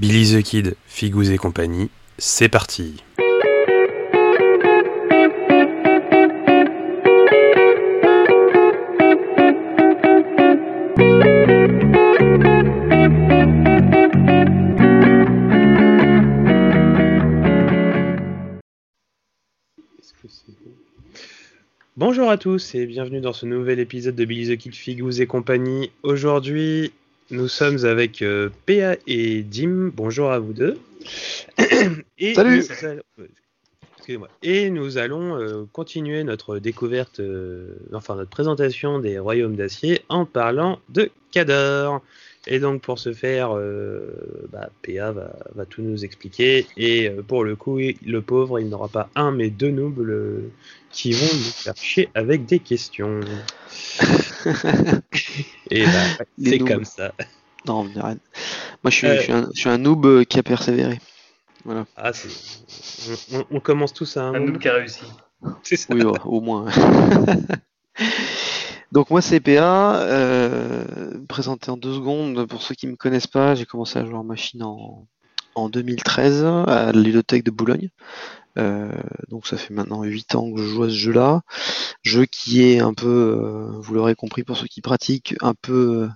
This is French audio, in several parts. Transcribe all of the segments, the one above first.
Billy the Kid, Figous et compagnie, c'est parti Bonjour à tous et bienvenue dans ce nouvel épisode de Billy the Kid, Figous et compagnie. Aujourd'hui, nous sommes avec euh, PA et Dim. Bonjour à vous deux. et Salut. Nous allons, euh, excusez-moi. Et nous allons euh, continuer notre découverte, euh, enfin notre présentation des royaumes d'acier en parlant de Cador. Et donc pour ce faire, bah, PA va, va, tout nous expliquer. Et pour le coup, le pauvre, il n'aura pas un mais deux nobles qui vont nous faire chier avec des questions. Et bah, c'est comme ça. Non, moi je suis, je suis, un, je suis un noob qui a persévéré. Voilà. Ah, on, on, commence tous à un, un noob qui a réussi. C'est ça. Oui, ouais, au moins. Donc moi c'est PA, euh, présenté en deux secondes, pour ceux qui ne me connaissent pas, j'ai commencé à jouer en machine en, en 2013 à l'Ilothèque de Boulogne. Euh, donc ça fait maintenant 8 ans que je joue à ce jeu-là. Jeu qui est un peu, euh, vous l'aurez compris pour ceux qui pratiquent, un peu euh,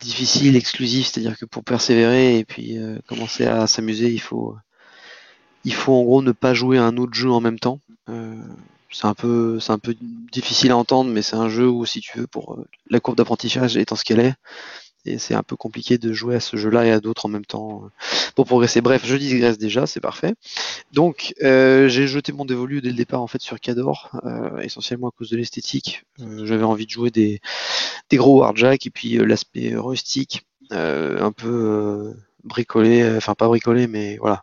difficile, exclusif, c'est-à-dire que pour persévérer et puis commencer à s'amuser, il faut, il faut en gros ne pas jouer à un autre jeu en même temps. C'est un peu c'est un peu difficile à entendre mais c'est un jeu où si tu veux pour la courbe d'apprentissage étant ce qu'elle est et c'est un peu compliqué de jouer à ce jeu-là et à d'autres en même temps euh, pour progresser. Bref, je digresse déjà, c'est parfait. Donc, euh, j'ai jeté mon dévolu dès le départ en fait sur Cador, euh, essentiellement à cause de l'esthétique. J'avais envie de jouer des, gros warjack et puis l'aspect rustique, un peu bricolé, enfin pas bricolé, mais voilà,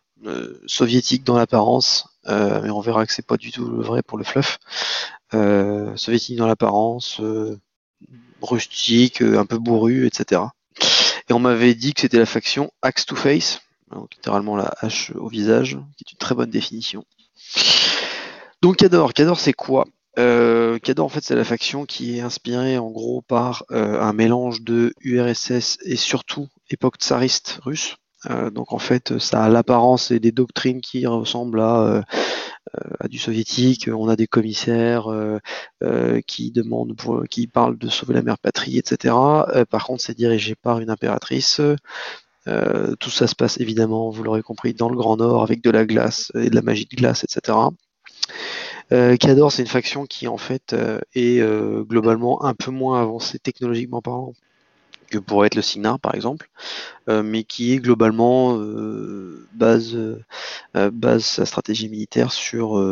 soviétique dans l'apparence, mais on verra que c'est pas du tout le vrai pour le fluff. Soviétique dans l'apparence, rustique, un peu bourru, etc. Et on m'avait dit que c'était la faction Axe to Face, littéralement la hache au visage, qui est une très bonne définition. Donc Cador, Cador c'est quoi? Euh, Cador en fait c'est la faction qui est inspirée en gros par euh, un mélange de URSS et surtout époque tsariste russe. Euh, donc en fait, ça a l'apparence et des doctrines qui ressemblent à, euh, à du soviétique. On a des commissaires euh, qui demandent, qui parlent de sauver la mère patrie, etc. par contre, c'est dirigé par une impératrice. tout ça se passe évidemment, vous l'aurez compris, dans le Grand Nord avec de la glace et de la magie de glace, etc. Euh, Cador, c'est une faction qui en fait euh, est euh, globalement un peu moins avancée technologiquement parlant que pourrait être le Signar par exemple, euh, mais qui est globalement euh, base, euh, base sa stratégie militaire sur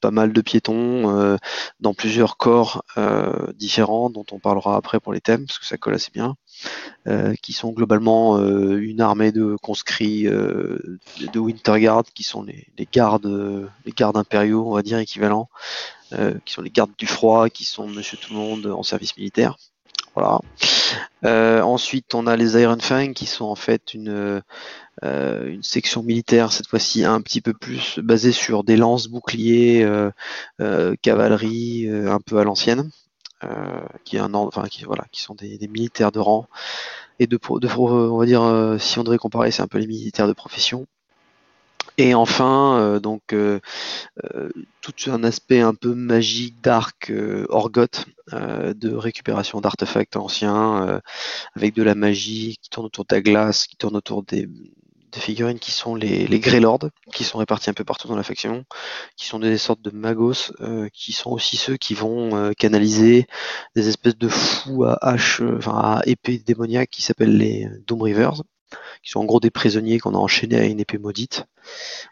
pas mal de piétons dans plusieurs corps différents dont on parlera après pour les thèmes parce que ça colle assez bien. qui sont globalement une armée de conscrits de Winterguard, qui sont les, les, gardes, les gardes impériaux, on va dire équivalents, qui sont les gardes du froid, qui sont Monsieur Tout le Monde en service militaire. Euh, ensuite, on a les Iron Fang qui sont en fait une, euh, une section militaire, cette fois-ci un petit peu plus basée sur des lances, boucliers, euh, cavalerie, un peu à l'ancienne, qui, sont des, des, militaires de rang. Et de, de on va dire, si on devait comparer, c'est un peu les militaires de profession. Et enfin, euh, donc euh, euh, tout un aspect un peu magique, dark, orgoth, de récupération d'artefacts anciens, avec de la magie qui tourne autour de la glace, qui tourne autour des, des figurines qui sont les, les Greylords, qui sont répartis un peu partout dans la faction, qui sont des sortes de magos, euh, qui sont aussi ceux qui vont euh, canaliser des espèces de fous à hache, enfin à épée démoniaque qui s'appellent les Doom Rivers, qui sont en gros des prisonniers qu'on a enchaînés à une épée maudite.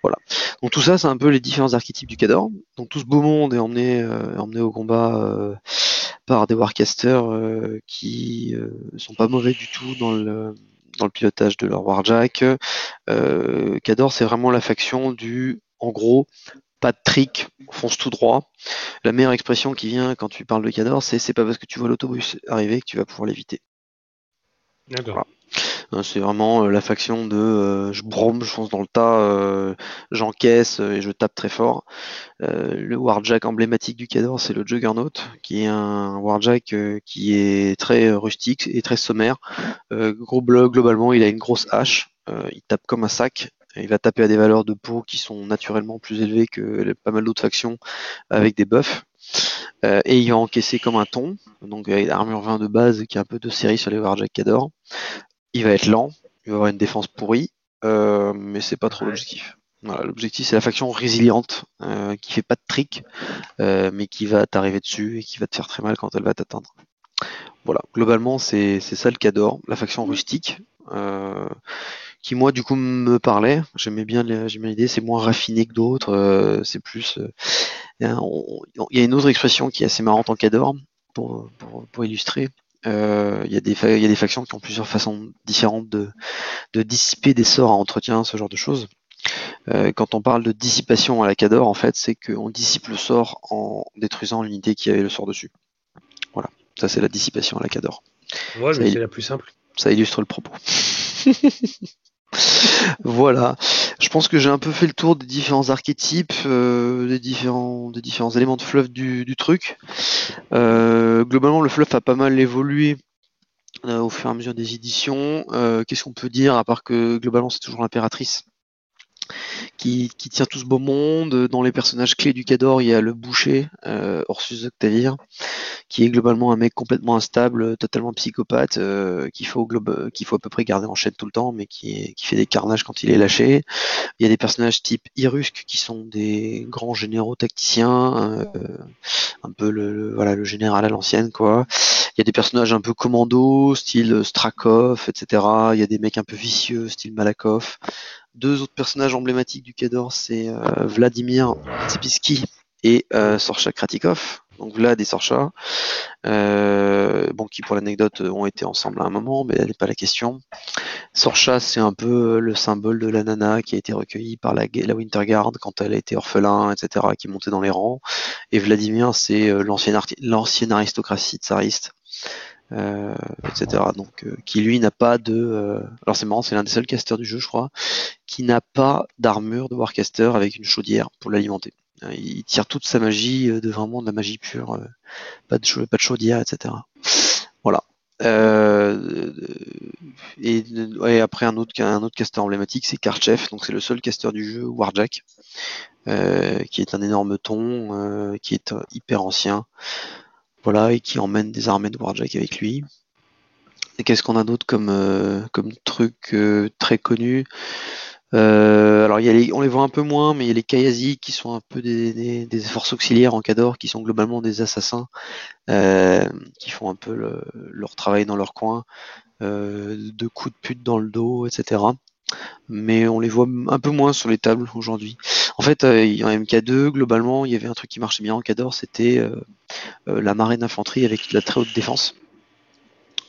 Voilà. Donc tout ça, c'est un peu les différents archétypes du Cador. Donc tout ce beau monde est emmené, euh, emmené au combat euh, par des Warcasters euh, qui sont pas mauvais du tout dans le dans le pilotage de leur Warjack. Cador, c'est vraiment la faction du, en gros, pas de trick, fonce tout droit. La meilleure expression qui vient quand tu parles de Cador, c'est c'est pas parce que tu vois l'autobus arriver que tu vas pouvoir l'éviter. D'accord. Voilà. C'est vraiment euh, la faction de euh, je brome, je fonce dans le tas, euh, j'encaisse et je tape très fort. le Warjack emblématique du Cador, c'est le Juggernaut, qui est un Warjack qui est très rustique et très sommaire. gros bloc, globalement, il a une grosse hache. il tape comme un sac. Il va taper à des valeurs de peau qui sont naturellement plus élevées que pas mal d'autres factions avec des buffs. et il va encaisser comme un ton, donc avec l'armure 20 de base qui est un peu de série sur les Warjack Cador. Il va être lent, il va avoir une défense pourrie, mais c'est pas trop l'objectif. l'objectif c'est la faction résiliente qui fait pas de trick, mais qui va t'arriver dessus et qui va te faire très mal quand elle va t'atteindre. Voilà, globalement c'est ça le Cador, la faction rustique, euh, qui moi du coup me parlait. J'aimais bien l'idée, c'est moins raffiné que d'autres, euh, c'est plus. Euh, il y a une autre expression qui est assez marrante en Cador pour, pour, illustrer. Il y, a des il y a des factions qui ont plusieurs façons différentes de, de dissiper des sorts à entretien, ce genre de choses. quand on parle de dissipation à la Cador, en fait, c'est qu'on dissipe le sort en détruisant l'unité qui avait le sort dessus. Voilà. Ça, c'est la dissipation à la Cador. Ouais, mais c'est la plus simple. Ça illustre le propos. voilà. Je pense que j'ai un peu fait le tour des différents archétypes, euh, des, différents, éléments de fluff du, truc. Euh, globalement, le fluff a pas mal évolué euh, au fur et à mesure des éditions. Qu'est-ce qu'on peut dire, à part que globalement, c'est toujours l'impératrice? Qui, tient tout ce beau monde. Dans les personnages clés du Cador, il y a le boucher, euh, Orsus Octavir, qui est globalement un mec complètement instable, totalement psychopathe, euh, qu'il faut, faut à peu près garder en chaîne tout le temps, mais qui, fait des carnages quand il est lâché. Il y a des personnages type Irusk, qui sont des grands généraux tacticiens, euh, un peu le, le général à l'ancienne, quoi. Il y a des personnages un peu commando, style Strakov, etc. Il y a des mecs un peu vicieux, style Malakov deux autres personnages emblématiques du Cador, c'est euh, Vladimir Tsipitsky et euh, Sorcha Kratikov. Donc Vlad et Sorcha, euh, bon, qui pour l'anecdote ont été ensemble à un moment, mais elle n'est pas la question. Sorcha, c'est un peu le symbole de la nana qui a été recueillie par la, la quand elle a été orphelin, etc., qui montait dans les rangs. Et Vladimir, c'est l'ancienne aristocratie tsariste euh, etc. Donc, euh, qui lui n'a pas de. Euh, alors c'est marrant, c'est l'un des seuls casters du jeu, je crois, qui n'a pas d'armure de Warcaster avec une chaudière pour l'alimenter. Il tire toute sa magie de vraiment de la magie pure, pas de pas de chaudière, etc. Voilà. Et, après un autre un autre caster emblématique, c'est Karchef, donc c'est le seul caster du jeu Warjack, qui est un énorme ton, qui est hyper ancien voilà, et qui emmène des armées de Warjack avec lui. Et qu'est-ce qu'on a d'autre comme, euh, comme truc euh, très connu? Euh, alors y a on les voit un peu moins, mais il y a les Kayazi qui sont un peu des, forces auxiliaires en Cador, qui sont globalement des assassins, qui font un peu leur travail dans leur coin, de coups de pute dans le dos, etc. Mais on les voit un peu moins sur les tables aujourd'hui. En fait, en MK2, globalement, il y avait un truc qui marchait bien en Cador, c'était euh, la marée d'infanterie avec la très haute défense.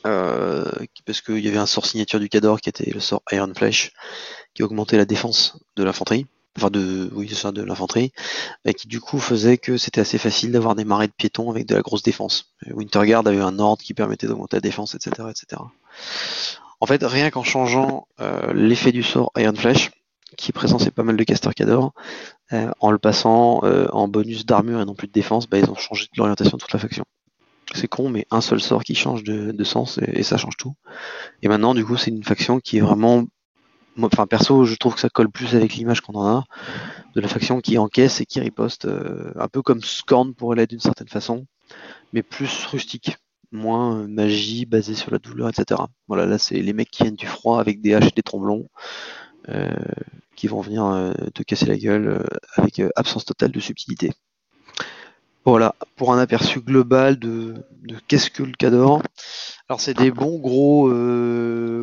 Euh, parce qu'il y avait un sort signature du Cador qui était le sort Iron Flash, qui augmentait la défense de l'infanterie, enfin de oui de l'infanterie, et qui du coup faisait que c'était assez facile d'avoir des marées de piétons avec de la grosse défense. Winterguard avait un ordre qui permettait d'augmenter la défense, etc., etc. En fait, rien qu'en changeant euh, l'effet du sort Iron Flash, qui présentait pas mal de casters Cador, euh, en le passant euh, en bonus d'armure et non plus de défense, bah, ils ont changé l'orientation de toute la faction. C'est con, mais un seul sort qui change de, sens et, ça change tout. Et maintenant, du coup, c'est une faction qui est vraiment. Enfin, perso, je trouve que ça colle plus avec l'image qu'on en a de la faction qui encaisse et qui riposte, un peu comme Scorn pourrait l'être d'une certaine façon, mais plus rustique, moins magie basée sur la douleur, etc. Voilà, là, c'est les mecs qui viennent du froid avec des haches et des tromblons. Euh, qui vont venir euh, te casser la gueule euh, avec absence totale de subtilité. Voilà, pour un aperçu global de, qu'est-ce que le Cador. Alors c'est des bons gros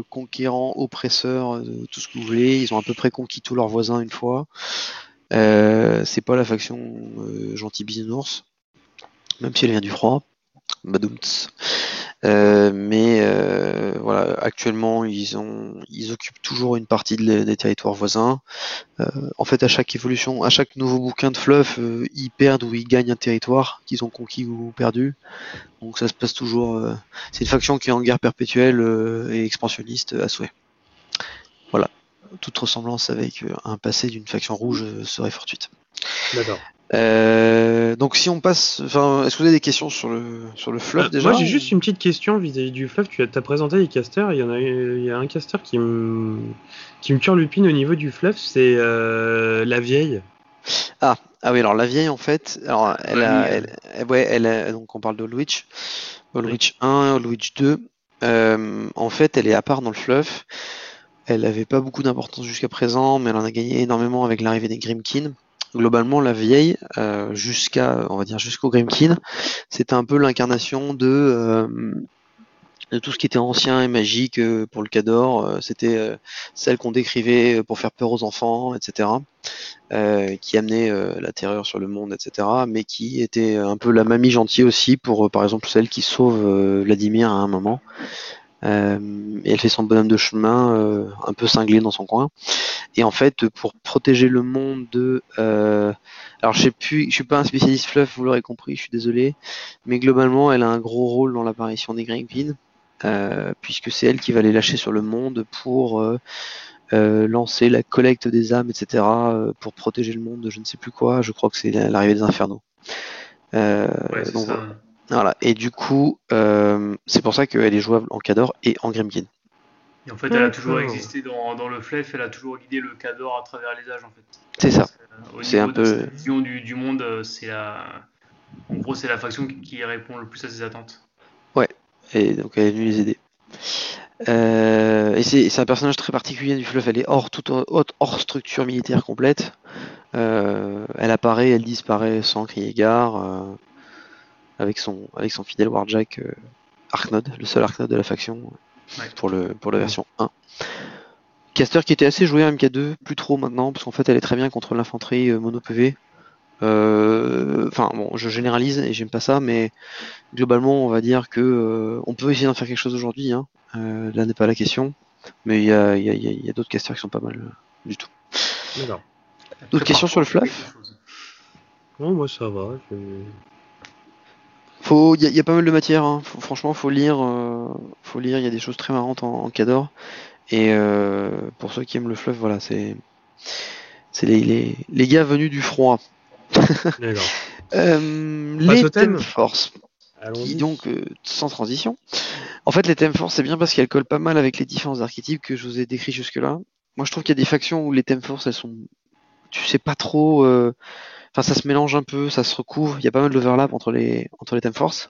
conquérants, oppresseurs, tout ce que vous voulez. Ils ont à peu près conquis tous leurs voisins une fois. c'est pas la faction gentil bisounours, même si elle vient du froid. Badoumts. Euh, mais euh, voilà, actuellement, ils, ont, ils occupent toujours une partie des territoires voisins. Euh, en fait, à chaque évolution, à chaque nouveau bouquin de fluff, ils perdent ou ils gagnent un territoire qu'ils ont conquis ou perdu. Donc ça se passe toujours. c'est une faction qui est en guerre perpétuelle et expansionniste à souhait. Voilà. Toute ressemblance avec un passé d'une faction rouge serait fortuite. D'accord. Euh, donc si on passe, enfin, est-ce que vous avez des questions sur le sur le fluff Euh, déjà Moi, j'ai ou- juste une petite question vis-à-vis du fluff. Tu as présenté les casters. Il y en a, il y a un caster qui me qui me turlupine au niveau du fluff. C'est euh, la vieille. Ah, ah oui, alors la vieille en fait, alors elle a, elle, elle- ouais, elle a- donc on parle d'Old Witch, Old. Witch 1, Old Witch 2. Euh, en fait, elle est à part dans le fluff. Elle avait pas beaucoup d'importance jusqu'à présent, mais elle en a gagné énormément avec l'arrivée des Grimkin. Globalement, la vieille, euh, jusqu'à, on va dire jusqu'au Grimkin, c'était un peu l'incarnation de, euh, de tout ce qui était ancien et magique euh, pour le Cador. C'était celle qu'on décrivait pour faire peur aux enfants, etc qui amenait la terreur sur le monde, etc. Mais qui était un peu la mamie gentille aussi pour, par exemple, celle qui sauve Vladimir à un moment. Euh, et elle fait son bonhomme de chemin euh, un peu cinglé dans son coin. Et en fait, pour protéger le monde de... euh, alors je sais plus, je suis pas un spécialiste fluff, vous l'aurez compris, je suis désolé, mais globalement, elle a un gros rôle dans l'apparition des Gringpin, euh, puisque c'est elle qui va les lâcher sur le monde pour euh, euh, lancer la collecte des âmes, etc., pour protéger le monde de je ne sais plus quoi. Je crois que c'est la- l'arrivée des infernaux. Euh, Ouais, donc, ça. Voilà. Et du coup, euh, c'est pour ça qu'elle est jouable en Cador et en Grimkin. Et en fait, elle a toujours existé dans, dans le fluff, elle a toujours guidé le Cador à travers les âges, en fait. C'est ça. Euh, C'est un peu- sa vision du, du monde, euh, c'est la... En gros, c'est la faction qui, qui répond le plus à ses attentes. Et donc elle est venue les aider. Euh, et c'est un personnage très particulier du fluff. Elle est hors toute hors, hors structure militaire complète. Euh, elle apparaît, elle disparaît sans crier gare. Avec son avec son fidèle Warjack euh, Arknod, le seul Arknod de la faction euh, Ouais. pour le pour la version 1. Caster qui était assez joué en MK2, plus trop maintenant, parce qu'en fait elle est très bien contre l'infanterie euh, mono PV. Euh, Enfin bon, je généralise et j'aime pas ça, mais globalement on va dire que euh, on peut essayer d'en faire quelque chose aujourd'hui. Hein. Euh, là n'est pas la question, mais il y a, il y a- il y a- il y a d'autres casters qui sont pas mal du tout. D'autres questions sur le chose. Non, moi ça va. je- Faut, il y, a- il y a pas mal de matière. Hein. Faut- franchement, faut lire. euh, faut lire. Il y a des choses très marrantes en, en Cador. Et euh, pour ceux qui aiment le fluff, voilà, c'est, c'est les, les, les gars venus du froid. Euh, les thème thèmes force. qui donc euh, sans transition. En fait, les thèmes force, c'est bien parce qu'elles collent pas mal avec les différents archétypes que je vous ai décrits jusque-là. Moi, je trouve qu'il y a des factions où les thèmes force, elles sont, tu sais pas trop. Enfin, ça se mélange un peu, ça se recouvre. Il y a pas mal d'overlap entre les entre les thèmes force.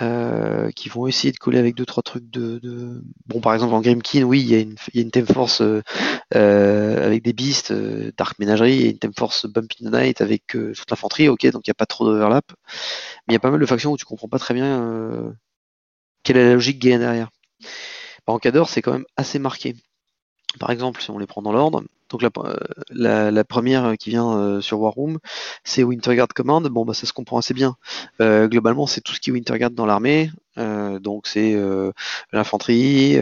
euh, qui vont essayer de coller avec deux trois trucs de, de... bon par exemple en Grimkin oui il y a une il y a une force euh, euh, avec des beasts euh, Dark Ménagerie et une thème force the Night avec euh, toute l'infanterie ok donc il n'y a pas trop d'overlap mais il y a pas mal de factions où tu comprends pas très bien euh, quelle est la logique qu'il derrière. En Cador, c'est quand même assez marqué. Par exemple, si on les prend dans l'ordre, donc la, euh, première qui vient euh, sur War Room, c'est Winterguard Command. Bon, bah ça se comprend assez bien. Euh, globalement, c'est tout ce qui est Winterguard dans l'armée. Donc c'est l'infanterie,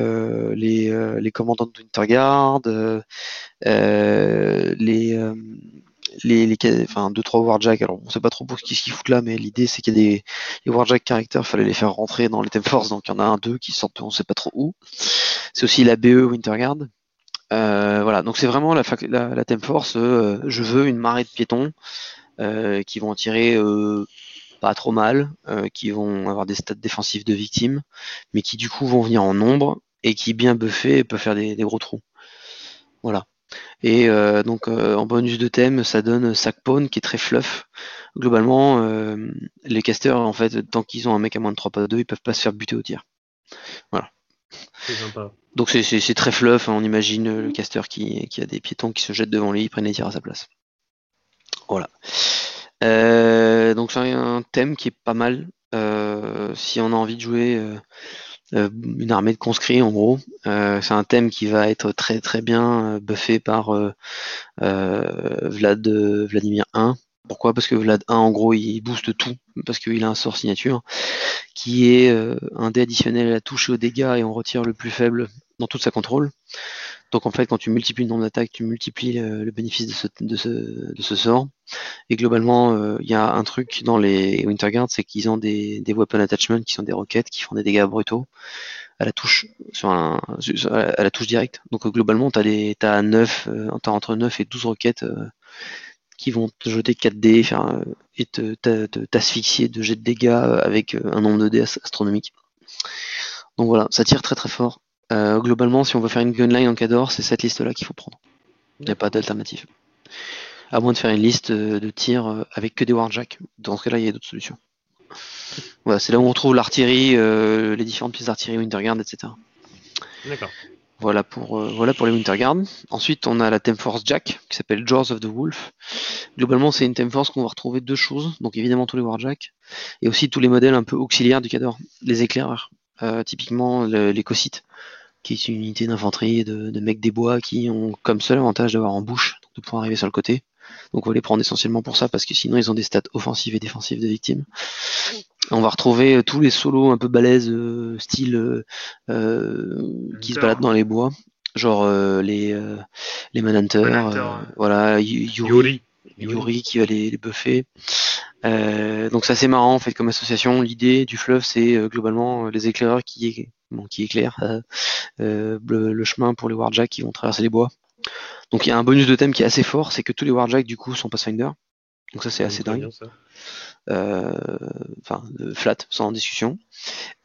les, commandants de Winterguard, les, les, les, enfin deux trois Warjack. Alors on sait pas trop pour ce qu'ils foutent là, mais l'idée c'est qu'il y a des les Warjack caractères, fallait les faire rentrer dans les Theme Force, donc il y en a un deux qui sortent, on sait pas trop où. C'est aussi la BE Winterguard. Euh, voilà, donc c'est vraiment la, la, la Theme Force. euh, je veux une marée de piétons euh, qui vont tirer euh, pas trop mal, qui vont avoir des stats défensifs de victimes, mais qui du coup vont venir en nombre et qui bien buffés peuvent faire des, gros trous. Voilà. Et donc en bonus de thème, ça donne Sackpawn qui est très fluff. Globalement, les casters, en fait, tant qu'ils ont un mec à moins de 3 pas 2, ils peuvent pas se faire buter au tir. C'est sympa. Donc c'est- très fluff, hein, on imagine euh, le caster qui, qui a des piétons qui se jettent devant lui, ils prennent les tirs à sa place. Voilà. Euh, donc c'est un thème qui est pas mal. euh, si on a envie de jouer euh, une armée de conscrits en gros, Euh, c'est un thème qui va être très très bien buffé par euh, euh, Vlad Vladimir 1. Pourquoi? Parce que Vlad 1 en gros il booste tout, parce qu'il a un sort signature qui est euh, un dé additionnel à la touche et aux dégâts et on retire le plus faible dans toute sa contrôle. Donc en fait, quand tu multiplies le nombre d'attaques, tu multiplies euh, le bénéfice de ce, de ce, de ce sort. Et globalement, euh, il y a un truc dans les Winterguard, c'est qu'ils ont des, des weapon attachments qui sont des roquettes qui font des dégâts brutaux à la touche sur un, à la touche directe. Donc euh, globalement, tu as, as 9, euh, t'as entre 9 et 12 roquettes qui vont te jeter 4 dés faire, et t'asphyxier de jets de dégâts avec un nombre de dés astronomique. Donc voilà, ça tire très très fort. globalement, si on veut faire une gunline en Cador, c'est cette liste-là qu'il faut prendre. Il n'y a pas d'alternative. À moins de faire une liste de tirs avec que des Warjack. Dans ce cas-là, il y a d'autres solutions. Voilà, c'est là où on trouve l'artillerie, les différentes pièces d'artillerie, Winterguard, etc. D'accord. Voilà pour, euh, voilà pour les. Ensuite, on a la Theme Force Jack, qui s'appelle Jaws of the Wolf. Globalement, c'est une Theme Force qu'on va retrouver deux choses. Donc, évidemment, tous les Warjack. Et aussi tous les modèles un peu auxiliaires du Cador. Les éclaireurs. Euh, typiquement, les Cossites, qui est une unité d'infanterie de, de, mecs des bois qui ont comme seul avantage d'avoir en bouche, de pouvoir arriver sur le côté. Donc on va les prendre essentiellement pour ça parce que sinon ils ont des stats offensives et défensives de victimes. On va retrouver euh, tous les solos un peu balèzes, euh, style euh, qui se baladent dans les bois, genre les les Manhunters, voilà Yuri, Yuri, qui va les, buffer. donc c'est assez marrant en fait comme association. L'idée du fleuve c'est globalement les éclaireurs qui, qui éclairent le, chemin pour les Warjacks qui vont traverser les bois. Donc il y a un bonus de thème qui est assez fort, c'est que tous les Warjacks du coup sont Pathfinder. Donc ça c'est assez dingue. Euh, enfin, flat, sans discussion.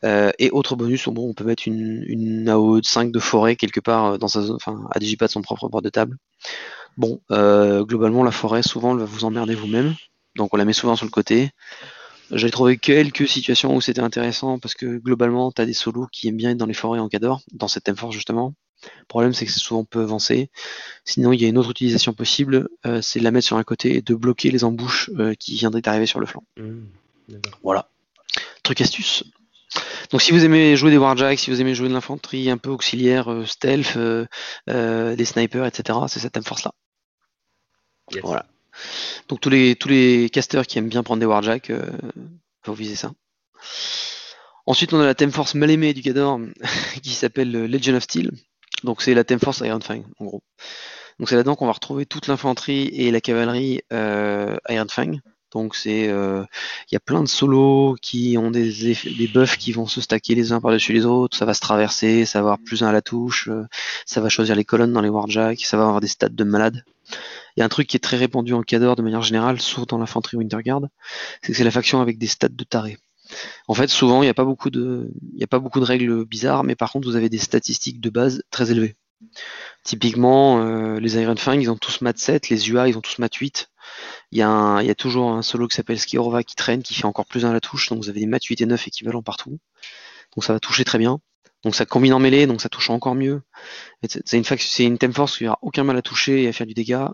Euh, et autre bonus, bon, on peut mettre une, une AO 5 de forêt quelque part euh, dans sa zone, enfin, à Digipat son propre bord de table. Bon, globalement, la forêt, souvent, elle va vous emmerder vous-même. Donc on la met souvent sur le côté. J'ai trouvé quelques situations où c'était intéressant parce que globalement, tu as des solos qui aiment bien être dans les forêts en Cador, dans cette thème force justement. Le problème, c'est que c'est souvent peu avancé. Sinon, il y a une autre utilisation possible, euh, c'est de la mettre sur un côté et de bloquer les embouches euh, qui viendraient d'arriver sur le flanc. Mmh, voilà. Truc astuce. Donc si vous aimez jouer des Warjacks, si vous aimez jouer de l'infanterie un peu auxiliaire, euh, stealth, des snipers, etc., c'est cette thème force-là. Voilà. Donc tous les, casters qui aiment bien prendre des Warjacks, faut viser ça. Ensuite, on a la thème force mal aimée du Cador qui s'appelle Legion of Steel. Donc c'est la Theme Force Iron Fang, en gros. Donc c'est là-dedans qu'on va retrouver toute l'infanterie et la cavalerie euh, Iron Fang. Donc c'est, euh, il y a plein de solos qui ont des, des buffs qui vont se stacker les uns par-dessus les autres. Ça va se traverser, ça va avoir plus un à la touche, euh, ça va choisir les colonnes dans les warjacks, ça va avoir des stats de malade. Il y a un truc qui est très répandu en Cador de manière générale, surtout dans l'infanterie Winterguard, c'est que c'est la faction avec des stats de taré. En fait, souvent, il n'y a pas beaucoup de, règles bizarres, mais par contre, vous avez des statistiques de base très élevées. Typiquement, euh, les Iron Fang, ils ont tous mat 7, les UA, ils ont tous mat 8. Il y, a toujours un solo qui s'appelle Skiorva qui traîne, qui fait encore plus 1 à la touche, donc vous avez des mat 8 et 9 équivalents partout. Donc ça va toucher très bien. Donc ça combine en mêlée, donc ça touche encore mieux. C'est une, thème force qui n'aura aucun mal à toucher et à faire du dégât,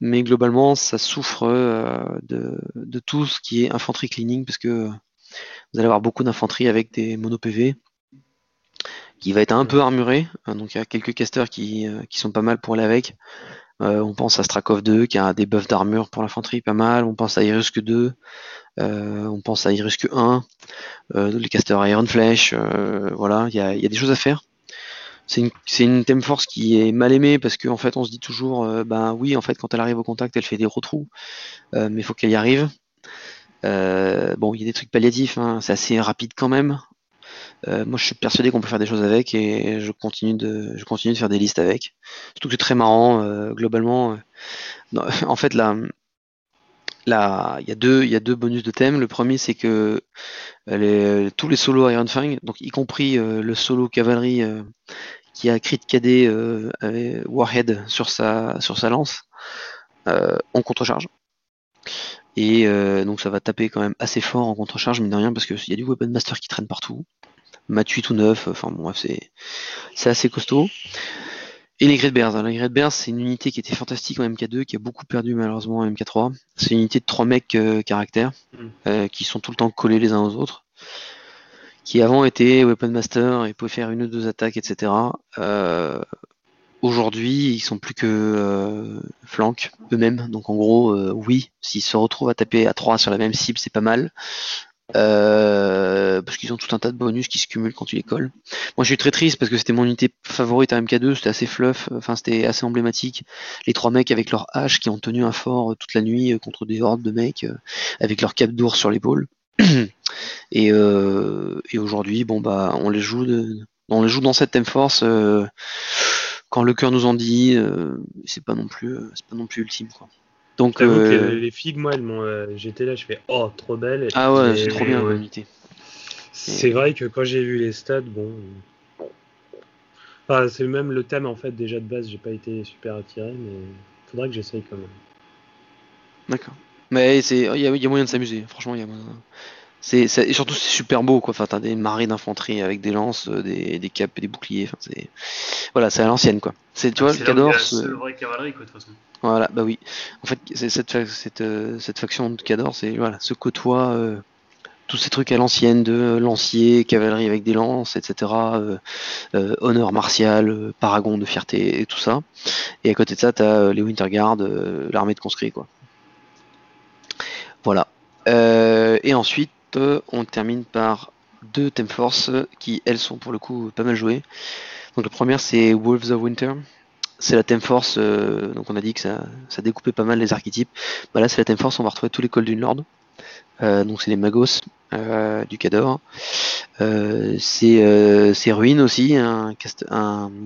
mais globalement ça souffre euh, de, tout ce qui est infanterie cleaning, parce que vous allez avoir beaucoup d'infanterie avec des mono PV qui va être un peu armuré. Euh, donc il y a quelques casters qui, euh, sont pas mal pour aller avec. On pense à Strakov 2 qui a des buffs d'armure pour l'infanterie pas mal. On pense à Irusk 2. On pense à Irusk 1. les casters Iron Flash. voilà, il y a, y a, des choses à faire. C'est une, une thème force qui est mal aimée parce qu'en en fait on se dit toujours ben oui en fait quand elle arrive au contact elle fait des retrous mais il faut qu'elle y arrive euh, bon, il y a des trucs palliatifs, hein, c'est assez rapide quand même. Euh, moi, je suis persuadé qu'on peut faire des choses avec et je continue de, je continue de faire des listes avec. Surtout que c'est très marrant, euh, globalement. en fait, là, là, il y a deux, y a deux bonus de thème. Le premier, c'est que tous les solos Iron Fang, donc y compris le solo cavalerie qui a crit cadet Warhead sur sa, lance, on contrecharge. Et euh, donc ça va taper quand même assez fort en contre-charge, mais de rien, parce qu'il y a du Weapon Master qui traîne partout. Mat 8 ou 9, enfin bon, bref, c'est assez costaud. Et les Great Bears. les Great Bears, c'est une unité qui était fantastique en MK2, qui a beaucoup perdu malheureusement en MK3. C'est une unité de 3 mecs euh, caractères, mm. euh, qui sont tout le temps collés les uns aux autres. Qui avant étaient Weapon Master et pouvaient faire une ou deux attaques, etc. Aujourd'hui, ils sont plus que euh, flanques eux-mêmes. Donc en gros, euh, oui, s'ils se retrouvent à taper à 3 sur la même cible, c'est pas mal. Euh, parce qu'ils ont tout un tas de bonus qui se cumulent quand tu les colles. Moi je suis très triste parce que c'était mon unité favorite à MK2, c'était assez fluff, enfin c'était assez emblématique. Les trois mecs avec leur hache qui ont tenu un fort toute la nuit contre des hordes de mecs avec leur cap d'ours sur l'épaule. et, aujourd'hui, bon bah on les joue de, on les joue dans cette thème force quand le cœur nous en dit, euh, c'est pas non plus, euh, c'est pas non plus ultime. Quoi. Donc, que euh, les figues, moi, elles m'ont. euh, J'étais là, je fais oh, trop belle. ah ouais, c'est trop bien ouais. l'unité. C'est vrai que quand j'ai vu les stats, bon. Enfin, c'est même le thème en fait déjà de base, j'ai pas été super attiré, mais faudrait que j'essaye quand même. D'accord. Mais c'est, il y a moyen de s'amuser. Franchement, il y a moyen. C'est, c'est- et surtout c'est super beau quoi. Enfin, t'as des marées d'infanterie avec des lances, euh, des, des capes et des boucliers. Enfin, c'est, voilà, c'est à l'ancienne quoi. C'est, tu vois, le C'est Cador. la ce- seule vraie cavalerie, quoi, de toute façon. Voilà, bah oui. En fait, c'est cette, cette, euh, cette faction de Cador, c'est voilà, se côtoie euh, tous ces trucs à l'ancienne de euh, lancier, cavalerie avec des lances, etc. euh, euh, honneur martial, paragon de fierté et tout ça. Et à côté de ça, t'as les Winterguard, l'armée de conscrits, quoi. Voilà. Et ensuite, on termine par deux Theme Force qui, elles, sont pour le coup pas mal jouées. Donc la première, c'est Wolves of Winter. C'est la Theme Force, euh, donc on a dit que ça, ça découpait pas mal les archétypes. Bah là, c'est la Theme Force, on va retrouver tous les cols d'une Lord. Euh, donc c'est les Magos euh, du Cador. Euh, c'est Ruin aussi, un,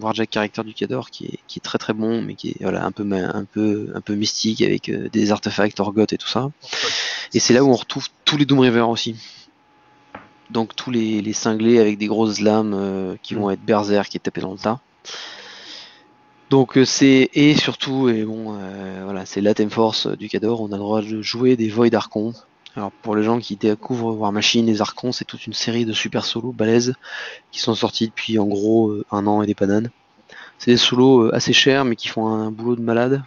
Warjack caractère du Cador qui est, qui est très très bon, mais qui est voilà, un, peu, un, peu, un peu mystique avec des artefacts, Orgot et tout ça. Et c'est là où on retrouve tous les Doom River aussi. Donc tous les, les cinglés avec des grosses lames qui vont être berserk et taper dans le tas. Donc c'est et surtout et bon euh, voilà c'est la theme force du Cador, on a le droit de jouer des Void Archons. Alors pour les gens qui découvrent War Machine, les Archons c'est toute une série de super solos balèzes qui sont sortis depuis en gros euh, un an et des bananes. C'est des solos euh, assez chers mais qui font un boulot de malade,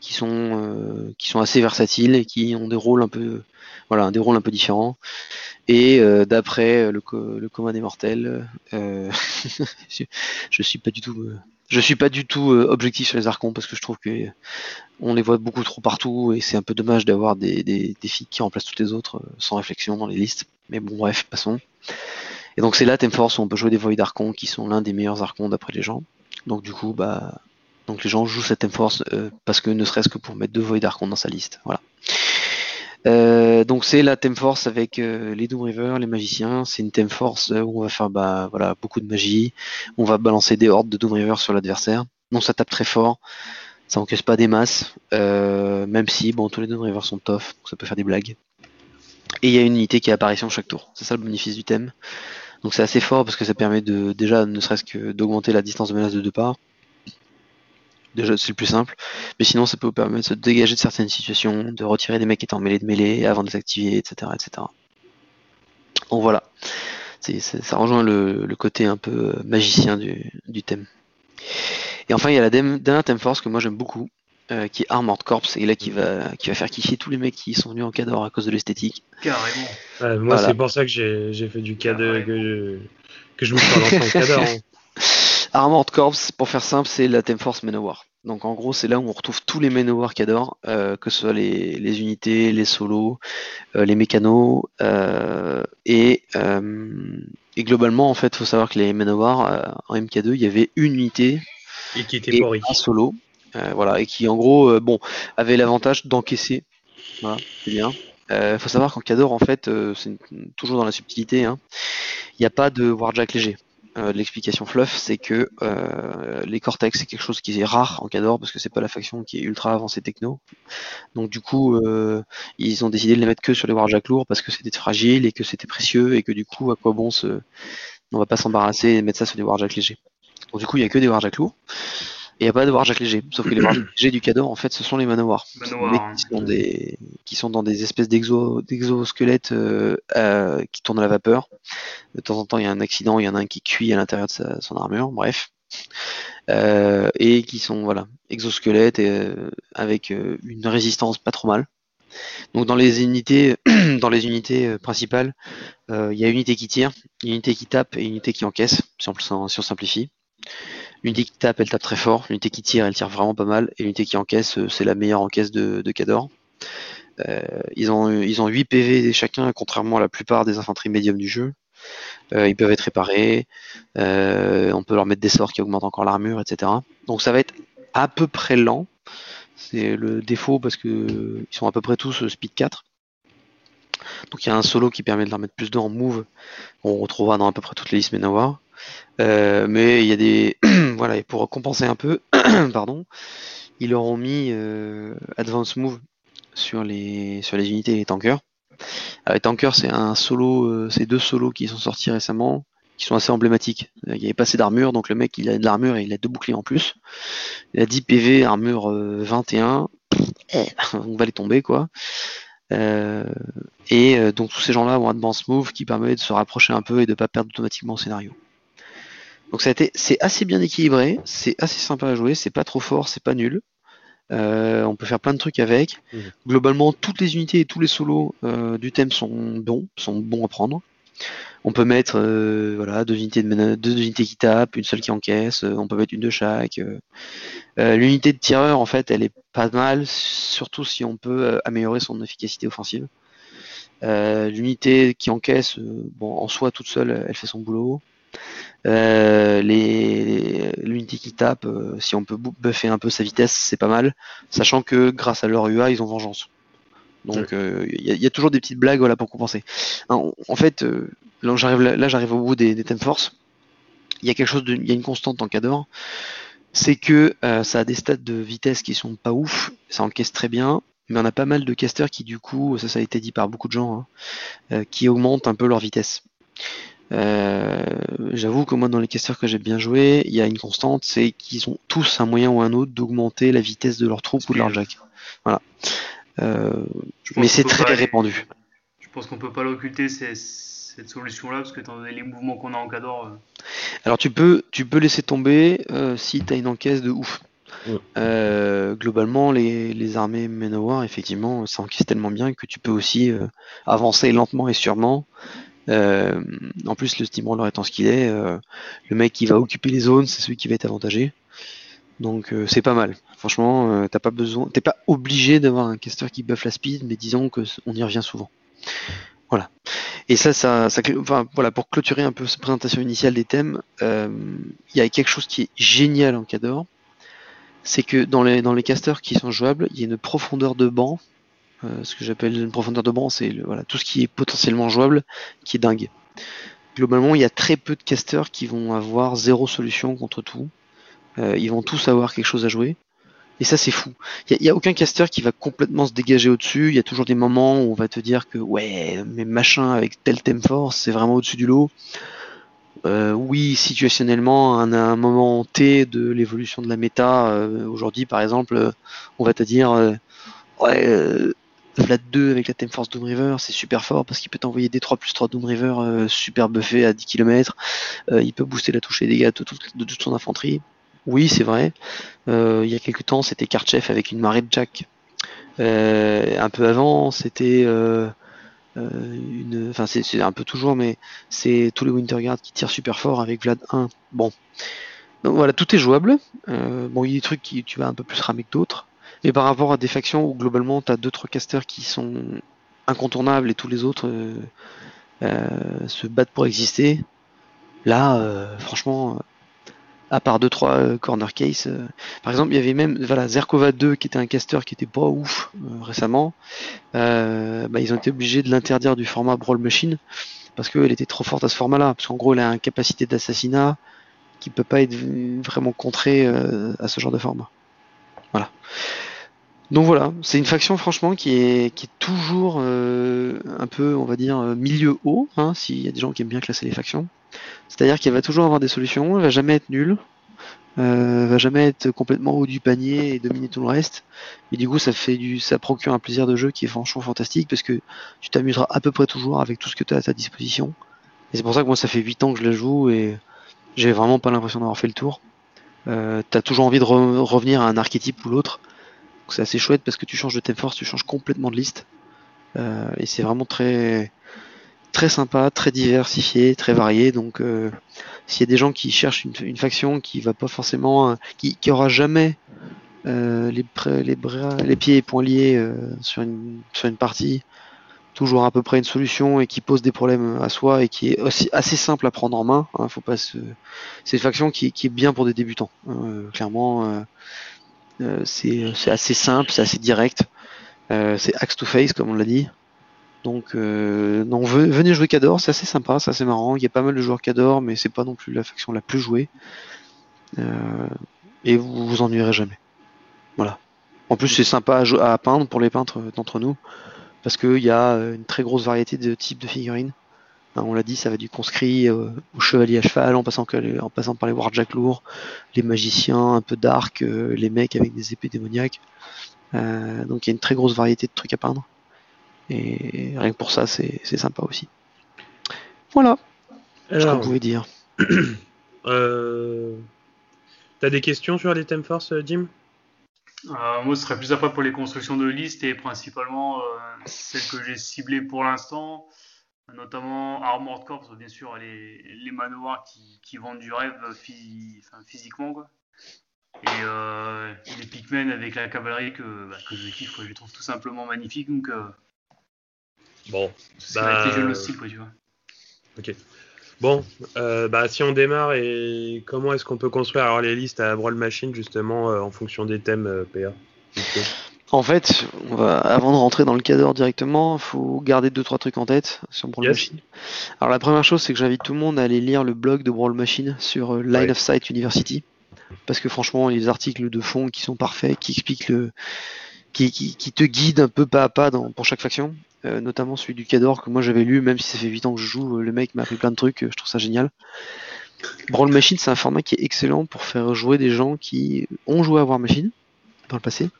qui sont euh, qui sont assez versatiles et qui ont des rôles un peu voilà des rôles un peu différents. Et euh, d'après le, co- commun des mortels, euh, je, je suis pas du tout je suis pas du tout objectif sur les archons parce que je trouve que on les voit beaucoup trop partout et c'est un peu dommage d'avoir des, des, filles qui remplacent toutes les autres sans réflexion dans les listes. Mais bon bref, passons. Et donc c'est là Force où on peut jouer des Void Archons qui sont l'un des meilleurs archons d'après les gens. Donc du coup bah donc les gens jouent cette Theme Force euh, parce que ne serait-ce que pour mettre deux Void Archons dans sa liste. Voilà. Euh, donc c'est la Theme Force avec euh, les Doom River, les magiciens. C'est une Theme Force où on va faire bah, voilà, beaucoup de magie. On va balancer des hordes de Doom River sur l'adversaire. Donc ça tape très fort. Ça encaisse pas des masses. même si bon tous les Doom River sont tough, donc ça peut faire des blagues. Et il y a une unité qui est apparition chaque tour. C'est ça le bénéfice du thème. Donc c'est assez fort parce que ça permet de déjà ne serait-ce que d'augmenter la distance de menace de deux parts. Déjà c'est le plus simple. Mais sinon ça peut vous permettre de se dégager de certaines situations, de retirer des mecs qui étaient en mêlée de mêlée avant de les activer, etc. etc. Donc voilà. C'est- c'est- ça rejoint le, le côté un peu magicien du, du thème. Et enfin il y a la dem- dernière thème force que moi j'aime beaucoup. euh, qui est Armored Corps et là qui va qui va faire kiffer tous les mecs qui sont venus en cador à cause de l'esthétique. Carrément. Ouais, moi, Voilà. c'est pour ça que j'ai j'ai fait du cadre, que je, que je me suis en cadre. hein. Armored Corps, pour faire simple, c'est la Theme Force Manowar. Donc en gros, c'est là où on retrouve tous les Manowar Cador, euh, que ce soit les, les unités, les solos, euh, les mécanos, euh, et, euh, et globalement, en fait, faut savoir que les Manowar, euh, en MK2, il y avait une unité Et qui était et un solo, euh, voilà, et qui en gros, euh, bon, avait l'avantage d'encaisser. Voilà, c'est bien. Il faut savoir qu'en Cador, en fait, euh, c'est toujours dans la subtilité, hein, il n'y a pas de Warjack léger. Euh, L'explication fluff, c'est que euh, les Cortex, c'est quelque chose qui est rare en Cador parce que c'est pas la faction qui est ultra avancée techno. Donc du coup, euh, ils ont décidé de les mettre que sur les Warjack lourds parce que c'était fragile et que c'était précieux et que du coup, à quoi bon se... on va pas s'embarrasser et mettre ça sur des Warjack légers. Donc du coup, il y a que des Warjack lourds. Et il n'y a pas de Warjack léger. Sauf que les Warjack légers du Cador, en fait, ce sont les Manowar. Manowar, Mais hein. qui sont, des, qui sont dans des espèces d'exo- d'exosquelettes euh, euh, qui tournent à la vapeur. De temps en temps, il y a un accident, il y en a un qui cuit à l'intérieur de sa- son armure, bref. Euh, et qui sont voilà exosquelettes et, euh, avec euh, une résistance pas trop mal. Donc dans les unités, dans les unités principales, euh, il y a une unité qui tire, une unité qui tape et une unité qui encaisse, si on, si on simplifie. L'unité qui tape, elle tape très fort. L'unité qui tire, elle tire vraiment pas mal. Et l'unité qui encaisse, euh, c'est la meilleure encaisse de, Cador. Euh, ils, ont, ils ont 8 PV chacun, contrairement à la plupart des infanteries médiums du jeu. Euh, ils peuvent être réparés. On peut leur mettre des sorts qui augmentent encore l'armure, etc. Donc ça va être à peu près lent. C'est le défaut parce que ils sont à peu près tous speed 4. Donc il y a un solo qui permet de leur mettre plus de en move. On retrouvera dans à peu près toutes les listes Manowar. Euh, mais il y a des voilà, et pour compenser un peu, pardon, ils leur ont mis Advance Move sur les, unités et les tankers. les tankers, c'est un solo, c'est deux solos qui sont sortis récemment, qui sont assez emblématiques. Il n'y avait pas assez d'armure, donc le mec il a de l'armure et il a deux boucliers en plus. Il a 10 PV, armure 21. Eh, on va les tomber quoi. Euh, et euh, donc tous ces gens-là ont Advance Move qui permet de se rapprocher un peu et de pas perdre automatiquement le scénario. Donc ça a été, c'est assez bien équilibré, c'est assez sympa à jouer, c'est pas trop fort, c'est pas nul. Euh, on peut faire plein de trucs avec. Mmh. Globalement, toutes les unités et tous les solos du thème sont bons, sont bons à prendre. On peut mettre euh, voilà, deux, unités de deux unités qui tapent, une seule qui encaisse, euh, on peut mettre une de chaque. Euh. L'unité de tireur, en fait, elle est pas mal, surtout si on peut améliorer son efficacité offensive. L'unité qui encaisse, bon, en soi, toute seule, elle fait son boulot. L'unité qui tape, si on peut buffer un peu sa vitesse, c'est pas mal, sachant que grâce à leur UA, ils ont vengeance. Donc il y, a toujours des petites blagues voilà, pour compenser. En, fait, là j'arrive au bout des, des thèmes force. Il y a quelque chose il y a une constante en Cador, c'est que euh, ça a des stats de vitesse qui sont pas ouf, ça encaisse très bien, mais on a pas mal de casters qui du coup, ça, ça a été dit par beaucoup de gens, hein, euh, qui augmentent un peu leur vitesse. Euh, j'avoue que moi dans les casters que j'ai bien joué, il y a une constante, c'est qu'ils ont tous un moyen ou un autre d'augmenter la vitesse de leur troupe ou de leur jack. Voilà. mais c'est très répandu. Je pense qu'on peut pas l'occulter, cette solution-là, parce que étant donné les mouvements qu'on a en Cador. Euh, Alors tu peux, tu peux laisser tomber euh, si tu as une encaisse de ouf. Euh, globalement, les, armées Manowar, effectivement, ça encaisse tellement bien que tu peux aussi avancer lentement et sûrement. En plus, le steamroller étant ce qu'il est, le mec qui va occuper les zones, c'est celui qui va être avantagé. Donc c'est pas mal. Franchement, t'as pas besoin, t'es pas obligé d'avoir un caster qui buff la speed, mais disons que on y revient souvent. Voilà. Et ça, ça, ça enfin, voilà, pour clôturer un peu cette présentation initiale des thèmes, euh, il y a quelque chose qui est génial en Cador, c'est que dans les, dans les casters qui sont jouables, il y a une profondeur de banc. Euh, ce que j'appelle une profondeur de banc, c'est voilà, tout ce qui est potentiellement jouable, qui est dingue. Globalement, il y a très peu de casters qui vont avoir zéro solution contre tout. Euh, ils vont tous avoir quelque chose à jouer. Et ça, c'est fou. Il n'y a, aucun caster qui va complètement se dégager au-dessus. Il y a toujours des moments où on va te dire que, ouais, mais machin avec tel thème force, c'est vraiment au-dessus du lot. Euh, oui, situationnellement, à un, moment T de l'évolution de la méta, aujourd'hui par exemple, on va te dire, ouais, Vlad 2 avec la thème force Doom River, c'est super fort parce qu'il peut t'envoyer des 3 plus 3 Doom River super buffé à 10 km. il peut booster la touche et dégâts de, toute son infanterie. Oui, c'est vrai. Euh, il y a quelques temps, c'était Karchef avec une marée de Jack. Euh, un peu avant, c'était euh, une. Enfin, c'est un peu toujours, mais c'est tous les Winterguard qui tirent super fort avec Vlad 1. Bon. Donc voilà, tout est jouable. bon, il y a des trucs qui tu vas un peu plus ramer que d'autres. Et par rapport à des factions où globalement tu as 2-3 casters qui sont incontournables et tous les autres se battent pour exister, là, franchement, à part deux trois euh, corner case. Euh. par exemple, il y avait même voilà Zerkova 2 qui était un caster qui était pas ouf euh, récemment. Bah, ils ont été obligés de l'interdire du format Brawl Machine parce qu'elle était trop forte à ce format-là. Parce qu'en gros, elle a une capacité d'assassinat qui peut pas être vraiment contrée à ce genre de format. Voilà. Donc voilà, c'est une faction franchement qui est, qui est toujours un peu, on va dire, milieu haut, hein, s'il y a des gens qui aiment bien classer les factions. C'est-à-dire qu'elle va toujours avoir des solutions, elle va jamais être nulle, euh, va jamais être complètement haut du panier et dominer tout le reste. Et du coup, ça fait du, ça procure un plaisir de jeu qui est franchement fantastique parce que tu t'amuseras à peu près toujours avec tout ce que tu as à ta disposition. Et c'est pour ça que moi, ça fait 8 ans que je la joue et j'ai vraiment pas l'impression d'avoir fait le tour. Euh, t'as toujours envie de revenir à un archétype ou l'autre. C'est assez chouette parce que tu changes de thème force, tu changes complètement de liste. Euh, et c'est vraiment très, très sympa, très diversifié, très varié. Donc, euh, s'il y a des gens qui cherchent une, faction qui va pas forcément, euh, qui, aura jamais les, les, pieds et poings liés sur, une, partie, toujours à peu près une solution et qui pose des problèmes à soi et qui est aussi assez simple à prendre en main. Hein, faut pas se... C'est une faction qui, qui, est bien pour des débutants. Hein, clairement, c'est assez simple, c'est assez direct. c'est axe to face comme on l'a dit. Donc, euh, venez jouer Cador, c'est assez sympa, c'est assez marrant. Il y a pas mal de joueurs Cador, mais c'est pas non plus la faction la plus jouée. Euh, et vous vous ennuierez jamais. Voilà. En plus, c'est sympa à, à, peindre pour les peintres d'entre nous, parce qu'il y a une très grosse variété de types de figurines. Hein, on l'a dit, ça va du conscrit au chevalier à cheval, en passant, en passant par les warjack lourds, les magiciens un peu dark, les mecs avec des épées démoniaques. donc il y a une très grosse variété de trucs à peindre. Et rien que pour ça, c'est sympa aussi. Voilà. ce qu'on pouvait dire. euh... T'as des questions sur les thèmes force, Jim? Euh, Moi, ce serait plus après pour les constructions de listes et principalement euh, celles que j'ai ciblées pour l'instant, notamment Armored Corps, bien sûr, les, les manoirs qui, qui vendent du rêve physiquement. Quoi. Et euh, les Pikmin avec la cavalerie que, bah, que je kiffe, je les trouve tout simplement magnifiques. Donc, Bon, c'est bah... le style, quoi, tu vois. Ok. Bon, euh, bah, si on démarre, et comment est-ce qu'on peut construire alors les listes à Brawl Machine justement euh, en fonction des thèmes euh, PA En fait, on va, avant de rentrer dans le cadre directement, il faut garder deux trois trucs en tête sur Brawl Machine. Alors la première chose, c'est que j'invite tout le monde à aller lire le blog de Brawl Machine sur Line of Sight University, parce que franchement, les articles de fond qui sont parfaits, qui expliquent le, qui, qui, qui te guident un peu pas à pas dans, pour chaque faction. Euh, notamment celui du Cador que moi j'avais lu, même si ça fait 8 ans que je joue, euh, le mec m'a appris plein de trucs, euh, je trouve ça génial. Brawl Machine, c'est un format qui est excellent pour faire jouer des gens qui ont joué à War Machine dans le passé,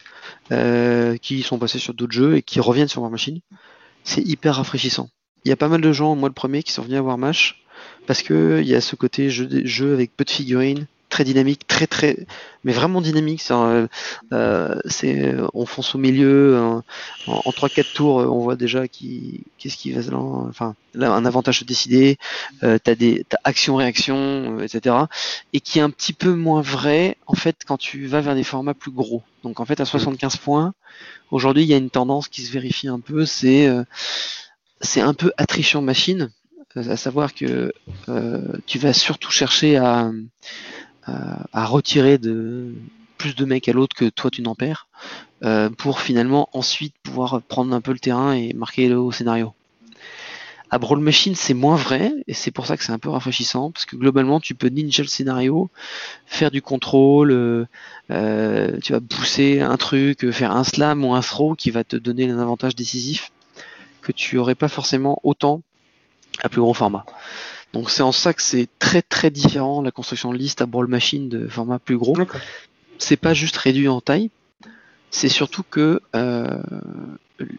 qui sont passés sur d'autres jeux et qui reviennent sur War Machine. C'est hyper rafraîchissant. Il y a pas mal de gens, moi le premier, qui sont venus à War Mash parce que il y a ce côté jeu avec peu de figurines, très dynamique, très très, mais vraiment dynamique. Euh, euh, on fonce au milieu, en, en 3-4 tours, on voit déjà qui, qu'est-ce qui va, enfin, là, un avantage décidé. Euh, t'as des, t'as action-réaction, euh, etc. Et qui est un petit peu moins vrai en fait quand tu vas vers des formats plus gros. Donc en fait à 75 points, aujourd'hui il y a une tendance qui se vérifie un peu, c'est c'est un peu attrition machine, à savoir que tu vas surtout chercher à à, retirer de plus de mecs à l'autre que toi tu n'en perds, euh, pour finalement ensuite pouvoir prendre un peu le terrain et marquer le scénario. À Brawl Machine, c'est moins vrai, et c'est pour ça que c'est un peu rafraîchissant, parce que globalement, tu peux ninja le scénario, faire du contrôle, euh, euh, tu vas pousser un truc, faire un slam ou un throw qui va te donner un avantage décisif que tu aurais pas forcément autant à plus gros format. Donc c'est en ça que c'est très très différent la construction de liste à Brawl Machine de format plus gros. C'est pas juste réduit en taille, c'est surtout que euh,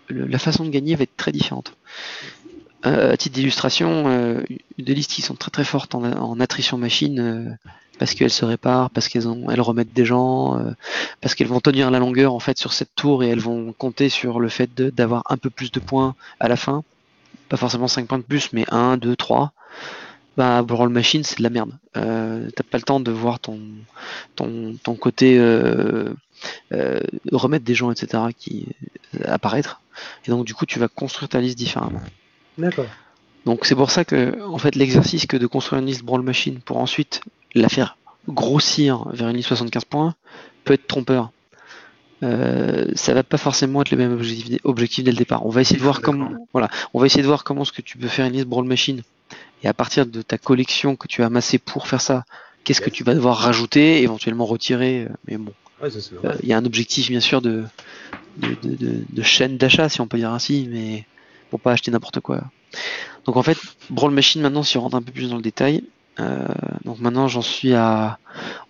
la façon de gagner va être très différente. Euh, à titre d'illustration, euh, des listes qui sont très très fortes en, attrition machine euh, parce qu'elles se réparent, parce qu'elles elles remettent des gens, euh, parce qu'elles vont tenir la longueur en fait sur cette tour et elles vont compter sur le fait d'avoir un peu plus de points à la fin. Pas forcément 5 points de plus, mais 1, 2, 3 bah, Brawl Machine, c'est de la merde. Euh, T'as pas le temps de voir ton, ton, ton côté euh, euh, remettre des gens, etc., qui apparaître. Et donc, du coup, tu vas construire ta liste différemment. D'accord. Donc, c'est pour ça que, en fait, l'exercice que de construire une liste Brawl Machine pour ensuite la faire grossir vers une liste 75 points peut être trompeur. Euh, ça va pas forcément être les mêmes objectifs, objectifs dès le départ. On va essayer de voir comment, voilà, on va essayer de voir comment ce que tu peux faire une liste Brawl Machine et à partir de ta collection que tu as amassée pour faire ça, qu'est-ce que tu vas devoir rajouter, éventuellement retirer. Euh, mais bon, euh, il y a un objectif bien sûr de, de, chaîne d'achat, si on peut dire ainsi, mais pour pas acheter n'importe quoi. Donc en fait, Brawl Machine, maintenant, si on rentre un peu plus dans le détail, euh, donc maintenant j'en suis à.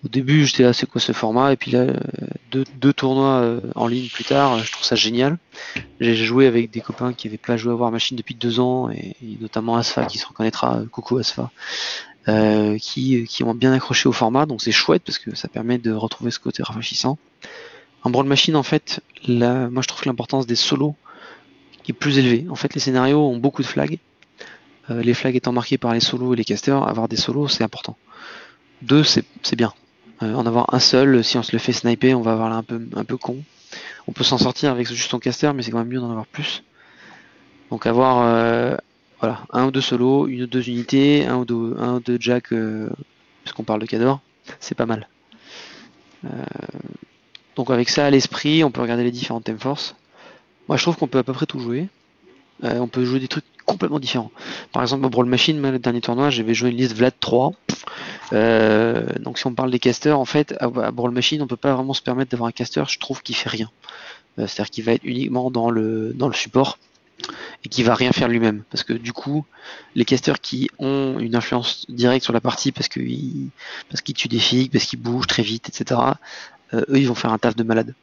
Au début j'étais là c'est quoi ce format? Et puis là deux, deux tournois euh, en ligne plus tard, je trouve ça génial. J'ai joué avec des copains qui n'avaient pas joué à War Machine depuis deux ans et, notamment Asfa qui se reconnaîtra, coucou Asfa, euh, qui, qui ont bien accroché au format donc c'est chouette parce que ça permet de retrouver ce côté rafraîchissant. En Brawl Machine en fait, là, moi je trouve l'importance des solos est plus élevée. En fait les scénarios ont beaucoup de flags euh, les flags étant marqués par les solos et les casters, avoir des solos c'est important. Deux, c'est bien. Euh, en avoir un seul, si on se le fait sniper, on va avoir là un peu, un peu con. On peut s'en sortir avec juste son caster, mais c'est quand même mieux d'en avoir plus. Donc avoir euh, voilà, un ou deux solos, une ou deux unités, un ou deux, un ou deux jack, parce qu'on parle de Cador, c'est pas mal. donc avec ça à l'esprit, on peut regarder les différentes thème force. Moi je trouve qu'on peut à peu près tout jouer. on peut jouer des trucs complètement différent. Par exemple, Brawl Machine, le dernier tournoi, j'avais joué une liste Vlad 3. donc si on parle des casters, en fait, à, Brawl Machine, on peut pas vraiment se permettre d'avoir un caster, je trouve, qui fait rien. C'est-à-dire qu'il va être uniquement dans le, dans le support et qui va rien faire lui-même. Parce que du coup, les casters qui ont une influence directe sur la partie parce qu'ils parce qu'ils tuent des figues, parce qu'ils bougent très vite, etc., eux, ils vont faire un taf de malade.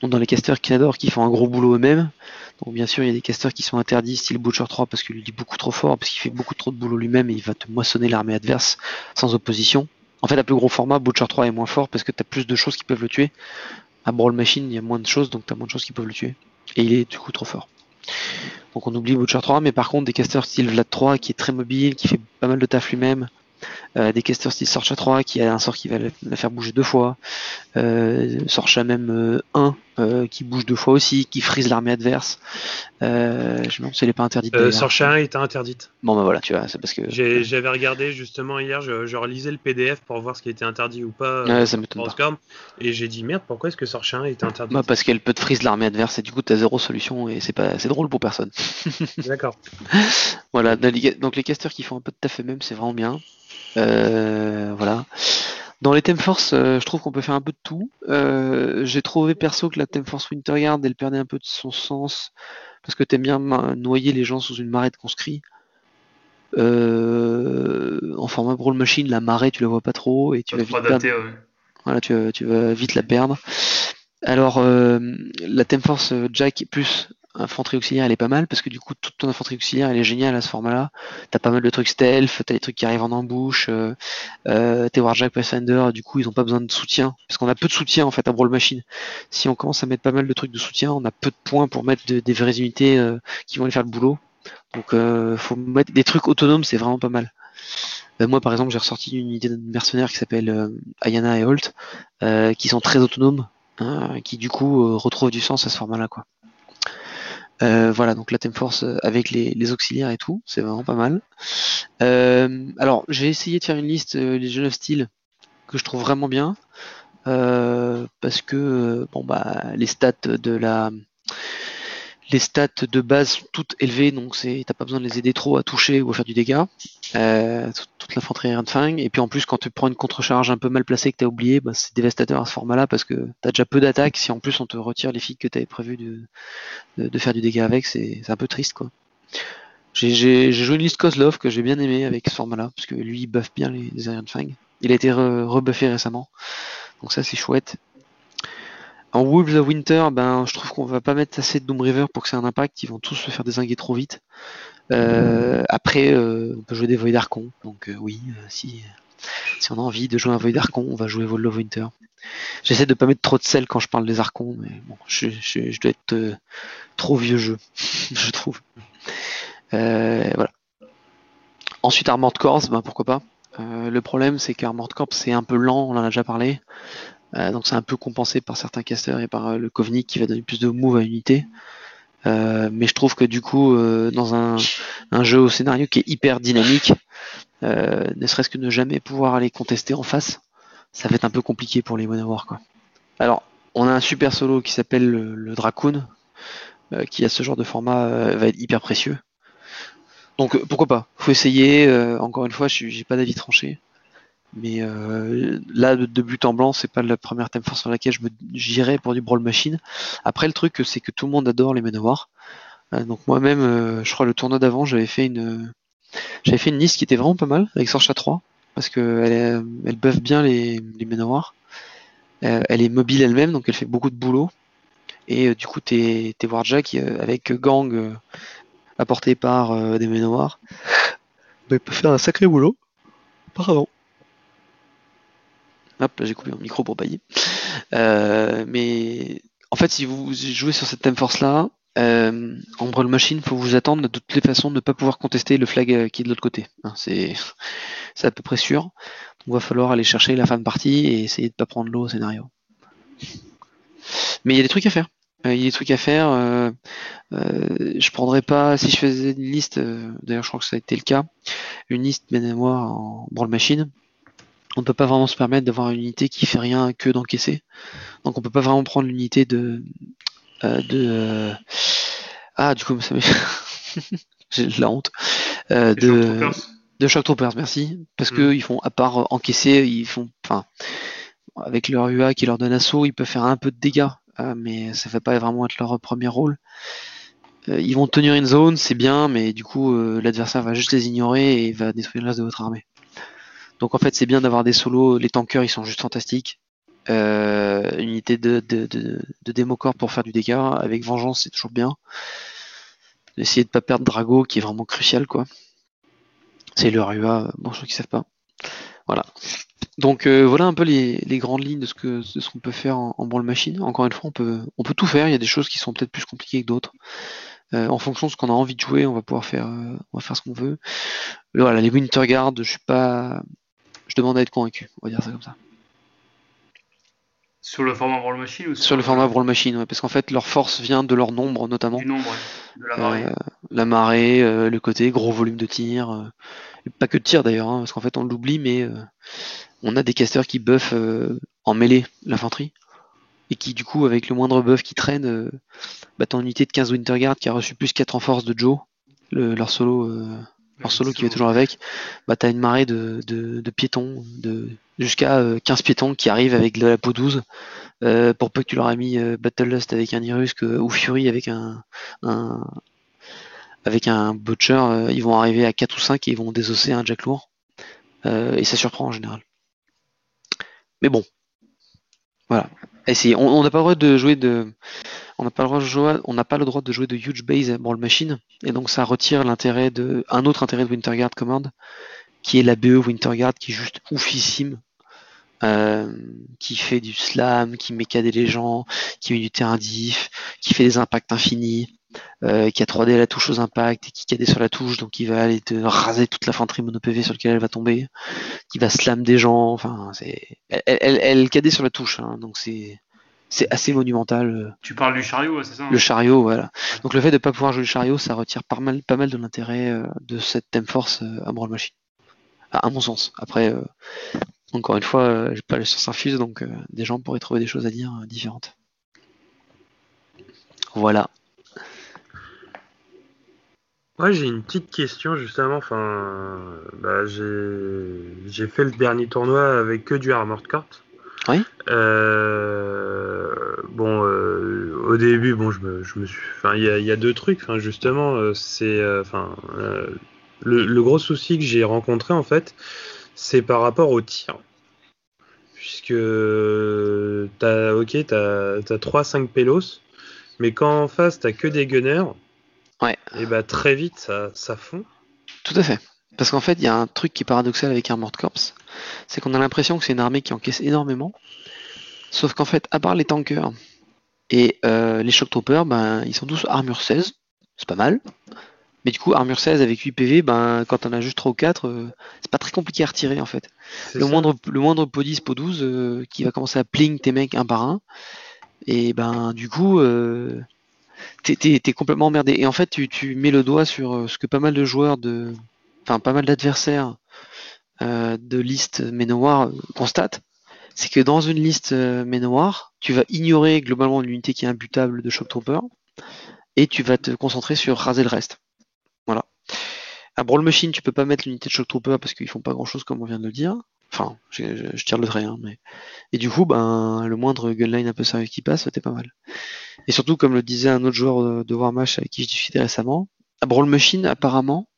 Donc dans les casters qui adorent, qui font un gros boulot eux-mêmes, donc bien sûr il y a des casters qui sont interdits, style Butcher 3, parce qu'il est beaucoup trop fort, parce qu'il fait beaucoup trop de boulot lui-même et il va te moissonner l'armée adverse sans opposition. En fait, à plus gros format, Butcher 3 est moins fort parce que tu as plus de choses qui peuvent le tuer. À Brawl Machine, il y a moins de choses, donc tu as moins de choses qui peuvent le tuer. Et il est du coup trop fort. Donc on oublie Butcher 3, mais par contre des casters style Vlad 3 qui est très mobile, qui fait pas mal de taf lui-même, euh, des casters style Sorcha 3 qui a un sort qui va la faire bouger deux fois, euh, Sorcha même 1 euh, qui bouge deux fois aussi, qui frise l'armée adverse. je me demande si elle n'est pas interdite. Sorcha 1 était interdite. Bon bah voilà, tu vois, c'est parce que. J'avais regardé justement hier, je, relisais le PDF pour voir ce qui était interdit ou pas. Ouais, ça Et j'ai dit merde, pourquoi est-ce que Sorcha 1 était interdite bah, Parce qu'elle peut te frise l'armée adverse et du coup tu as zéro solution et c'est pas c'est drôle pour personne. D'accord. voilà, donc les casters qui font un peu de taf eux-mêmes, c'est vraiment bien. Euh, voilà. Dans les Theme Force, euh, je trouve qu'on peut faire un peu de tout. Euh, j'ai trouvé perso que la Theme Force Winterguard, elle perdait un peu de son sens parce que t'aimes bien noyer les gens sous une marée de conscrits. en format Brawl Machine, la marée, tu la vois pas trop et tu vas vite voilà, tu, tu, vas vite la perdre. Alors, la Theme Force Jack plus infanterie auxiliaire, elle est pas mal parce que du coup, toute ton infanterie auxiliaire, elle est géniale à ce format-là. T'as pas mal de trucs stealth, t'as des trucs qui arrivent en embouche, euh, euh, tes Warjack Pathfinder, du coup, ils ont pas besoin de soutien parce qu'on a peu de soutien en fait à Brawl Machine. Si on commence à mettre pas mal de trucs de soutien, on a peu de points pour mettre des vraies unités euh, qui vont aller faire le boulot. Donc, euh, faut mettre des trucs autonomes, c'est vraiment pas mal. moi, par exemple, j'ai ressorti une unité de mercenaires qui s'appelle Ayana et Holt, qui sont très autonomes, hein, qui du coup retrouvent du sens à ce format-là, quoi. Euh, voilà, donc la Theme Force euh, avec les, auxiliaires et tout, c'est vraiment pas mal. Euh, alors, j'ai essayé de faire une liste des jeunes of Steel que je trouve vraiment bien. parce que bon bah les stats de la les stats de base sont toutes élevées, donc t'as pas besoin de les aider trop à toucher ou à faire du dégât. Euh, toute l'infanterie Fang. Et puis en plus, quand tu prends une contre-charge un peu mal placée que t'as oublié, bah, c'est dévastateur à ce format-là parce que t'as déjà peu d'attaques. Si en plus on te retire les filles que t'avais prévu de, de, faire du dégât avec, c'est un peu triste quoi. J'ai joué une liste Kozlov que j'ai bien aimé avec ce format-là, parce que lui il buff bien les, les Fang. Il a été rebuffé récemment, donc ça c'est chouette. En Wolves of Winter, ben, je trouve qu'on va pas mettre assez de Doom River pour que c'est un impact. Ils vont tous se faire désinguer trop vite. Euh, après, euh, on peut jouer des Void Archon. Donc euh, oui, si, si on a envie de jouer un Void Archon, on va jouer Wolves of Winter. J'essaie de pas mettre trop de sel quand je parle des Archons, mais bon, je, je, dois être trop vieux jeu, je trouve. voilà. Ensuite, Armored Corps, ben, pourquoi pas. le problème, c'est qu'Armored Corps, c'est un peu lent, on en a déjà parlé. Euh, donc c'est un peu compensé par certains casters et par euh, le Kovnik qui va donner plus de move à unité. Euh, mais je trouve que du coup, dans un, jeu au scénario qui est hyper dynamique, ne serait-ce que ne jamais pouvoir aller contester en face, ça va être un peu compliqué pour les War quoi. Alors, on a un super solo qui s'appelle le, Dracoon, qui à ce genre de format va être hyper précieux. Donc pourquoi pas? Faut essayer. encore une fois, je j'ai pas d'avis tranché. Mais euh, là, de, but en blanc, c'est pas la première thème force sur laquelle je me j'irai pour du brawl machine. Après, le truc, c'est que tout le monde adore les Manowar. Euh, donc moi-même, euh, je crois le tournoi d'avant, j'avais fait une, j'avais fait une liste qui était vraiment pas mal avec Sorcha 3 parce que elle, elle buff bien les, les Manowar. elle est mobile elle-même, donc elle fait beaucoup de boulot. Et du coup, tes, tes Warjack avec gang apporté par des Manowar, bah, peut faire un sacré boulot. Apparemment. Hop, j'ai coupé mon micro pour bailler. Euh, mais en fait, si vous jouez sur cette thème force là, euh, en Brawl Machine, faut vous attendre de toutes les façons de ne pas pouvoir contester le flag euh, qui est de l'autre côté. Hein, c'est à peu près sûr. Donc, il va falloir aller chercher la fin de partie et essayer de pas prendre l'eau au scénario. Mais il y a des trucs à faire. Il y a des trucs à faire. Euh, je prendrais pas, si je faisais une liste, d'ailleurs je crois que ça a été le cas, une liste mémoire en Brawl Machine, on ne peut pas vraiment se permettre d'avoir une unité qui fait rien que d'encaisser. Donc on peut pas vraiment prendre l'unité de euh, de euh, ah du coup ça j'ai la honte euh, de De Shock Troopers, merci. Parce que ils font, à part encaisser, ils font, enfin, avec leur UA qui leur donne assaut, ils peuvent faire un peu de dégâts, mais ça va pas vraiment être leur premier rôle. ils vont tenir une zone, c'est bien, mais du coup, l'adversaire va juste les ignorer et va détruire le reste de votre armée. Donc en fait, c'est bien d'avoir des solos. Les tankers, ils sont juste fantastiques. Euh, unité de, de, de, pour faire du dégât. Avec Vengeance, c'est toujours bien. Essayer de pas perdre Drago, qui est vraiment crucial, quoi. C'est le RUA, bon, crois qu'ils savent pas. Voilà. Donc euh, voilà un peu les, grandes lignes de ce que ce qu'on peut faire en, en machine. Encore une fois, on peut on peut tout faire. Il y a des choses qui sont peut-être plus compliquées que d'autres. Euh, en fonction de ce qu'on a envie de jouer, on va pouvoir faire on va faire ce qu'on veut. Voilà, les Winter Guard, je suis pas je demande à être convaincu, on va dire ça comme ça. Sur le format Brawl Machine ou sur, le format Brawl Machine, parce qu'en fait leur force vient de leur nombre notamment. Du nombre, de la marée. Euh, la marée, euh, le côté gros volume de tir, euh, pas que de tir d'ailleurs, hein, parce qu'en fait on l'oublie, mais on a des casters qui buffent en mêlée l'infanterie, et qui du coup avec le moindre buff qui traîne, bah, ton unité de 15 Winterguard qui a reçu plus 4 en force de Joe, leur solo leur solo qui va toujours avec, bah t'as une marée de, de, piétons, de jusqu'à 15 euh, piétons qui arrivent avec de la peau 12. Euh, pour peu que tu leur as mis euh, Battlelust avec un Irusque ou Fury avec un, un avec un Butcher, ils vont arriver à 4 ou 5 et ils vont désosser un Jack lourd. et ça surprend en général. Mais bon. Voilà. On n'a pas le droit de jouer de on n'a pas le droit de jouer, de huge base le machine, et donc ça retire l'intérêt de un autre intérêt de Winterguard Command, qui est la BE Winterguard, qui est juste oufissime, euh, qui fait du slam, qui mécade les gens, qui met du terrain diff, qui fait des impacts infinis, euh, qui a 3D à la touche aux impacts et qui cadait sur la touche, donc il va aller te raser toute la l'infanterie mono PV sur laquelle elle va tomber, qui va slam des gens, enfin c'est, elle, elle, elle, sur la touche, hein, donc c'est c'est assez monumental. Euh. Tu parles du chariot, c'est ça hein Le chariot, voilà. Donc le fait de ne pas pouvoir jouer le chariot, ça retire pas mal, pas mal de l'intérêt euh, de cette thème force euh, à Brawl Machine. À mon sens. Après, encore une fois, j'ai pas la science infuse, donc des gens pourraient trouver des choses à dire différentes. Voilà. Moi, j'ai une petite question justement. Enfin, bah, j'ai fait le dernier tournoi avec que du Armored Corps. Oui. Euh, bon, euh, au début, bon, je me, je me suis. Enfin, il y a, deux trucs. Enfin, justement, euh, c'est. Enfin, le, gros souci que j'ai rencontré, en fait, c'est par rapport au tir. Puisque. T'as, ok, t'as, as 3-5 pélos, mais quand en face, t'as que des gunners. Ouais. Et bah, très vite, ça, ça fond. Tout à fait. Parce qu'en fait, il y a un truc qui est paradoxal avec Armored Corps, c'est qu'on a l'impression que c'est une armée qui encaisse énormément. Sauf qu'en fait, à part les tankers et euh, les shock troopers, ben, ils sont tous armure 16, c'est pas mal. Mais du coup, armure 16 avec 8 PV, ben, quand on a juste 3 ou 4, euh, c'est pas très compliqué à retirer en fait. Le moindre, le moindre pot 10, pot 12 euh, qui va commencer à pling tes mecs un par un. Et ben, du coup, t'es complètement emmerdé. Et en fait, tu, tu, mets le doigt sur ce que pas mal de joueurs de, pas mal d'adversaires euh, de liste Ménoir constatent, c'est que dans une liste euh, Ménoir, tu vas ignorer globalement l'unité qui est imbutable de Shock Trooper et tu vas te concentrer sur raser le reste. Voilà. À Brawl Machine, tu peux pas mettre l'unité de Shock Trooper parce qu'ils font pas grand chose comme on vient de le dire. Enfin, je, tire le trait, hein, mais. Et du coup, ben, le moindre gunline un peu sérieux qui passe, c'était pas mal. Et surtout, comme le disait un autre joueur de, Warmash avec qui je discutais récemment, à Brawl Machine, apparemment,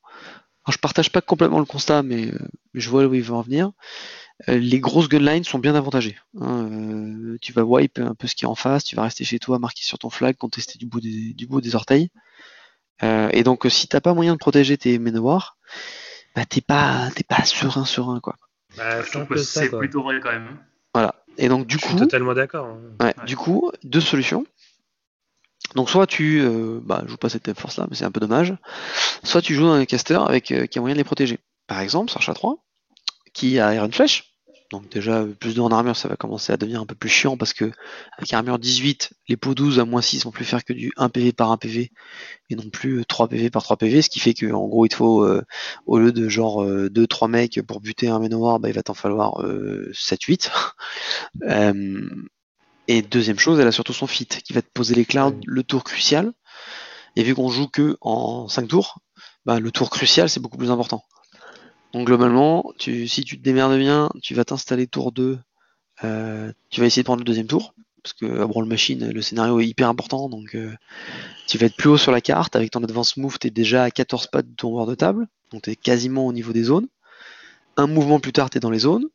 alors, je partage pas complètement le constat, mais, euh, je vois où il veut en venir. Euh, les grosses gunlines sont bien avantagées. Hein. Euh, tu vas wipe un peu ce qui est en face, tu vas rester chez toi, marquer sur ton flag, contester du bout des, du bout des orteils. et donc, si t'as pas moyen de protéger tes ménoirs, bah t'es pas, t'es pas serein, serein quoi. Bah, c'est plutôt vrai quand même. Voilà. Et donc du je coup, suis totalement d'accord. Hein. Ouais, Du coup, deux solutions. Donc soit tu euh, bah, joues pas cette force là, mais c'est un peu dommage. Soit tu joues un caster avec euh, qui a moyen de les protéger. Par exemple, Sarcha 3, qui a Iron Flèche. Donc déjà plus de en armure, ça va commencer à devenir un peu plus chiant parce que avec armure 18, les pots 12 à moins 6 vont plus faire que du 1 PV par 1 PV et non plus 3 PV par 3 PV, ce qui fait qu'en gros il te faut euh, au lieu de genre 2-3 mecs pour buter un Menoir, bah, il va t'en falloir 7-8. Et deuxième chose, elle a surtout son fit qui va te poser les clouds le tour crucial. Et vu qu'on joue que en 5 tours, bah, le tour crucial c'est beaucoup plus important. Donc globalement, si tu te démerdes bien, tu vas t'installer tour 2, euh, tu vas essayer de prendre le deuxième tour, parce que à Brawl Machine, le scénario est hyper important, donc euh, tu vas être plus haut sur la carte, avec ton advance move, tu es déjà à 14 pas de ton de table, donc tu es quasiment au niveau des zones. Un mouvement plus tard, tu es dans les zones.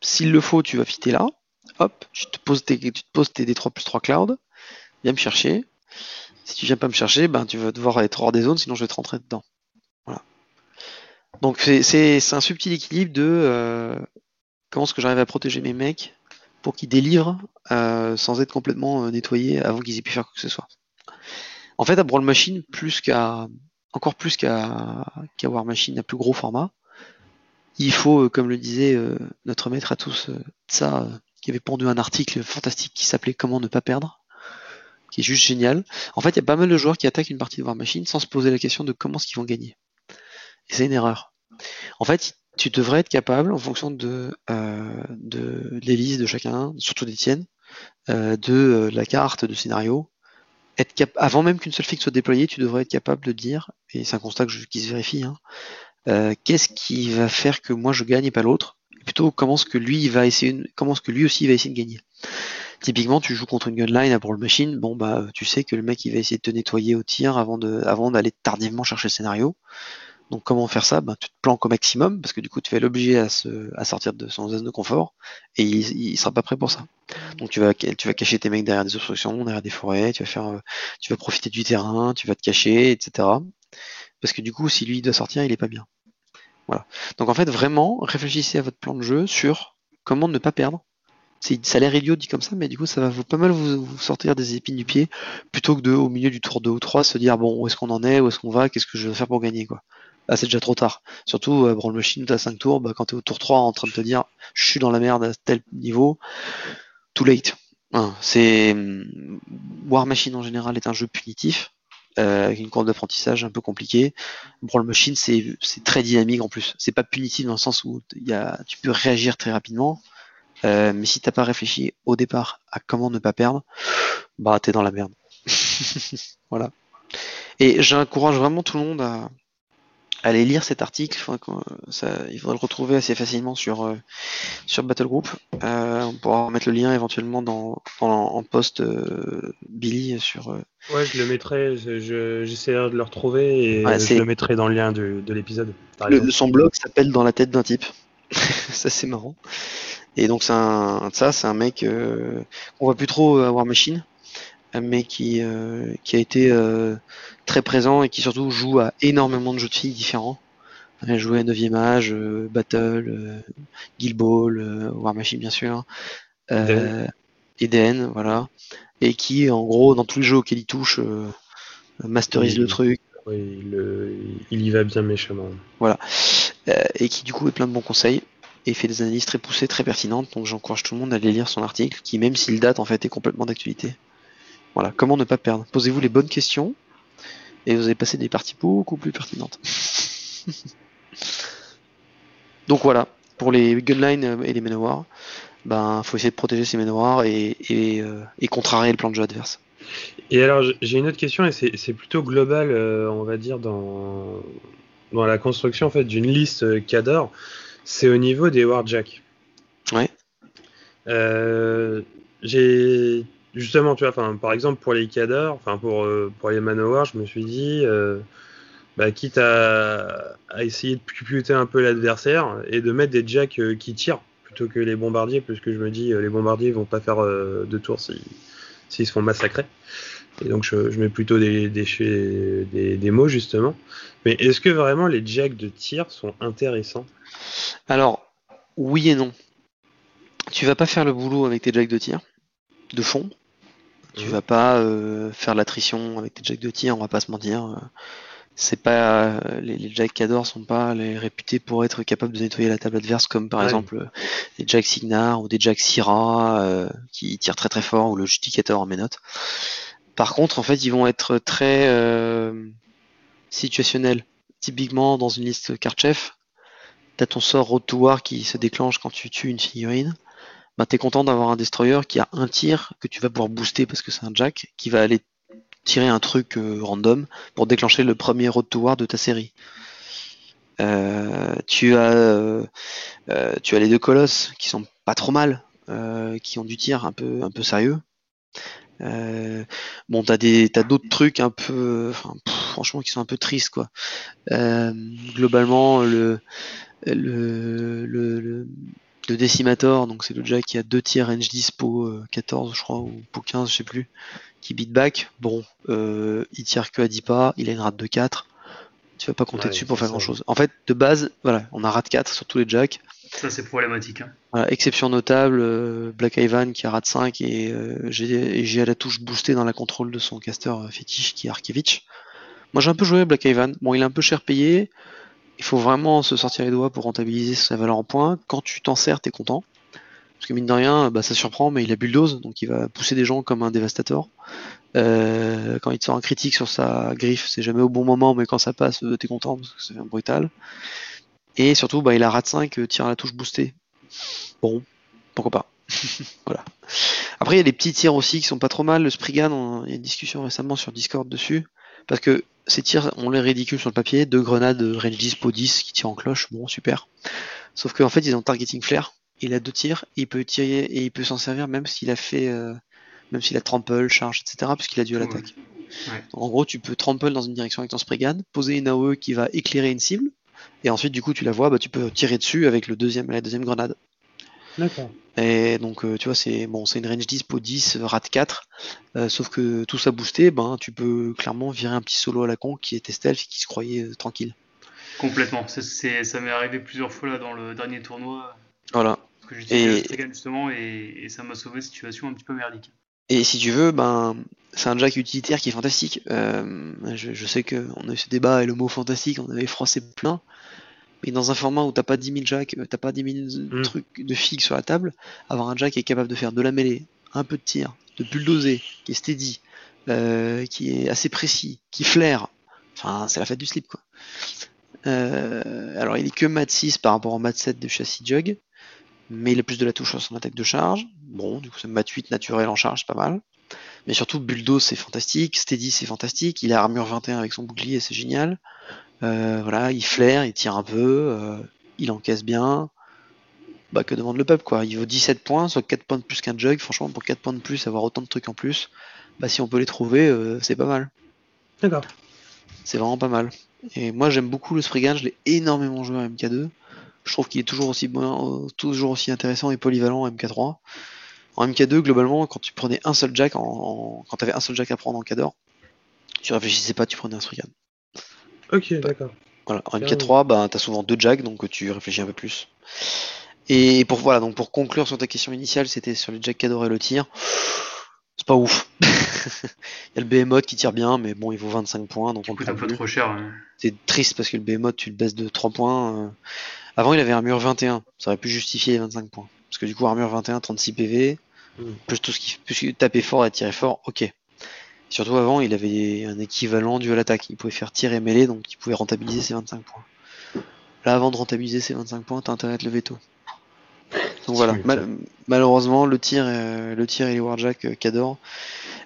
S'il le faut, tu vas fitter là. Hop, tu te poses tes, tu te poses tes D3 plus 3 cloud, viens me chercher. Si tu viens pas me chercher, ben tu vas devoir être hors des zones, sinon je vais te rentrer dedans. Voilà. Donc c'est un subtil équilibre de euh, comment est-ce que j'arrive à protéger mes mecs pour qu'ils délivrent euh, sans être complètement euh, nettoyés avant qu'ils aient pu faire quoi que ce soit. En fait, à Brawl Machine, plus qu'à encore plus qu'à qu'à War Machine à plus gros format, il faut, euh, comme le disait euh, notre maître à tous, ça, euh, qui avait pondu un article fantastique qui s'appelait Comment ne pas perdre, qui est juste génial. En fait, il y a pas mal de joueurs qui attaquent une partie de War Machine sans se poser la question de comment est-ce qu'ils vont gagner. Et c'est une erreur. En fait, tu devrais être capable, en fonction de, euh, de l'hélice de chacun, surtout des tiennes, euh, de euh, la carte, de scénario, être avant même qu'une seule fixe soit déployée, tu devrais être capable de dire, et c'est un constat qui se vérifie, hein, euh, qu'est-ce qui va faire que moi je gagne et pas l'autre, plutôt comment est-ce que lui il aussi il va essayer de gagner. Typiquement, tu joues contre une gunline à Brawl Machine, bon bah tu sais que le mec il va essayer de te nettoyer au tir avant d'aller tardivement chercher le scénario. Donc comment faire ça? Ben, Tu te planques au maximum parce que du coup tu vas l'obliger à, sortir de son zone de confort et il, il sera pas prêt pour ça. Donc tu vas, cacher tes mecs derrière des obstructions, derrière des forêts, tu vas faire, euh, tu vas profiter du terrain, tu vas te cacher, etc. Parce que du coup si lui doit sortir, il est pas bien. Voilà. Donc en fait vraiment réfléchissez à votre plan de jeu sur comment ne pas perdre. Ça a l'air idiot dit comme ça, mais du coup ça va pas mal vous, sortir des épines du pied plutôt que de au milieu du tour 2 ou 3 se dire bon où est-ce qu'on en est, où est-ce qu'on va, qu'est-ce que je vais faire pour gagner quoi. Là c'est déjà trop tard. Surtout euh, Brawl Machine t'as 5 tours, bah, quand t'es au tour 3 en train de te dire je suis dans la merde à tel niveau, too late. Hein, c'est War Machine en général est un jeu punitif, avec une courbe d'apprentissage un peu compliquée. Brawl Machine c'est très dynamique en plus. C'est pas punitif dans le sens où y a, tu peux réagir très rapidement. Euh, mais si t'as pas réfléchi au départ à comment ne pas perdre, bah t'es dans la merde. voilà. Et j'encourage vraiment tout le monde à, à aller lire cet article. Ça, il faudrait le retrouver assez facilement sur euh, sur Battle Group. Euh, on pourra mettre le lien éventuellement dans, en, en post euh, Billy sur. euh, Ouais, je le mettrai, je- je- j'essaierai de le retrouver et Ouais, je le mettrai dans le lien de, de l'épisode. Son blog s'appelle Dans la tête d'un type. ça c'est marrant. Et donc c'est un ça c'est un mec euh, qu'on voit plus trop à War Machine, mais qui euh, qui a été euh, très présent et qui surtout joue à énormément de jeux de filles différents. Il a joué à 9 âge, euh, Battle, euh, Guild Ball, War Machine bien sûr, Eden, voilà, et qui en gros dans tous les jeux auxquels il touche masterise le truc, Oui, il, le- il y va bien méchamment. euh, et qui du coup est plein de bons conseils et fait des analyses très poussées, très pertinentes. Donc j'encourage tout le monde à aller lire son article, qui même s'il date en fait est complètement d'actualité. Voilà, comment ne pas perdre? Posez-vous les bonnes questions et vous allez passer des parties beaucoup plus pertinentes. Donc voilà, pour les gunlines et les manowars, ben faut essayer de protéger ces manowars et, et, euh, et contrarier le plan de jeu adverse. Et alors, j'ai une autre question, et c'est plutôt global, euh, on va dire, dans, dans la construction en fait, d'une liste euh, Cador. C'est au niveau des Warjack. Ouais. Euh, j'ai justement, tu vois, enfin, par exemple pour les pour euh, pour les Manowar, je me suis dit, euh, bah, quitte à, essayer de puter un peu l'adversaire et de mettre des jacks euh, qui tirent plutôt que les bombardiers, puisque je me dis, les bombardiers vont pas faire de tour si s'ils se font massacrer. Et donc je, je mets plutôt des, des, des, des mots justement. Mais est-ce que vraiment les jacks de tir sont intéressants? Alors, oui et non. Tu vas pas faire le boulot avec tes jacks de tir, de fond. Tu Mhm. vas pas euh, faire l'attrition avec tes jacks de tir, on va pas se mentir. euh, C'est pas euh, les, les jacks Cador sont pas les réputés pour être capables de nettoyer la table adverse comme par Ouais. exemple euh, des jacks Signar ou des jacks Syrah euh, qui tirent très très fort ou le justificateur en ménote. Par contre, en fait, ils vont être très euh, situationnels. Typiquement, dans une liste carte chef, t'as ton sort Road to War qui se déclenche quand tu tues une figurine. Bah, t'es content d'avoir un destroyer qui a un tir que tu vas pouvoir booster parce que c'est un jack qui va aller tirer un truc euh, random pour déclencher le premier Road to de ta série. tu as tu as les deux colosses qui sont pas trop mal, qui ont du tir un peu sérieux. bon, t'as des t'as d'autres trucs un peu, franchement, qui sont un peu tristes quoi. globalement, le le, le, le Decimator, donc c'est le Jack qui a deux tirs range 10 pour 14 je crois, ou pour 15 je sais plus, qui beat back. Bon, euh, il tire que à 10 pas, il a une rate de 4. Tu vas pas compter dessus pour faire grand chose. En fait, de base, voilà, on a rate 4 sur tous les jacks. Ça c'est problématique. Hein. exception notable, euh, Black Ivan qui a rate 5 et euh, j'ai à la touche boostée dans la contrôle de son caster fétiche qui est Arkevich. Moi j'ai un peu joué Black Ivan. Bon, il est un peu cher payé il faut vraiment se sortir les doigts pour rentabiliser sa valeur en points. Quand tu t'en sers, t'es content. Parce que mine de rien, bah, ça surprend, mais il a bulldoze, donc il va pousser des gens comme un dévastateur. Quand il te sort un critique sur sa griffe, c'est jamais au bon moment, mais quand ça passe, euh, t'es content parce que c'est brutal. Et surtout, bah, il a rat 5, euh, tire à la touche boostée. Bon, pourquoi pas. voilà. Après, il y a des petits tirs aussi qui sont pas trop mal. Le Spriggan, il y a une discussion récemment sur Discord dessus. Parce que ces tirs ont l'air ridicules sur le papier. Deux grenades range 10, po 10 qui tirent en cloche. Bon, super. Sauf qu'en fait, ils ont targeting flare. Il a deux tirs. il peut tirer et il peut s'en servir même s'il a fait. Euh, même s'il a trample, charge, etc. puisqu'il a dû à l'attaque. En gros, tu peux trample dans une direction avec ton Spriggan, poser une AOE qui va éclairer une cible. Et ensuite, du coup, tu la vois, bah, tu peux tirer dessus avec le deuxième, la deuxième grenade. D'accord. Et donc, euh, tu vois, c'est bon, c'est une range 10 pour 10, rat 4. Euh, sauf que tout ça boosté, ben, tu peux clairement virer un petit solo à la con qui était stealth et qui se croyait euh, tranquille. Complètement. C'est, ça m'est arrivé plusieurs fois là dans le dernier tournoi. Voilà. Parce que j'utilisais et... justement et, ça m'a sauvé une situation un petit peu merdique. Et si tu veux, ben, c'est un jack utilitaire qui est fantastique. je, je, sais qu'on a eu ce débat et le mot fantastique, on avait froissé plein. Mais dans un format où t'as pas 10 000 jacks, euh, t'as pas 10 000 hmm. trucs de figues sur la table, avoir un jack qui est capable de faire de la mêlée, un peu de tir, de bulldozer, qui est steady, euh, qui est assez précis, qui flaire, enfin c'est la fête du slip quoi. Euh, alors il est que mat 6 par rapport au mat 7 de châssis jug, mais il a plus de la touche sur son attaque de charge. Bon, du coup c'est mat 8 naturel en charge, c'est pas mal. Mais surtout bulldoze c'est fantastique, steady c'est fantastique, il a armure 21 avec son bouclier, c'est génial. Euh, voilà, il flaire, il tire un peu, euh, il encaisse bien. Bah, que demande le peuple, quoi? Il vaut 17 points, soit 4 points de plus qu'un jug. Franchement, pour 4 points de plus, avoir autant de trucs en plus, bah, si on peut les trouver, euh, c'est pas mal. D'accord. C'est vraiment pas mal. Et moi, j'aime beaucoup le Spriggan, je l'ai énormément joué en MK2. Je trouve qu'il est toujours aussi, bon, toujours aussi intéressant et polyvalent en MK3. En MK2, globalement, quand tu prenais un seul jack, en, quand tu avais un seul jack à prendre en Cador, tu réfléchissais pas, tu prenais un Spriggan. Ok, d'accord. Voilà. En MK3, bah, tu as souvent deux jacks, donc tu réfléchis un peu plus. Et pour voilà, donc pour conclure sur ta question initiale, c'était sur les jacks Cador et le tir. C'est pas ouf. Il y a le Behemoth qui tire bien, mais bon, il vaut 25 points. Donc on coûte un peu trop cher. C'est triste parce que le Behemoth, tu le baisses de 3 points. Euh. Avant, il avait armure 21. Ça aurait pu justifier les 25 points. Parce que du coup, armure 21, 36 PV. Plus tout ce qui. Plus taper fort et tirer fort, ok. Surtout avant, il avait un équivalent dû à l'attaque. Il pouvait faire tirer et mêler, donc il pouvait rentabiliser ses 25 points. Là, avant de rentabiliser ses 25 points, t'as intérêt à le veto. Donc voilà, malheureusement, le tir, euh, le tir et les Warjack euh, qu'adore.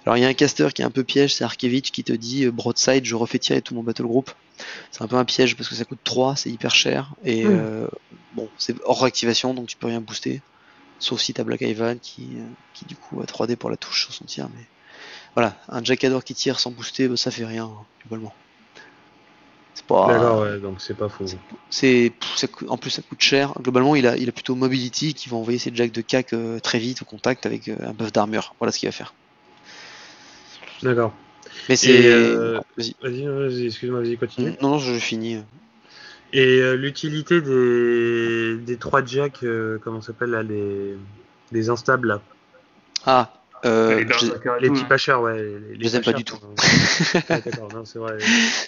Alors il y a un caster qui est un peu piège, c'est Arkevich qui te dit euh, broadside, je refais tirer tout mon battle group. C'est un peu un piège parce que ça coûte 3, c'est hyper cher et hmm. bon, c'est hors activation donc tu peux rien booster. Sauf si t'as Black Ivan qui, qui du coup a 3D pour la touche sur son tir, mais voilà, un Jackador qui tire sans booster, bah, ça fait rien, globalement. C'est pas. D'accord, ouais, donc c'est pas faux. C'est, en plus, ça coûte cher. Globalement, il a, il a plutôt Mobility qui va envoyer ses jacks de cac euh, très vite au contact avec euh, un buff d'armure. Voilà ce qu'il va faire. D'accord. Mais c'est. Euh, vas-y, vas-y, excuse-moi, vas-y, continue. Non, non, je finis. Et l'utilité des, des trois jacks, comment ça s'appelle là, les, les instables là Ah, euh, les, petits pas chers, ouais. Les, je les aime pas du tout.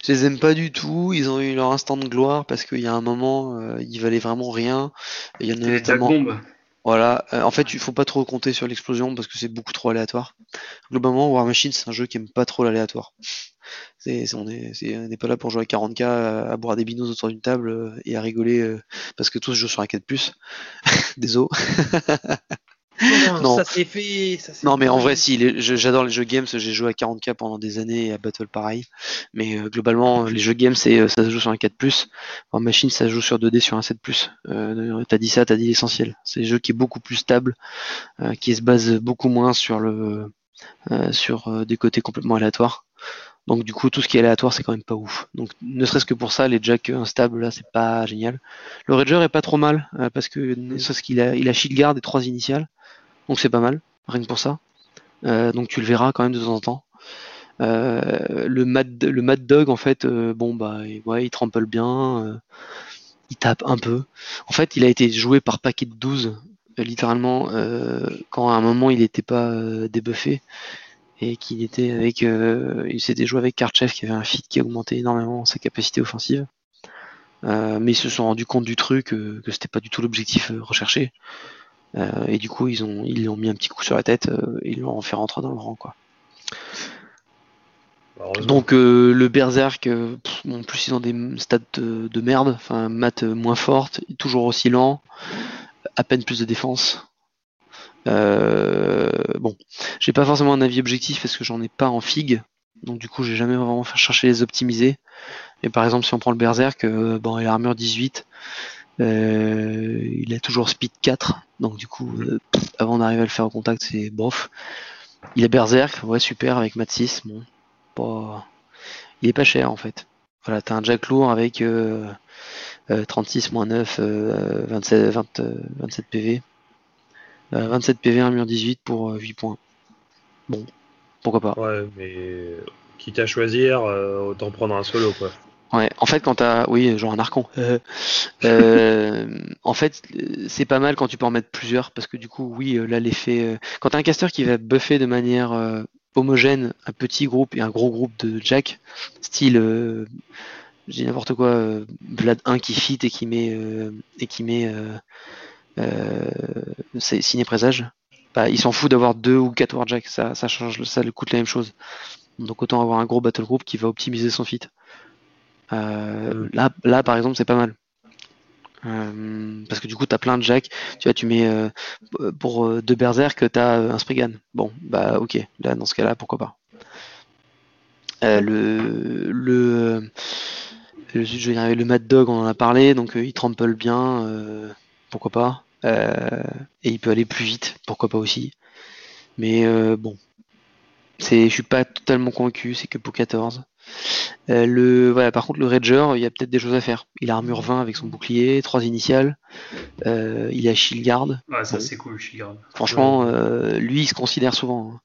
je les aime pas du tout. Ils ont eu leur instant de gloire parce qu'il y a un moment, euh, ils valaient vraiment rien. il y en a notamment. Voilà. Euh, en fait, il faut pas trop compter sur l'explosion parce que c'est beaucoup trop aléatoire. Globalement, War Machine, c'est un jeu qui aime pas trop l'aléatoire. on n'est pas là pour jouer à 40k, à, boire des binos autour d'une table et à rigoler parce que tous jouent sur un 4 plus. Désolé. Non. ça s'est fait. ça s'est Non, mais en vrai, si, les- j'adore les jeux games, j'ai joué à 40k pendant des années et à Battle pareil. Mais euh, globalement, les jeux games, c'est, euh, ça se joue sur un 4+. En machine, ça se joue sur 2D sur un 7+. Euh, t'as dit ça, t'as dit l'essentiel. C'est un jeu qui est beaucoup plus stable, euh, qui se base beaucoup moins sur le sur des côtés complètement aléatoires. Donc du coup, tout ce qui est aléatoire, c'est quand même pas ouf. Donc ne serait-ce que pour ça, les jacks instables, là, c'est pas génial. Le Rager est pas trop mal, euh, parce que serait-ce qu'il a, il a shield guard et trois initiales. Donc c'est pas mal, rien que pour ça. Euh, donc tu le verras quand même de temps en temps. Euh, le, Mad, le Mad Dog, en fait, bon, bah, ouais, il trample bien, il tape un peu. En fait, il a été joué par paquet de 12, euh, littéralement, quand à un moment il n'était pas débuffé et qu'il était avec. euh, il s'était joué avec Karchev qui avait un feat qui augmentait énormément sa capacité offensive. Euh, mais ils se sont rendus compte du truc, euh, que c'était pas du tout l'objectif euh, recherché. Euh, et du coup, ils ont, ils lui ont mis un petit coup sur la tête euh, et ils l'ont fait rentrer dans le rang, quoi. Heureusement. Donc euh, le Berserk, euh, pff, en plus ils ont des stats de, de merde, enfin maths moins fortes, toujours aussi lent, à peine plus de défense. Euh, bon, j'ai pas forcément un avis objectif parce que j'en ai pas en fig, donc du coup j'ai jamais vraiment fait chercher les optimiser. Et par exemple si on prend le Berserk, euh, bon il a armure 18, euh, il a toujours speed 4, donc du coup euh, avant d'arriver à le faire au contact c'est bof. Il a Berserk, ouais super avec mat 6, bon. Il est pas cher en fait. Voilà, t'as un jack lourd avec euh, euh, 36 moins 9, euh, 27, 20, euh, 27 PV. Euh, 27 PV, un mur 18 pour euh, 8 points. Bon, pourquoi pas. Ouais, mais quitte à choisir, euh, autant prendre un solo quoi. Ouais, en fait, quand t'as. Oui, genre un archon. Euh, en fait, euh, c'est pas mal quand tu peux en mettre plusieurs, parce que du coup, oui, euh, là, l'effet. euh, Quand t'as un caster qui va buffer de manière euh, homogène un petit groupe et un gros groupe de Jack, style. euh, je dis n'importe quoi, euh, Vlad 1 qui fit et qui met. euh, et qui met. Euh, c'est signé présage. Bah, il s'en fout d'avoir deux ou quatre Warjack, ça, ça change, ça coûte la même chose. Donc autant avoir un gros battle group qui va optimiser son fit. Euh, Mm. là, là, par exemple, c'est pas mal. Euh, parce que du coup, tu as plein de jacks. Tu vois, tu mets euh, pour deux berserk, tu as un Spriggan. Bon, bah ok. Là, dans ce cas-là, pourquoi pas. Le, le, le, je vais y arriver, le Mad Dog, on en a parlé. Donc, il trample bien. Pourquoi pas. Euh, et il peut aller plus vite. Pourquoi pas aussi. Mais euh, bon. C'est, je suis pas totalement convaincu. C'est que pour 14. Euh, le, voilà, par contre, le Rager, il y a peut-être des choses à faire. Il a armure 20 avec son bouclier, trois initiales. Euh, il a shield guard. Ouais, ça Bon. c'est cool, Shield Franchement, euh, lui, il se considère souvent. hein.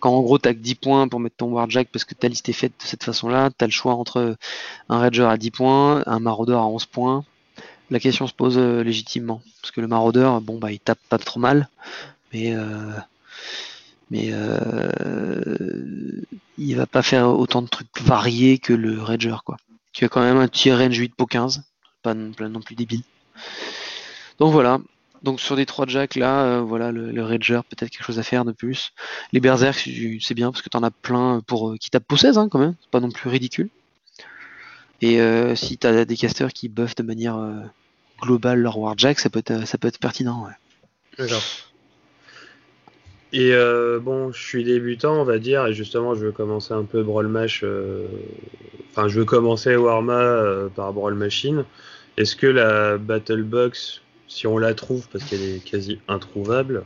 Quand en gros, t'as que 10 points pour mettre ton Warjack parce que ta liste est faite de cette façon-là, t'as le choix entre un Rager à 10 points, un Maraudeur à 11 points. La question se pose euh, légitimement. Parce que le Maraudeur, bon, bah, il tape pas trop mal, mais, euh, mais euh, il va pas faire autant de trucs variés que le Rager, quoi. Tu as quand même un petit range 8 pour 15, pas non plus débile. Donc voilà, donc sur des trois jacks là, euh, voilà, le, le Rager, peut-être quelque chose à faire de plus. Les Berserk, c'est bien parce que t'en as plein pour euh, qui tapent pour 16 hein, quand même, c'est pas non plus ridicule. Et si t'as des casters qui buffent de manière euh, globale leur Warjack, ça peut être être pertinent. Et euh, bon, je suis débutant, on va dire, et justement, je veux commencer un peu Brawl Mash. euh, Enfin, je veux commencer Warma euh, par Brawl Machine. Est-ce que la Battle Box, si on la trouve, parce qu'elle est quasi introuvable,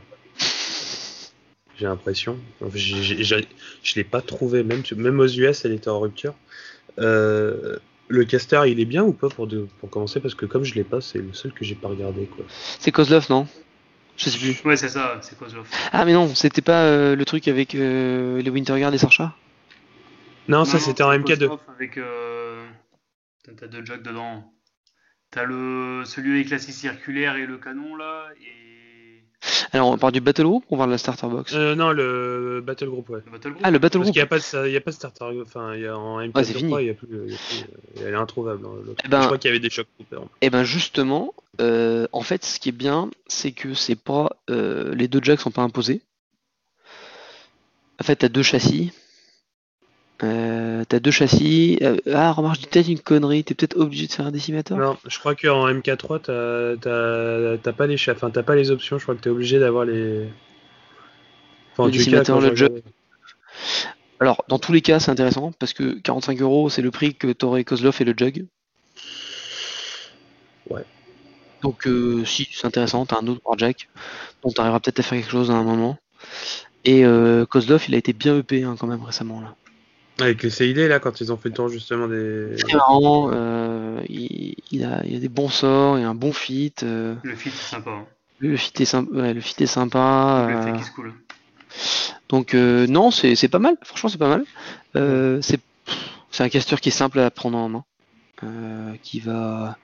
j'ai l'impression, je l'ai pas trouvée, même aux US, elle était en rupture. Le caster, il est bien ou pas pour, de- pour commencer? Parce que comme je l'ai pas, c'est le seul que j'ai pas regardé. Quoi. C'est Kozlov, non? Je sais plus. Ouais, c'est ça, c'est Kozlov. Ah mais non, c'était pas euh, le truc avec euh, les Winterguard et Sorcha Non, ça c'était en c'est MK2. Kozlov Avec, euh... T'as t'as deux jacks dedans. T'as le celui avec la scie circulaire et le canon là, et Alors on part du Battle Group ou on parle de la Starter Box Euh, non, le Battle Group, ouais. le Battle Group. Ah le Battle Parce Group qu'il n'y a, pas de- il y a pas de starter, enfin, il y a, en MK3, Ouais, c'est fini. il y a plus, plus- elle est introuvable. hein. Eh ben- Je crois qu'il y avait des chocs troopers. Et ben justement, euh, en fait, ce qui est bien, c'est que c'est pas euh, les deux jacks sont pas imposés. En fait, t'as deux châssis Euh, t'as deux châssis. Euh, ah, remarque, je dis peut-être une connerie. T'es peut-être obligé de faire un décimateur Non, je crois qu'en MK3, t'as- t'as t'as pas les enfin, t'as pas les options. Je crois que t'es obligé d'avoir les. Enfin, en Le cas, décimateur, le je jug. regarde- Alors, dans tous les cas, c'est intéressant parce que 45 euros, c'est le prix que t'aurais Kozlov et le jug. Ouais. Donc, euh, si, c'est intéressant. T'as un autre Warjack dont t'arriveras peut-être à faire quelque chose à un moment. Et euh, Kozlov, il a été bien EP hein, quand même récemment là. Avec les CID là, quand ils ont fait le tour justement des. Très marrant. euh, il, il a, il a des bons sorts, il a un bon fit. euh, Le fit est sympa. hein. le fit est sympa. ouais, le fit est sympa Le euh, qui se coule. Donc euh, non, c'est c'est pas mal, franchement c'est pas mal. Euh, c'est c'est un caster qui est simple à prendre en main, euh, qui va...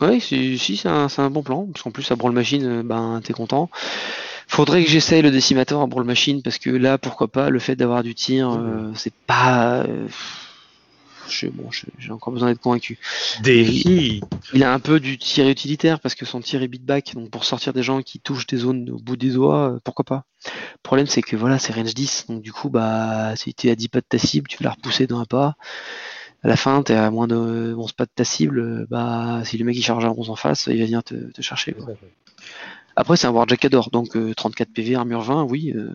Ouais, si, si c'est un, c'est un bon plan, parce qu'en plus à Brawl Machine, ben t'es content. Faudrait que j'essaye le décimateur à Brawl Machine, parce que là, pourquoi pas, le fait d'avoir du tir, euh, c'est pas... euh, je- bon, j'ai encore besoin d'être convaincu. Défi Il a un peu du tir utilitaire parce que son tir est beatback, donc pour sortir des gens qui touchent des zones au bout des doigts, euh, pourquoi pas. Le problème c'est que voilà, c'est range 10, donc du coup, bah, si tu es à 10 pas de ta cible, tu vas la repousser dans un pas. À la fin, tu es à moins de 11 pas de ta cible, euh, bah, si le mec il charge à 11 en face, il va venir te, te chercher. quoi. Après, c'est un Warjack Ador, donc euh, 34 PV, armure 20, oui. euh,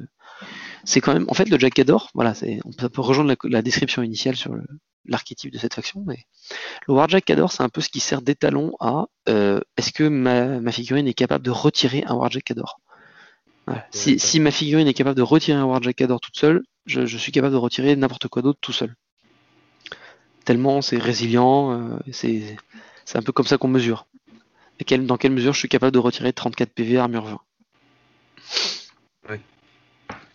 c'est quand même. En fait, le Jack Ador, voilà, on peut, rejoindre la, la description initiale sur l'archétype de cette faction, mais le Warjack Ador, c'est un peu ce qui sert d'étalon à euh, est-ce que ma, ma figurine est capable de retirer un Warjack Ador Voilà. si, Ouais, si ma figurine est capable de retirer un Warjack Ador toute seule, je, je suis capable de retirer n'importe quoi d'autre tout seul. Tellement c'est résilient, euh, c'est un peu comme ça qu'on mesure. Et dans quelle mesure je suis capable de retirer 34 PV armure 20 Ouais.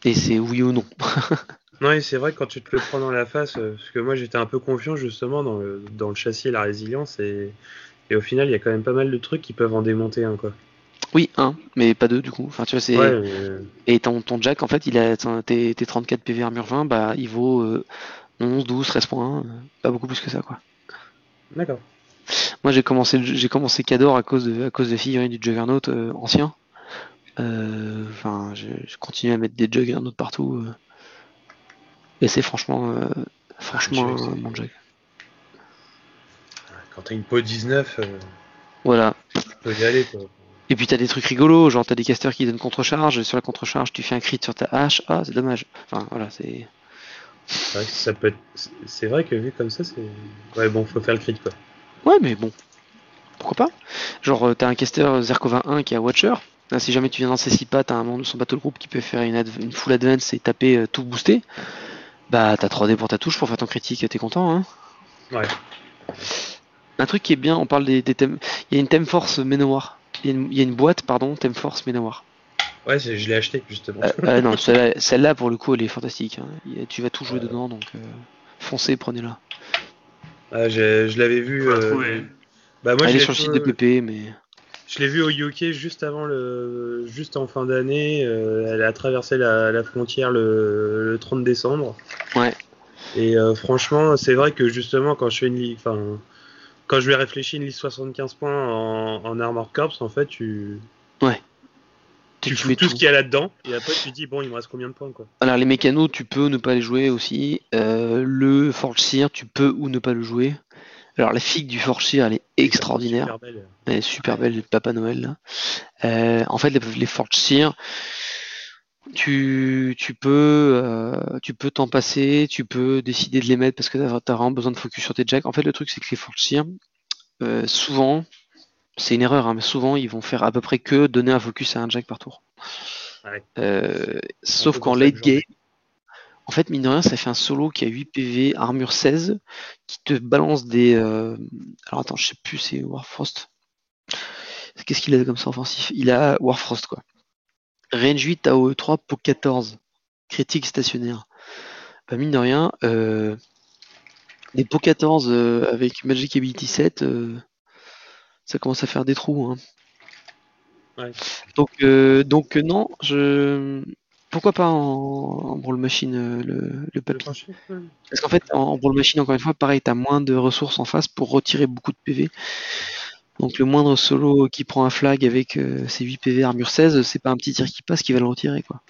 Et c'est oui ou non. Non, et c'est vrai que quand tu te le prends dans la face, euh, parce que moi j'étais un peu confiant justement dans le, dans le châssis et la résilience, et, et au final il y a quand même pas mal de trucs qui peuvent en démonter un quoi. Oui, un, mais pas deux du coup. Enfin, tu vois, c'est Ouais, mais, euh, Et ton, ton Jack, en fait, il a tes, tes 34 PV armure 20, bah, il vaut euh, 11, 12, 13 points, euh, pas beaucoup plus que ça, quoi. D'accord. Moi, j'ai commencé, j'ai commencé Cador à cause de, à cause des figurines du Juggernaut euh, ancien. Euh, Enfin, je, je continue à mettre des Juggernauts partout. euh. et c'est franchement, euh, franchement, euh, mon Jack. Quand t'as une peau 19, euh, Voilà. tu peux y aller quoi. Et puis t'as des trucs rigolos, genre t'as des casters qui donnent contre-charge, sur la contre-charge tu fais un crit sur ta hache, ah c'est dommage. Enfin voilà, c'est. C'est vrai que ça peut être. C'est vrai que vu comme ça, c'est. Ouais, bon, faut faire le crit quoi. Ouais, mais bon, pourquoi pas? Genre, euh, t'as un caster Zerkova 1 qui a Watcher. Là, si jamais tu viens dans ces 6 pas, t'as un membre de son battle group qui peut faire une, une full advance et taper euh, tout boosté. Bah, t'as 3D pour ta touche pour faire ton critique, t'es content, hein? Ouais. Un truc qui est bien, on parle des, des thèmes. Il y a une thème force Menowar. Il y, a une- il y a une boîte, pardon, thème force Menowar. Ouais, je l'ai acheté justement. Euh, euh, non, celle-là, celle-là, pour le coup, elle est fantastique. hein. Tu vas tout jouer dedans, donc euh, foncez, prenez-la. Ah, je l'avais vu. Euh. Bah moi, Elle je est l'ai sur le site de PP, mais. Je l'ai vu au UK juste avant le, juste en fin d'année. euh, elle a traversé la, la frontière le, le 30 décembre. Ouais. Et euh, franchement, c'est vrai que justement, quand je fais une liste, enfin, quand je vais réfléchir une liste 75 points en, en Armor Corps, en fait, tu, tu, fous mets tout, ce qu'il y a là-dedans. Et après, tu dis bon, il me reste combien de points quoi. Alors les mécanos, tu peux ne pas les jouer aussi. Euh, le Forge Seer, tu peux ou ne pas le jouer. Alors la figue du Forge Seer, elle est extraordinaire. Super belle. Elle est super belle, le Papa Noël. Là. Euh, en fait, les, les Forge Seer, tu, tu peux euh, tu peux t'en passer, tu peux décider de les mettre parce que tu as, vraiment besoin de focus sur tes jacks. En fait, le truc, c'est que les Forge Seer, souvent, c'est une erreur, hein, mais souvent, ils vont faire à peu près que donner un focus à un jack par tour. Ouais. Euh, sauf qu'en late game, en fait, mine de rien, ça fait un solo qui a 8 PV, armure 16, qui te balance des. euh, Alors attends, je sais plus, c'est Warfrost. Qu'est-ce qu'il a comme ça offensif? Il a Warfrost, quoi. Range 8, AOE 3, Po 14. Critique stationnaire. Bah, mine de rien, euh, des Po 14 euh, avec Magic Ability 7, euh, ça commence à faire des trous. Hein. Ouais. Donc, euh, donc euh, non, je. Pourquoi pas en, en Brawl Machine euh, le, le papy Parce qu'en fait, en, en Brawl Machine, encore une fois, pareil, t'as moins de ressources en face pour retirer beaucoup de PV. Donc le moindre solo qui prend un flag avec euh, ses 8 PV armure 16, c'est pas un petit tir qui passe qui va le retirer quoi.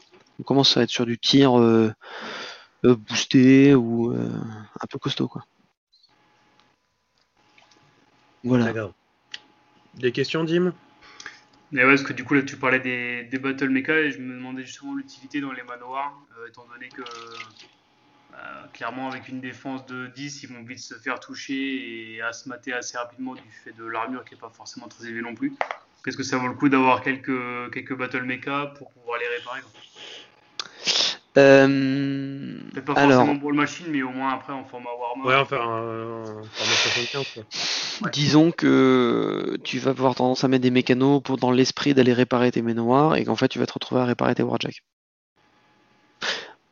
On commence à être sur du tir euh, boosté ou euh, un peu costaud quoi. Voilà. Des questions, Dim? Mais ouais, parce que du coup, là, tu parlais des, des battle mecha et je me demandais justement l'utilité dans les manoirs, euh, étant donné que euh, clairement, avec une défense de 10, ils vont vite se faire toucher et à se mater assez rapidement du fait de l'armure qui n'est pas forcément très élevée non plus. Qu'est-ce que ça vaut le coup d'avoir quelques, quelques battle mecha pour pouvoir les réparer quoi? Euh, Peut-être pas alors, forcément pour le machine, mais au moins après en format Warhammer. Ouais, enfin, euh, en format 75, quoi. Ouais. disons que tu vas avoir tendance à mettre des mécanos pour dans l'esprit d'aller réparer tes manoirs et qu'en fait tu vas te retrouver à réparer tes warjack.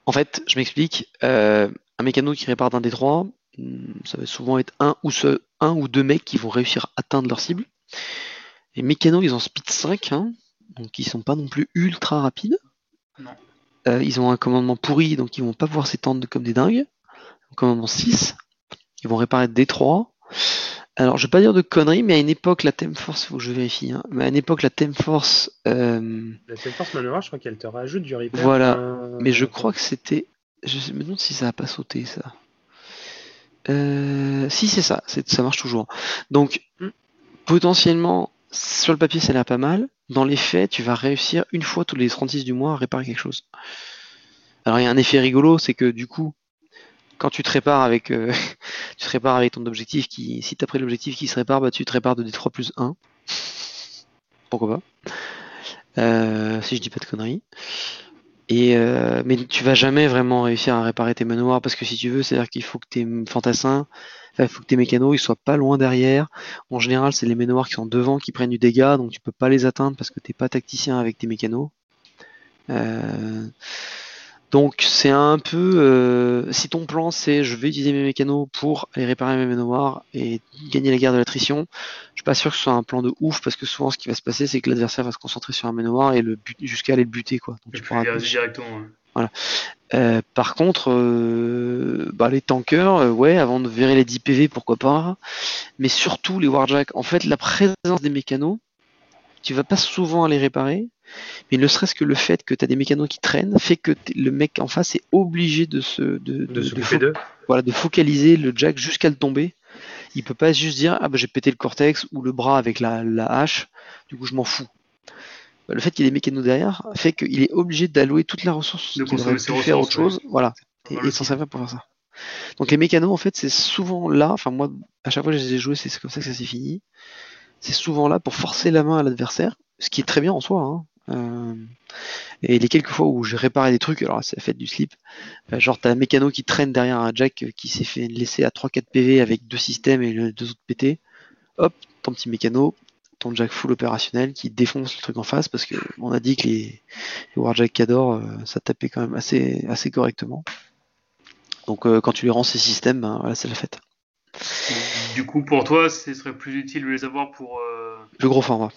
En fait, je m'explique. euh, un mécano qui répare d'un des trois, hmm, ça va souvent être un ou, ce, un ou deux mecs qui vont réussir à atteindre leur cible. Les mécanos, ils ont speed 5, hein, donc ils sont pas non plus ultra rapides. Non. Euh, ils ont un commandement pourri, donc ils vont pas pouvoir s'étendre comme des dingues. Un commandement 6, ils vont réparer des 3. Alors, je vais pas dire de conneries, mais à une époque, la Theme Force, faut que je vérifie, hein, mais à une époque, la Theme Force, euh, La Theme Force Manoir, je crois qu'elle te rajoute du repair. Voilà. euh, mais je crois que c'était. Je me demande si ça a pas sauté, ça. Euh, si, c'est ça, ça marche toujours. Donc, Hmm. potentiellement, sur le papier, ça a l'air pas mal. Dans les faits, tu vas réussir une fois tous les 36 du mois à réparer quelque chose. Alors, il y a un effet rigolo, c'est que du coup, quand tu te répares avec, euh, tu te répares avec ton objectif qui, si t'as pris l'objectif qui se répare, bah, tu te répares de D3 plus 1. Pourquoi pas Euh, Si je dis pas de conneries. Et euh, mais tu vas jamais vraiment réussir à réparer tes manoirs parce que si tu veux, c'est-à-dire qu'il faut que tes fantassins, il faut que tes mécanos ils soient pas loin derrière. En général, c'est les manoirs qui sont devant qui prennent du dégât, donc tu peux pas les atteindre parce que t'es pas tacticien avec tes mécanos. Donc c'est un peu euh, si ton plan c'est je vais utiliser mes mécanos pour aller réparer mes manoirs et gagner la guerre de l'attrition, je suis pas sûr que ce soit un plan de ouf parce que souvent ce qui va se passer c'est que l'adversaire va se concentrer sur un manoir et le but jusqu'à aller le buter quoi. Donc Et tu pourras les directement. ouais. euh, par contre, euh, bah, les tankers, euh, ouais, avant de virer les 10 PV, pourquoi pas. Mais surtout les Warjack. En fait, la présence des mécanos, tu vas pas souvent aller réparer. Mais ne serait-ce que le fait que tu as des mécanos qui traînent fait que le mec en face est obligé de se de, voilà, de focaliser le jack jusqu'à le tomber. Il peut pas juste dire ah bah j'ai pété le cortex ou le bras avec la, la hache, du coup je m'en fous. Bah, Le fait qu'il y ait des mécanos derrière fait qu'il est obligé d'allouer toute la ressource De qu'il aurait pu faire autre chose, voilà, et, et s'en servir pour faire ça. Donc les mécanos en fait c'est souvent là, enfin moi à chaque fois que je les ai joués c'est comme ça que ça s'est fini. C'est souvent là pour forcer la main à l'adversaire, ce qui est très bien en soi. Hein. Euh, et les quelques fois où j'ai réparé des trucs, alors c'est la fête du slip, euh, genre t'as un mécano qui traîne derrière un jack qui s'est fait laisser à 3-4 PV avec deux systèmes et le deux autres pétés, hop, ton petit mécano, ton jack full opérationnel qui défonce le truc en face parce que on a dit que les, les Warjack Cador euh, ça tapait quand même assez, assez correctement. Donc quand tu les rends ces systèmes, ben, voilà, c'est la fête. Du coup, pour toi, ce serait plus utile de les avoir pour, Le gros format.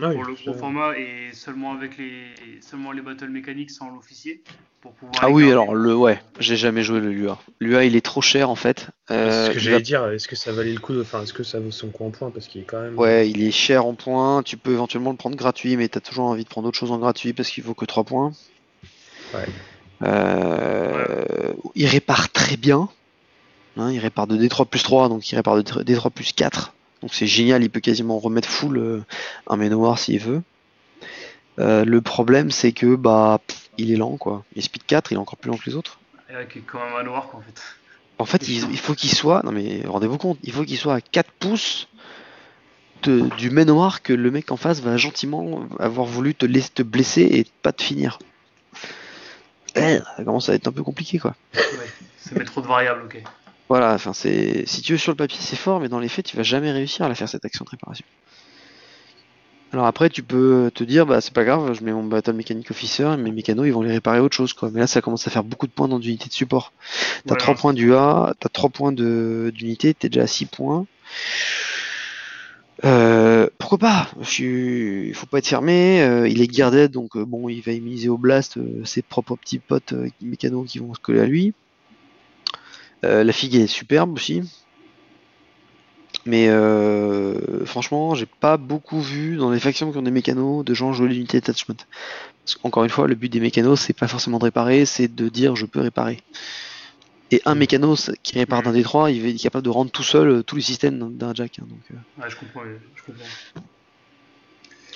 Ah oui, pour le gros format et seulement avec les seulement les battle mécaniques sans l'officier pour pouvoir Ah oui, alors le ouais, j'ai jamais joué le Lua. Lua il est trop cher en fait. C'est Euh, ce que j'allais va- dire, est-ce que ça valait le coup de... Enfin, est-ce que ça vaut son coup en point? Parce qu'il est quand même... Ouais, il est cher en points. Tu peux éventuellement le prendre gratuit, mais t'as toujours envie de prendre autre chose en gratuit parce qu'il vaut que 3 points. Ouais. Euh, Il répare très bien. Hein, il répare de D3 plus 3, donc il répare de D3 plus 4. Donc c'est génial, il peut quasiment remettre full euh, un manoir s'il veut. Euh, le problème c'est que bah pff, il est lent quoi. Il est speed 4, il est encore plus lent que les autres. Et avec comme un manoir quoi, en fait. En fait, il, il faut qu'il soit. Non mais rendez-vous compte, il faut qu'il soit à 4 pouces de- du manoir que le mec en face va gentiment avoir voulu te laisser te blesser et pas te finir. Eh, ça commence à être un peu compliqué quoi. Ouais, ça met trop de variables, ok. Voilà, enfin c'est. Si tu veux sur le papier c'est fort, mais dans les faits tu vas jamais réussir à la faire cette action de réparation. Alors après tu peux te dire bah c'est pas grave, je mets mon battle mechanic officer et mes mécanos ils vont les réparer autre chose quoi. Mais là ça commence à faire beaucoup de points dans d'unité de support. T'as Ouais, 3 non, points du A, t'as 3 points de- d'unité, t'es déjà à 6 points. Euh, pourquoi pas? Suis... Il faut pas être fermé, euh, il est guarded donc euh, bon il va immuniser au blast ses propres petits potes mécanos qui vont se coller à lui. Euh, la figue est superbe aussi. Mais euh, franchement, j'ai pas beaucoup vu dans les factions qui ont des mécanos de gens jouer l'unité attachment. Parce qu'encore une fois, le but des mécanos, c'est pas forcément de réparer, c'est de dire je peux réparer. Et un mécano ça- qui répare d'un des trois, il est capable de rendre tout seul euh, tous les systèmes d'un- jack. hein, donc, euh. Ouais, je comprends. ouais, je comprends.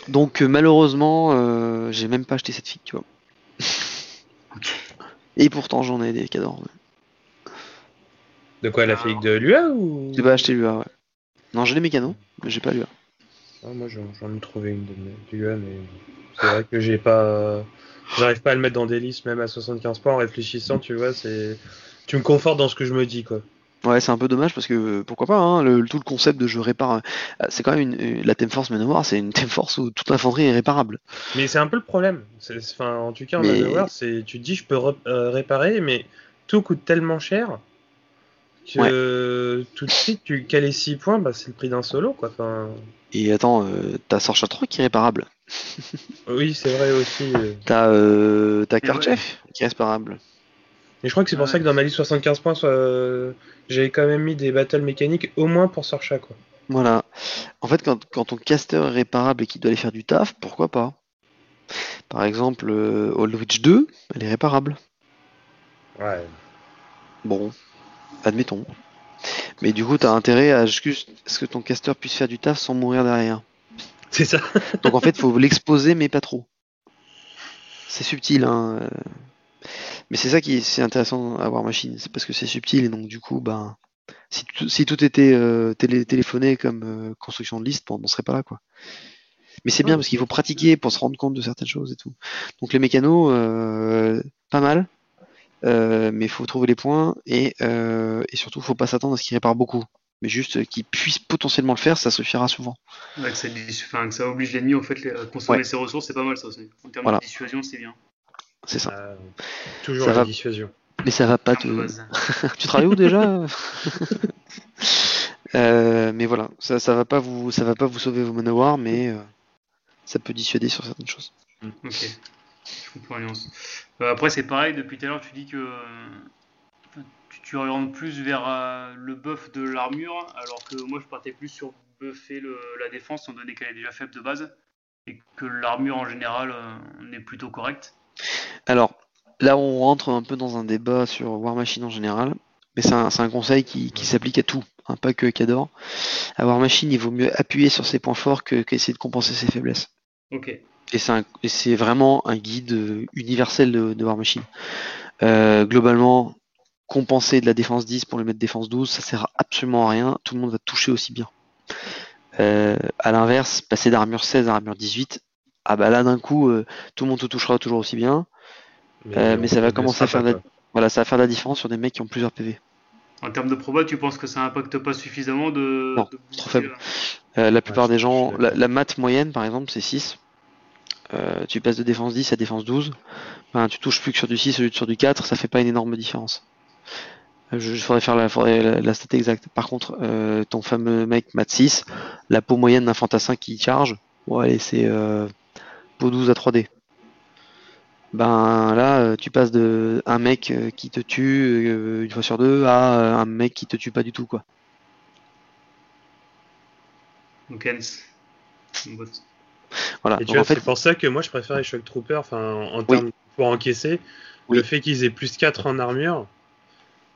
Donc, euh, malheureusement, j'ai même pas acheté cette fille, tu vois. Et pourtant, j'en ai des cadors. ouais. De quoi la Ah. flic de l'UA ou? J'ai pas acheté l'UA, ouais. Non, j'ai les mécanos, mais j'ai pas l'UA. Ah, Moi j'en ai trouvé une de l'UA, mais c'est vrai que j'ai pas. J'arrive pas à le mettre dans des listes, même à 75 points en réfléchissant, tu vois. c'est Tu me confortes dans ce que je me dis, quoi. Ouais, c'est un peu dommage parce que pourquoi pas, hein, le, tout le concept de je répare, c'est quand même une, la Theme Force Manowar, c'est une Theme Force où toute l'infanterie est réparable. Mais c'est un peu le problème. Enfin, en tout cas, en Mais- Manowar, c'est tu te dis je peux re- euh, réparer, mais tout coûte tellement cher que tout de suite, tu cales 6 points, bah, c'est le prix d'un solo, quoi. Enfin, Et attends, euh, t'as Sorcha 3 qui est réparable. oui, c'est vrai aussi. euh. T'as euh, Karchef qui est réparable. Et je crois que c'est pour Ouais. ça que dans ma liste 75 points, soit... j'avais quand même mis des battles mécaniques au moins pour Sorcha, quoi. Voilà. En fait, quand, quand ton caster est réparable et qu'il doit aller faire du taf, pourquoi pas? Par exemple, euh, Old Witch 2, elle est réparable. Ouais. Bon, admettons. Mais du coup, t'as intérêt à juste ce que ton caster puisse faire du taf sans mourir derrière. C'est ça. Donc en fait, faut l'exposer, mais pas trop. C'est subtil, hein. euh. Mais c'est ça qui est intéressant à War Machine, c'est parce que c'est subtil et donc du coup, ben, si, tout- si tout était euh, télé- téléphoné comme euh, construction de liste, on n'en serait pas là, quoi. Mais c'est bien parce qu'il faut pratiquer pour se rendre compte de certaines choses et tout. Donc les mécanos, euh, pas mal, euh, mais il faut trouver les points et, euh, et surtout, faut pas s'attendre à ce qu'ils réparent beaucoup. Mais juste qu'ils puissent potentiellement le faire, ça suffira souvent. Ouais, que, ça, enfin, que ça oblige l'ennemi en fait, à consommer Ouais. ses ressources, c'est pas mal ça aussi. En termes Voilà. de dissuasion, c'est bien. C'est ça. Euh, toujours Ça la va. dissuasion. Mais ça va pas te. tu travailles où déjà Euh, Mais voilà, ça, ça va pas vous, ça va pas vous sauver vos manowars, mais euh, ça peut dissuader sur certaines choses. Ok, je comprends. Euh, après, c'est pareil, depuis tout à l'heure, tu dis que euh, tu, tu orientes plus vers euh, le buff de l'armure, alors que moi, je partais plus sur buffer le- la défense, étant donné qu'elle est déjà faible de base, et que l'armure en général euh, est plutôt correcte. Alors là, on rentre un peu dans un débat sur War Machine en général, mais c'est un, conseil qui, qui s'applique à tout, hein, pas que Cador. À War Machine, il vaut mieux appuyer sur ses points forts que qu'essayer de compenser ses faiblesses. Ok, Et c'est vraiment un guide euh, universel de, de War Machine. Euh, globalement, compenser de la défense 10 pour le mettre défense 12, ça sert absolument à rien. Tout le monde va toucher aussi bien. Euh, à l'inverse, passer d'armure 16 à armure 18, ah bah là d'un coup, euh, tout le monde te touchera toujours aussi bien. Euh, mais ça va commencer à faire de quoi. Voilà, ça va faire la différence sur des mecs qui ont plusieurs PV. en termes de proba, tu penses que ça impacte pas suffisamment de. Non, de trop faible. la plupart des gens, la, la maths moyenne par exemple, c'est 6. Euh, tu passes de défense 10 à défense 12. Ben, tu touches plus que sur du 6 au lieu de sur du 4, ça fait pas une énorme différence. Euh, Je, faudrait faire la, faudrait stat exacte. Par contre, euh, ton fameux mec maths 6, la peau moyenne d'un fantassin qui charge, c'est peau 12 à 3D. Ben là, tu passes de un mec qui te tue une fois sur deux à un mec qui te tue pas du tout quoi. Voilà. Et tu vois, en fait, c'est pour ça que moi je préfère les Shock Troopers, enfin, en, Oui. termes pour encaisser, Oui. le fait qu'ils aient plus 4 en armure.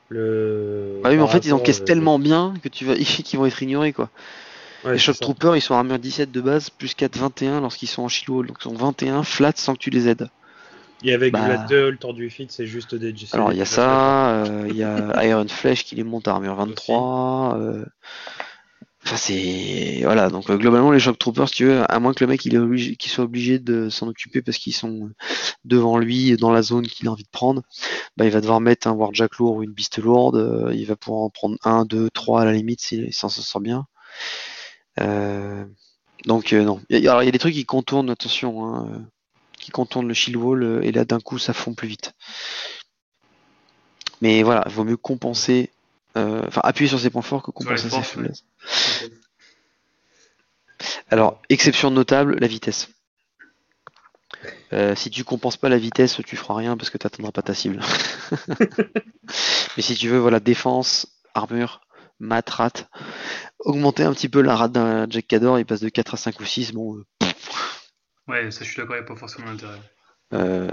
Le... Bah oui, mais en fait, ils encaissent euh, tellement bien que tu vas qu'ils vont être ignorés quoi. ouais, les Shock. Troopers, ils sont armure 17 de base, plus 4 21 lorsqu'ils sont en shield wall. Donc ils sont 21 flat sans que tu les aides. Et avec Bah. la 2, le tordu fit, c'est juste des Alors il y a ça, euh, il y a Iron Flesh qui les monte à armure 23. euh, Enfin c'est voilà donc euh, globalement les Shock Troopers, si tu veux, à moins que le mec il est obligé, qu'il soit obligé de s'en occuper parce qu'ils sont devant lui dans la zone qu'il a envie de prendre, bah il va devoir mettre un Warjack lourd ou une Beast lourde. euh, il va pouvoir en prendre un, deux, trois à la limite s'il s'en sort bien. Euh, donc euh, non, alors il y a des trucs qui contournent, attention, hein, euh, qui contournent le shield wall euh, et là d'un coup ça fond plus vite. Mais voilà, il vaut mieux compenser, euh, enfin appuyer sur ses points forts que compenser ses ouais. faiblesses. Alors, exception notable, la vitesse. Euh, si tu compenses pas la vitesse, tu feras rien parce que tu n'atteindras pas ta cible. Mais si tu veux, voilà, défense, armure, mat, rat, augmenter un petit peu la rate d'un Jack Cador, il passe de 4 à 5 ou 6, bon, euh, Ouais, ça je suis d'accord, il n'y a pas forcément d'intérêt. Euh,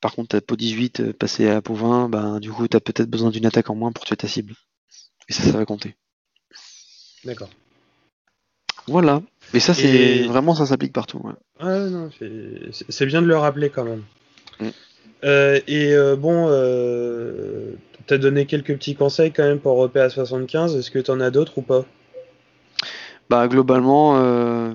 par contre, t'as peau 18 euh, passé à peau 20, ben, du coup, t'as peut-être besoin d'une attaque en moins pour tuer ta cible. Et ça, ça va compter. D'accord. Voilà. Mais ça, c'est Et- vraiment, ça s'applique partout. ouais. Ouais, non, c'est- bien de le rappeler quand même. Mm. Euh, et euh, bon, euh, t'as donné quelques petits conseils quand même pour repérer à 75. Est-ce que t'en as d'autres ou pas? Bah, globalement, euh,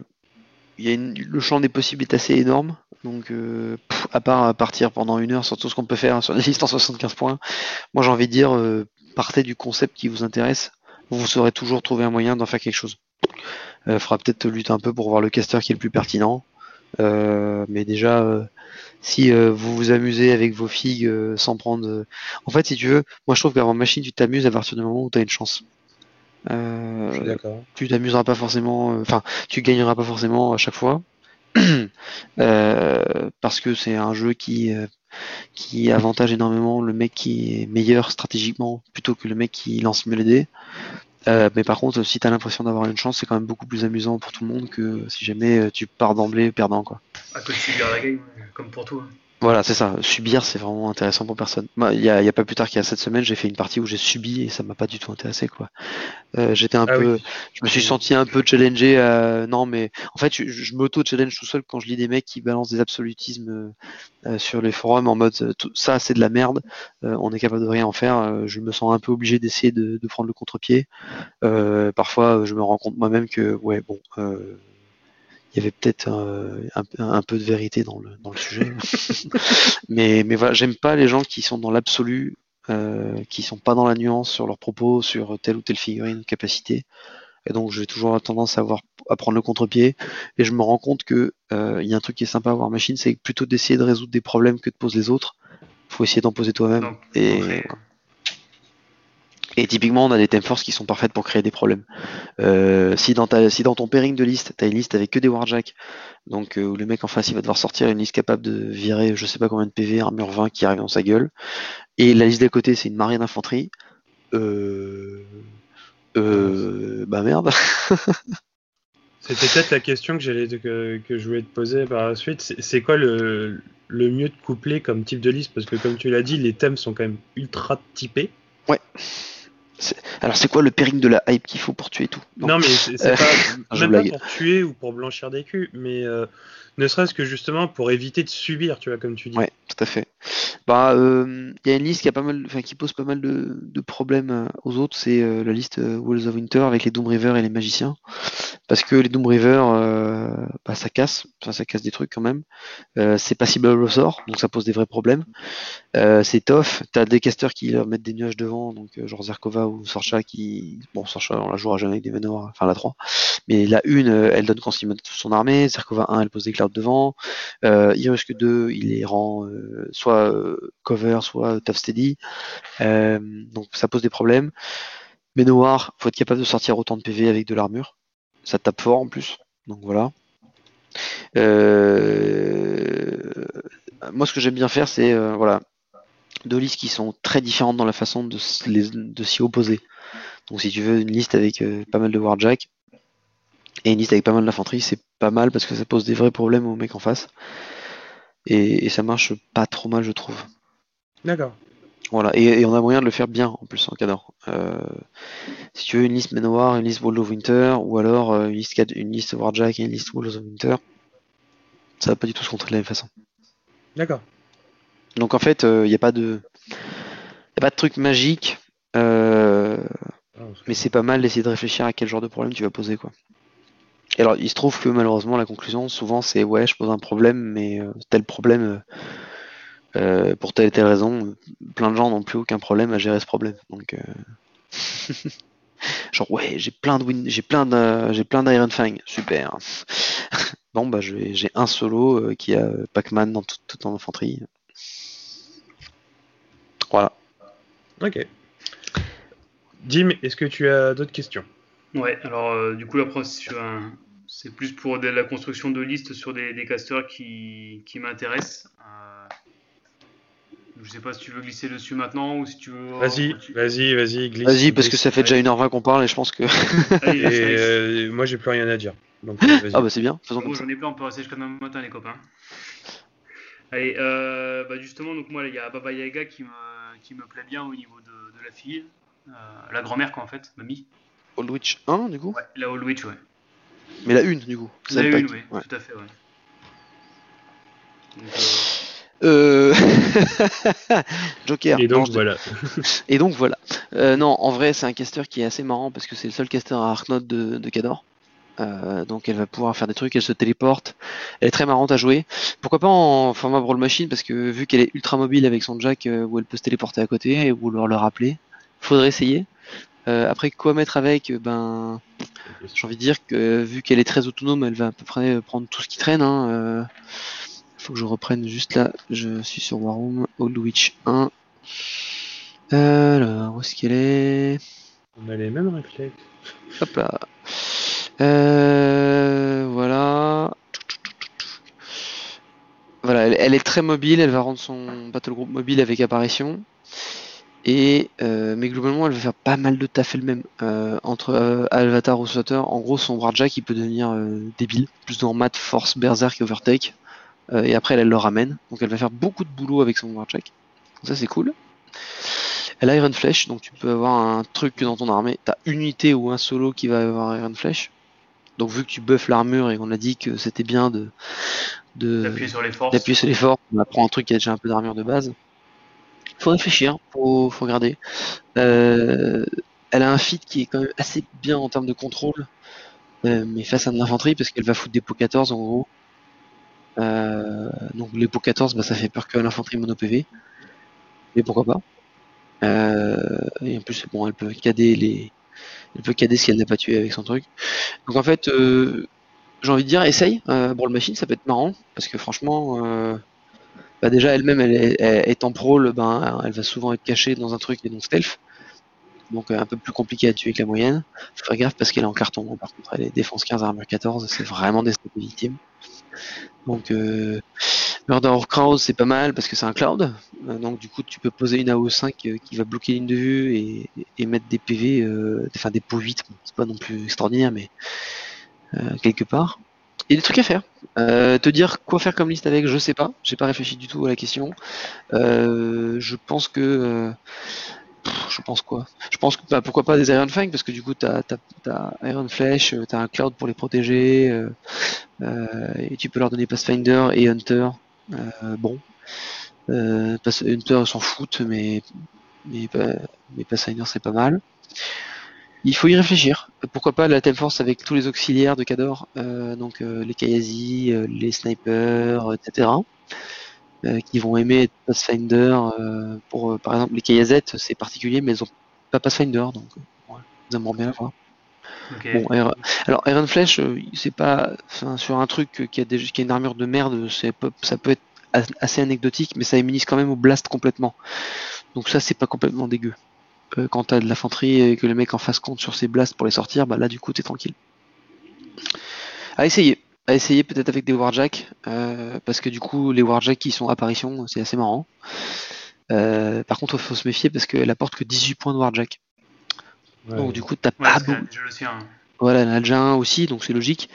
il y a une- le champ des possibles est assez énorme. Donc, euh, pff, à part partir pendant une heure sur tout ce qu'on peut faire sur des listes en 75 points, moi j'ai envie de dire, euh, partez du concept qui vous intéresse. Vous saurez toujours trouver un moyen d'en faire quelque chose. Euh, faudra peut-être lutter un peu pour voir le caster qui est le plus pertinent. Euh, mais déjà, euh, si vous vous amusez avec vos figues sans prendre. En fait, si tu veux, moi je trouve qu'avant machine, tu t'amuses à partir du moment où tu as une chance. Je suis d'accord. tu t'amuseras pas forcément, enfin, tu gagneras pas forcément à chaque fois, parce que c'est un jeu qui qui avantage énormément le mec qui est meilleur stratégiquement plutôt que le mec qui lance mieux les dés. Euh, mais par contre, si t'as l'impression d'avoir une chance, c'est quand même beaucoup plus amusant pour tout le monde que si jamais euh, tu pars d'emblée perdant quoi. À que de la game, comme pour hein. Voilà, c'est ça. Subir, c'est vraiment intéressant pour personne. Moi, il y a, y a pas plus tard qu'il y a cette semaine, j'ai fait une partie où j'ai subi et ça m'a pas du tout intéressé, quoi. Euh, J'étais un Ah peu, oui. je me suis senti un peu challengé. à- Non, mais en fait, je, je m'auto-challenge tout seul quand je lis des mecs qui balancent des absolutismes euh, euh, sur les forums en mode euh, tout- ça, c'est de la merde. euh, on est capable de rien en faire. euh, je me sens un peu obligé d'essayer de, de prendre le contre-pied. Euh, parfois, je me rends compte moi-même que ouais, bon. Euh, il y avait peut-être euh, un, un peu de vérité dans le, dans le sujet. mais, mais voilà, j'aime pas les gens qui sont dans l'absolu, euh, qui sont pas dans la nuance sur leurs propos, sur telle ou telle figurine ou capacité. Et donc j'ai toujours tendance à, avoir, à prendre le contre-pied. Et je me rends compte que euh, il y a un truc qui est sympa à War Machine, c'est plutôt d'essayer de résoudre des problèmes que de poser les autres. Faut essayer d'en poser toi-même. Et, et typiquement, on a des thème force qui sont parfaites pour créer des problèmes. Euh, si, dans ta, si dans ton pairing de liste, tu as une liste avec que des warjacks, donc euh, où le mec en face il va devoir sortir une liste capable de virer je sais pas combien de PV, armure 20 qui arrive dans sa gueule, et la liste d'à côté c'est une marée d'infanterie, euh, euh, bah merde. C'était peut-être la question que, j'allais te- que, que je voulais te poser par la suite. C'est quoi le, le mieux de coupler comme type de liste? Parce que comme tu l'as dit, les thèmes sont quand même ultra typés. Alors c'est quoi le pairing de la hype qu'il faut pour tuer tout? Non, mais c'est Euh, pas, même pas pour tuer ou pour blanchir des culs, mais euh, ne serait-ce que justement pour éviter de subir, tu vois, comme tu dis. Ouais, tout à fait. Bah, euh, il y a une liste qui pose pas mal de, problèmes euh, aux autres. C'est euh, la liste euh, Walls of Winter avec les Doom River et les magiciens, parce que les Doom River, euh, bah, ça casse, ça casse des trucs quand même. Euh, c'est pas cible au sort, donc ça pose des vrais problèmes. Euh, c'est tough. T'as des casters qui leur mettent des nuages devant, donc euh, genre Zerkova ou Sorcha qui, bon, Sorcha on la jouera jamais avec des Manowar, enfin la 3. Mais la 1, euh, elle donne consigne toute son armée. Zerkova 1, elle pose des clouds devant. Euh, Irusque 2, il les rend euh, soit euh, cover, soit tough steady. Euh, donc ça pose des problèmes. Mais Noir, faut être capable de sortir autant de PV avec de l'armure. Ça tape fort en plus. Donc voilà. Euh, Moi, ce que j'aime bien faire, c'est voilà deux listes qui sont très différentes dans la façon de, s'y opposer. Donc si tu veux une liste avec pas mal de Warjack et une liste avec pas mal d'infanterie, c'est pas mal parce que ça pose des vrais problèmes aux mecs en face. Et, et ça marche pas trop mal, je trouve. D'accord. Voilà, et, et on a moyen de le faire bien en plus en cadre. Euh, si tu veux une liste Manowar, une liste Wall of Winter, ou alors euh, une liste, une liste Warjack et une liste Walls of Winter, ça va pas du tout se contrer de la même façon. D'accord. Donc en fait, il n'y a pas de, y a pas de truc magique, euh, Ah, mais c'est pas mal d'essayer de réfléchir à quel genre de problème tu vas poser quoi. Et alors il se trouve que malheureusement la conclusion souvent c'est ouais je pose un problème mais euh, tel problème euh, euh, pour telle et telle raison plein de gens n'ont plus aucun problème à gérer ce problème. Donc euh, genre ouais j'ai plein de win j'ai plein de j'ai plein d'Iron Fang. Super. Bon bah j'ai un solo euh, qui a Pac-Man dans tout, tout en infanterie. Voilà. Ok. Jim, est-ce que tu as d'autres questions? Ouais, alors euh, du coup, après, c'est plus pour de la construction de listes sur des, des casters qui, qui m'intéressent. Euh, je sais pas si tu veux glisser dessus maintenant ou si tu veux. Vas-y, tu- vas-y, vas-y, glisse. Vas-y, parce que ça fait déjà 1h20 qu'on parle et je pense que. Et euh, moi, j'ai plus rien à dire. Donc, vas-y. Ah bah c'est bien, faisons ça. j'en ai plein, on peut rester jusqu'à demain matin les copains. Allez, euh, bah justement, donc moi, il y a Baba Yaga qui me, qui me plaît bien au niveau de, de la fille. Euh, la grand-mère, quoi, en fait, mamie. Old Witch 1, du coup? Ouais, la Old Witch, ouais. Mais la une, du coup. La une, oui, ouais. tout à fait, ouais. Donc, euh, Euh... Joker. Et donc voilà. Et donc voilà. Euh, non, en vrai, c'est un caster qui est assez marrant parce que c'est le seul caster à Arknode de, de Kador. Euh, donc elle va pouvoir faire des trucs, elle se téléporte. Elle est très marrante à jouer. Pourquoi pas en format Brawl Machine parce que vu qu'elle est ultra mobile avec son jack euh, où elle peut se téléporter à côté et ou leur le rappeler, faudrait essayer. Euh, après quoi mettre avec, euh, ben j'ai envie de dire que vu qu'elle est très autonome, elle va à peu près euh, prendre tout ce qui traîne. Hein, faut que je reprenne juste là. Je suis sur Warroom, Old Witch 1. Alors, où est-ce qu'elle est? On a les mêmes réflexes. Hop là. Euh, voilà. Voilà, elle, elle est très mobile, elle va rendre son battle group mobile avec apparition. Et euh, mais globalement, elle va faire pas mal de taf elle-même. Euh, entre euh, Avatar ou Slaughter, en gros, son Warjack il peut devenir euh, débile, plus dans Mat, Force, Berserk et Overtake. Euh, et après, elle, elle le ramène. Donc elle va faire beaucoup de boulot avec son Warjack. Donc ça, c'est cool. Elle a Iron Flèche, donc tu peux avoir un truc que dans ton armée, t'as une unité ou un solo qui va avoir Iron Flèche. Donc vu que tu buffes l'armure et qu'on a dit que c'était bien de de- d'appuyer sur les forces. d'appuyer sur les forces, on apprend un truc qui a déjà un peu d'armure de base. Faut réfléchir, faut, faut regarder. Euh, elle a un feat qui est quand même assez bien en termes de contrôle, euh, mais face à de l'infanterie parce qu'elle va foutre des pots 14 en gros. Euh, donc les pots 14, bah, ça fait peur que l'infanterie mono PV, mais pourquoi pas. Et en plus, bon, elle peut cader les, elle peut cader si elle n'a pas tué avec son truc. Donc en fait, j'ai envie de dire, essaye. Euh, Brawl Machine, ça peut être marrant parce que franchement, bah déjà elle-même, elle en prôle, ben, elle va souvent être cachée dans un truc et donc stealth. Donc euh, un peu plus compliqué à tuer que la moyenne. Faut faire gaffe parce qu'elle est en carton. hein. Par contre, elle est défense 15, armure 14, c'est vraiment des victimes. Donc euh, Murder of Crowd, c'est pas mal parce que c'est un cloud. Euh, donc du coup, tu peux poser une AO5 euh, qui va bloquer ligne de vue et, et mettre des PV, euh, enfin des pots 8. Bon, c'est pas non plus extraordinaire, mais quelque part. Il y a des trucs à faire. Euh, te dire quoi faire comme liste avec, je sais pas. J'ai pas réfléchi du tout à la question. Euh, je pense que. euh, je pense quoi? Je pense que bah, pourquoi pas des Iron Fang parce que du coup t'as as, Iron Flash, t'as un cloud pour les protéger et tu peux leur donner Pathfinder et Hunter. Bon, Hunter s'en foutent mais mais, pas- mais Pathfinder c'est pas mal. Il faut y réfléchir. Pourquoi pas la Theme Force avec tous les auxiliaires de Cador, euh, donc euh, les Kayazi, euh, les snipers, etc. euh, qui vont aimer être Pathfinder. euh, pour, euh, par exemple, les Kayazettes, c'est particulier, mais elles ont pas Pathfinder, donc ouais, ils aimeraient bien l'avoir. Ok. Bon, Iron- alors Iron Flash, euh, c'est pas, enfin, sur un truc qui a, qui a une armure de merde, ça peut être as- assez anecdotique, mais ça immunise quand même au blast complètement. Donc ça, c'est pas complètement dégueu. Euh, quand t'as de l'infanterie et que le mec en face compte sur ses blasts pour les sortir, bah là du coup t'es tranquille. À essayer, à essayer peut-être avec des Warjack, euh, parce que du coup les Warjack qui sont apparition, c'est assez marrant. Euh, par contre, il faut se méfier parce qu'elle apporte que 18 points de Warjack. Ouais. Donc du coup, t'as Ouais, pas beaucoup. je le sais. hein. Voilà, elle en a déjà un aussi, donc c'est logique.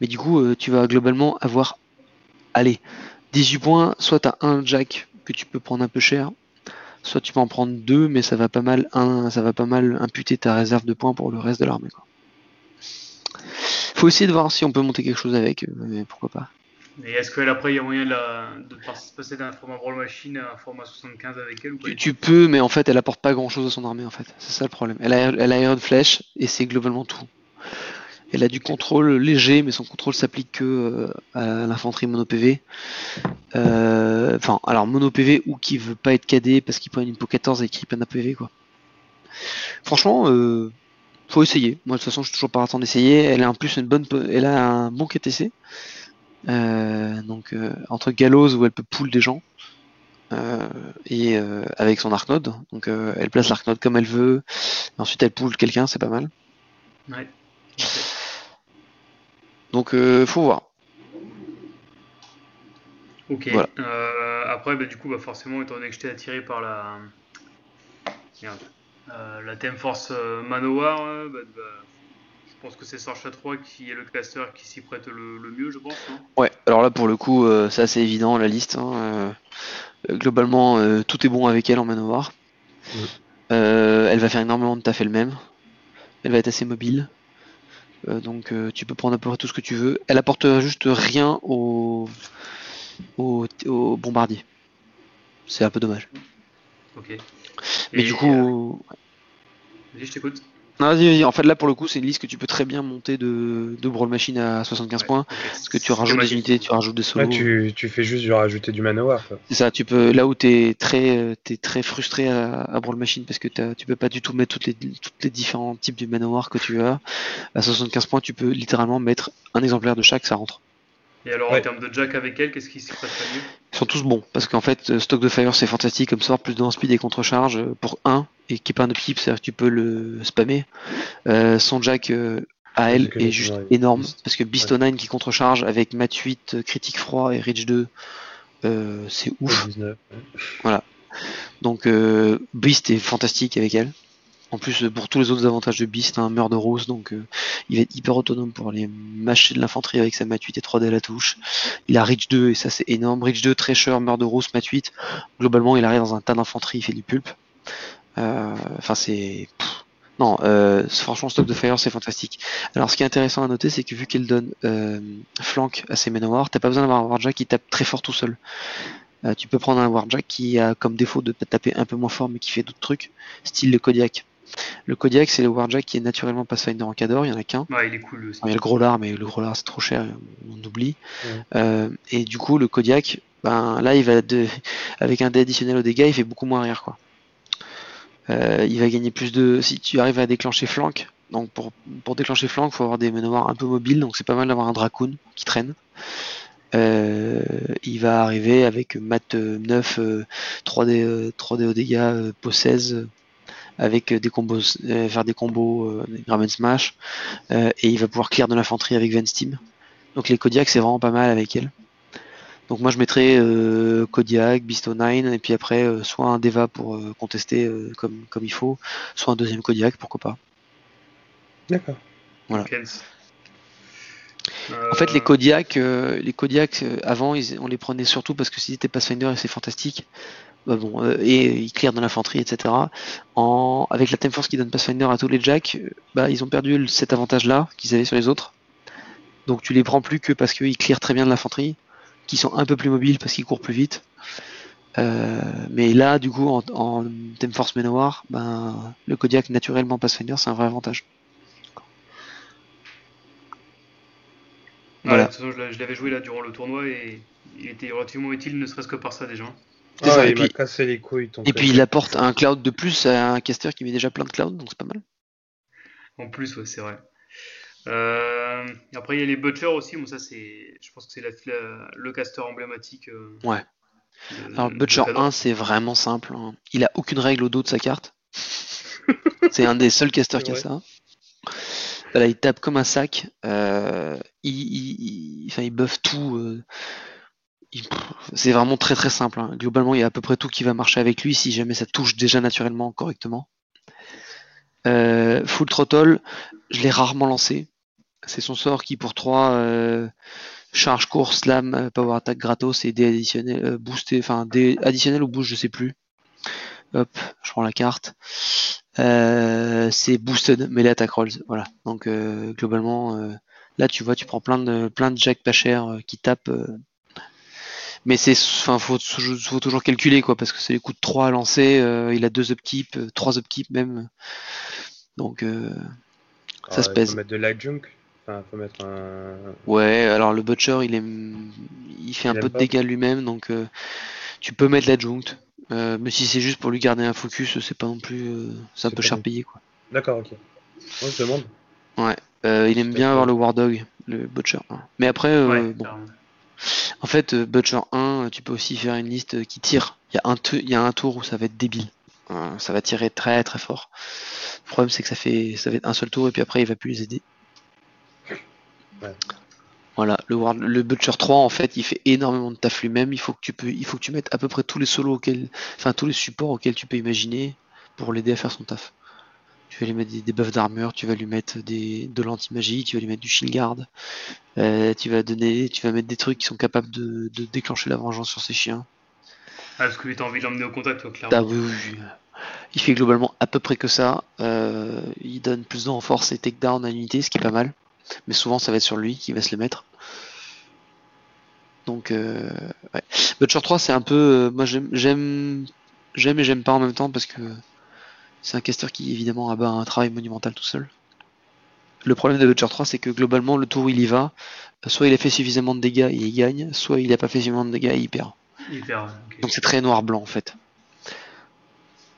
Mais du coup, euh, tu vas globalement avoir, allez, 18 points. Soit t'as un jack que tu peux prendre un peu cher, soit tu peux en prendre deux, mais ça va pas mal, un, ça va pas mal imputer ta réserve de points pour le reste de l'armée. Faut essayer de voir si on peut monter quelque chose avec, euh, mais pourquoi pas. Et est-ce qu'après, il y a moyen de, passer d'un format Brawl Machine à un format 75 avec elle ou pas Tu, tu peux, mais en fait, elle apporte pas grand chose à son armée, en fait. C'est ça le problème. Elle a, elle a Iron Flèche, et c'est globalement tout. Elle a du contrôle léger, mais son contrôle s'applique que euh, à l'infanterie mono PV. Euh, Enfin, alors mono PV ou qui veut pas être cadé parce qu'il prend une po 14 et qu'il peine un PV, quoi. Franchement, euh, faut essayer. Moi, de toute façon, je suis toujours partant d'essayer. Elle a en plus une bonne, po- elle a un bon KTC. Euh, donc, euh, entre Gallows où elle peut pull des gens. Euh, et euh, avec son Arknode. Donc euh, elle place l'Arknode comme elle veut. Et ensuite elle pull quelqu'un, c'est pas mal. Ouais. Donc euh, faut voir. Ok. Voilà. Euh, après, bah, du coup, bah, forcément, étant donné que j'étais attiré par la. Merde. Euh, la Theme Force euh, Manowar, euh, bah, bah, Je pense que c'est Sarcha 3 qui est le caster qui s'y prête le, mieux, je pense. ouais, alors là pour le coup, euh, c'est assez évident la liste. Hein, euh, globalement, euh, tout est bon avec elle en manoir. elle va faire énormément de taf elle-même. Elle va être assez mobile. Donc tu peux prendre à peu près tout ce que tu veux. Elle apporte juste rien au, au, bombardier. C'est un peu dommage. Ok. Mais du coup. Vas-y, je t'écoute. Non, vas-y, En fait, là, pour le coup, c'est une liste que tu peux très bien monter de, de Brawl Machine à 75 points. Parce que tu rajoutes des unités, tu rajoutes des solos. tu, tu, fais juste rajouter du manowar. C'est ça, tu peux, là où tu es très, es très frustré à, à Brawl Machine parce que tu peux pas du tout mettre toutes les, toutes les différents types de manowar que tu as. À 75 points, tu peux littéralement mettre un exemplaire de chaque, ça rentre. Et alors, en termes de jack avec elle, qu'est-ce qui se passe mieux? Ils sont tous bons, parce qu'en fait, euh, Stock de Fire, c'est fantastique comme sort, plus de speed et contre-charge euh, pour 1, et qui est pas un upkeep, c'est-à-dire que tu peux le spammer. Euh, son jack à elle est juste énorme, parce que Beast 9 qui contre-charge avec Mat 8, critique froid et Reach 2, c'est ouf. Voilà. Donc, Beast est fantastique avec elle. En plus, euh, pour tous les autres avantages de Beast, un meurtre de rose, donc euh, il va être hyper autonome pour aller mâcher de l'infanterie avec sa mat 8 et 3D à la touche. Il a Reach 2 et ça c'est énorme. Reach 2, Treasure, meurtre de rose, mat 8. Globalement, il arrive dans un tas d'infanterie, il fait du pulp. Euh, enfin, c'est. Non, franchement, Stock de Fire, c'est fantastique. Alors, ce qui est intéressant à noter, c'est que vu qu'elle donne flank à ses Manowar, t'as pas besoin d'avoir un Warjack qui tape très fort tout seul. tu peux prendre un Warjack qui a comme défaut de taper un peu moins fort, mais qui fait d'autres trucs, style le Kodiak. Le Kodiak, c'est le Warjack qui est naturellement Pathfinder en Cador, il y en a qu'un. il est cool il y a le gros lard, mais le gros lard c'est trop cher, on oublie. Euh, et du coup, le Kodiak, ben, là, il va de... avec un dé additionnel au dégâts, il fait beaucoup moins rire, quoi. Euh, il va gagner plus de. Si tu arrives à déclencher flank, donc pour, déclencher flank, il faut avoir des manoirs un peu mobiles, donc c'est pas mal d'avoir un Dracoon qui traîne. Euh, il va arriver avec mat 9, 3D, 3D au dégâts, po 16, avec des combos, euh, faire des combos, euh, des Smash, euh, et il va pouvoir clear de l'infanterie avec Steam. Donc les Kodiak c'est vraiment pas mal avec elle. Donc moi je mettrais Kodiak, Bisto 9 et puis après soit un Deva pour contester comme, comme il faut, soit un deuxième Kodiak, pourquoi pas. D'accord. Voilà. En fait, les Kodiak, les Kodiak avant, on les prenait surtout parce que si c'était Pathfinder et c'est fantastique, bah bon, euh, et ils clear dans l'infanterie, etc. En, avec la Time Force qui donne Pathfinder à tous les jacks, bah, ils ont perdu cet avantage-là qu'ils avaient sur les autres. Donc tu les prends plus que parce qu'ils clear très bien de l'infanterie, qui sont un peu plus mobiles parce qu'ils courent plus vite. Euh, mais là, du coup, en, en Time Force Manowar, ben, le Kodiak naturellement Pathfinder, c'est un vrai avantage. Voilà. je l'avais joué là durant le tournoi et il était relativement utile, ne serait-ce que par ça déjà. Ah, il m'a cassé les couilles. et puis il apporte un cloud de plus à un caster qui met déjà plein de clouds, donc c'est pas mal. En plus, ouais, c'est vrai. Euh, après, il y a les Butchers aussi. Bon, ça, c'est, je pense que c'est le caster emblématique. Euh, ouais. Alors, Butcher 1, c'est vraiment simple. Hein. Il a aucune règle au dos de sa carte. c'est un des seuls casters qui a ça. Voilà, il tape comme un sac. Euh, il, il, il, il buff tout c'est vraiment très très simple. Hein. Globalement, il y a à peu près tout qui va marcher avec lui si jamais ça touche déjà naturellement correctement. Euh, full Throttle, je l'ai rarement lancé. C'est son sort qui pour 3 euh, charge, course, slam, euh, power attack gratos et des additionnels, boosté, enfin des additionnels ou boost, je sais plus. Hop, je prends la carte. c'est boosted melee attack rolls. Voilà. Donc globalement, là tu vois, tu prends plein de plein de jack pas cher qui tapent mais c'est enfin faut, faut, toujours calculer quoi parce que c'est les coups de 3 à lancer euh, il a deux upkeep 3 euh, upkeep même. Donc euh, ça se pèse. faut mettre de l'adjunct enfin faut mettre un ouais alors le butcher il est il fait un peu de dégâts lui-même donc tu peux mettre l'adjunct mais si c'est juste pour lui garder un focus c'est pas non plus c'est un peu cher payé quoi. D'accord ok. On se demande. Ouais il aime bien avoir le war dog le butcher mais après bon en fait, euh, Butcher 1, tu peux aussi faire une liste qui tire. Il y, a un il y a un tour où ça va être débile. Euh, ça va tirer très très fort. Le problème, c'est que ça fait, ça va être un seul tour et puis après, il va plus les aider. Voilà, le, le Butcher 3, en fait, il fait énormément de taf lui-même. Il faut que tu peux, il faut que tu mettes à peu près tous les solos auxquels, enfin tous les supports auxquels tu peux imaginer pour l'aider à faire son taf. Tu vas lui mettre des, buffs d'armure, tu vas lui mettre des, de l'anti-magie, tu vas lui mettre du shield guard. Euh, tu vas donner, tu vas mettre des trucs qui sont capables de, déclencher la vengeance sur ses chiens. Ah, parce que tu as envie de l'emmener au contact, toi, clairement. Ah, oui, Il fait globalement à peu près que ça. Euh, il donne plus de renforce et takedown à l'unité, ce qui est pas mal. Mais souvent, ça va être sur lui qui va se le mettre. Donc, euh, ouais. Butcher 3, c'est un peu. Euh, moi, j'aime, j'aime, j'aime et j'aime pas en même temps parce que c'est un caster qui, évidemment, abat un travail monumental tout seul. Le problème de Butcher 3, c'est que globalement, le tour où il y va, soit il a fait suffisamment de dégâts et il gagne, soit il a pas fait suffisamment de dégâts et il perd. Donc, c'est très noir-blanc en fait.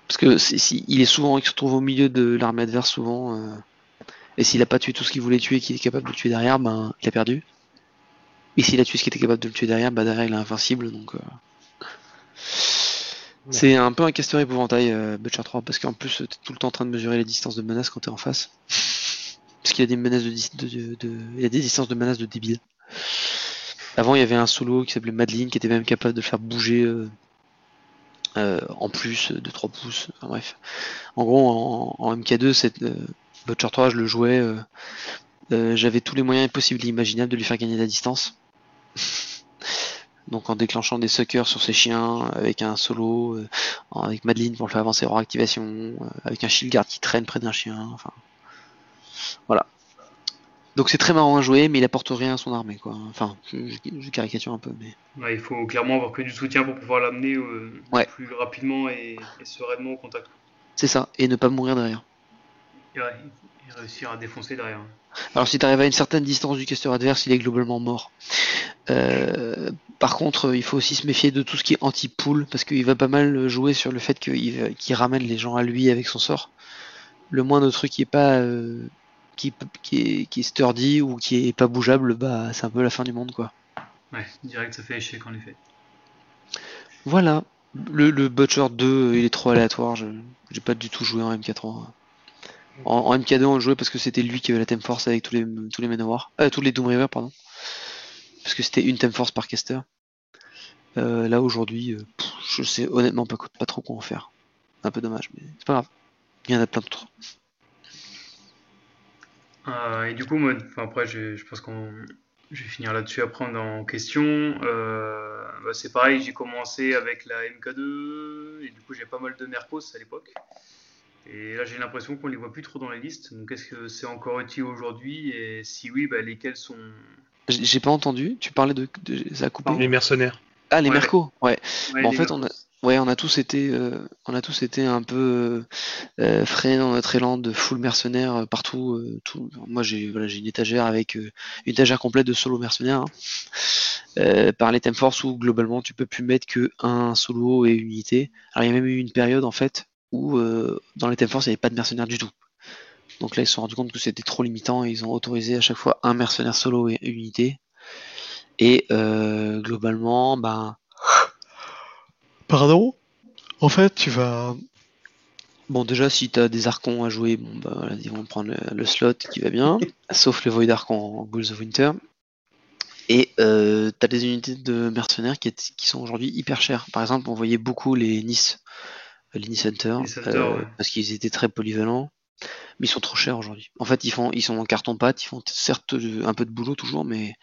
Parce que si, il est souvent, il se trouve au milieu de l'armée adverse souvent. Euh, et s'il a pas tué tout ce qu'il voulait tuer, qu'il est capable de le tuer derrière, ben il a perdu. Et s'il a tué ce qui était capable de le tuer derrière, bah derrière il est invincible. Donc euh. C'est un peu un caster épouvantail euh, Butcher 3 parce qu'en plus t'es tout le temps en train de mesurer les distances de menace quand t'es en face. Parce qu'il y a des menaces de, il y a des distances de menace de débile. Avant il y avait un solo qui s'appelait Madeline qui était même capable de faire bouger euh, en plus de 3 pouces. Enfin, bref. En gros en, MK2 cette Butcher 3 je le jouais j'avais tous les moyens possibles et imaginables de lui faire gagner la distance. Donc en déclenchant des suckers sur ses chiens, avec un solo, euh, avec Madeline pour le faire avancer hors activation, euh, avec un shield guard qui traîne près d'un chien, enfin. Voilà. Donc c'est très marrant à jouer, mais il apporte rien à son armée, quoi. Enfin, je, caricature un peu, mais. il faut clairement avoir que du soutien pour pouvoir l'amener euh, plus rapidement et, sereinement au contact. C'est ça, et ne pas mourir derrière. Et, réussir à défoncer derrière. Alors si tu arrives à une certaine distance du caster adverse, il est globalement mort. Euh, par contre, il faut aussi se méfier de tout ce qui est anti-pool, parce qu'il va pas mal jouer sur le fait qu'il ramène les gens à lui avec son sort. Le moindre truc qui est pas euh, qui, est, qui, sturdy ou qui est pas bougeable, bah c'est un peu la fin du monde quoi. Ouais, direct ça fait échec en effet. Voilà. Le, le Butcher 2, il est trop aléatoire, j'ai pas du tout joué en MK3. En, MK2, on jouait parce que c'était lui qui avait la Theme Force avec tous les, tous les Manowar. Euh, tous les Doom River, pardon. Parce que c'était une Theme Force par caster. Euh, là, aujourd'hui, euh, je sais honnêtement pas, trop quoi en faire. Un peu dommage, mais c'est pas grave. Il y en a plein d'autres. et du coup, moi, après, je pense qu'on. Je vais finir là-dessus après en question. Bah, c'est pareil, j'ai commencé avec la MK2 et du coup j'ai pas mal de Mercos à l'époque. Et là, j'ai l'impression qu'on les voit plus trop dans les listes. Donc, est-ce que c'est encore utile aujourd'hui? Et si oui, bah, lesquels sont. J'ai pas entendu. Tu parlais de, ça Les mercenaires. Ah, les mercos. Ouais. en fait, on a. Ouais, on a tous été, euh, on a tous été un peu euh, frais dans notre élan de full mercenaire euh, partout. tout. Moi, j'ai voilà, j'ai une étagère avec une étagère complète de solo mercenaires hein. par les thèmes force où globalement tu peux plus mettre que un solo et une unité. Alors il y a même eu une période en fait où euh, dans les thèmes force il n'y avait pas de mercenaires du tout. Donc là ils se sont rendus compte que c'était trop limitant et ils ont autorisé à chaque fois un mercenaire solo et une unité. Et euh, globalement, ben. Pardon? En fait, tu vas. Bon, déjà, si tu as des archons à jouer, bon, bah, voilà, ils vont prendre le, slot qui va bien, sauf le Void Archon en Bulls of Winter. Et euh, tu as des unités de mercenaires qui, qui sont aujourd'hui hyper chères. Par exemple, on voyait beaucoup les Nice Lini Center, euh, parce qu'ils étaient très polyvalents, mais ils sont trop chers aujourd'hui. En fait, ils font, ils sont en carton pâte, ils font certes un peu de boulot toujours, mais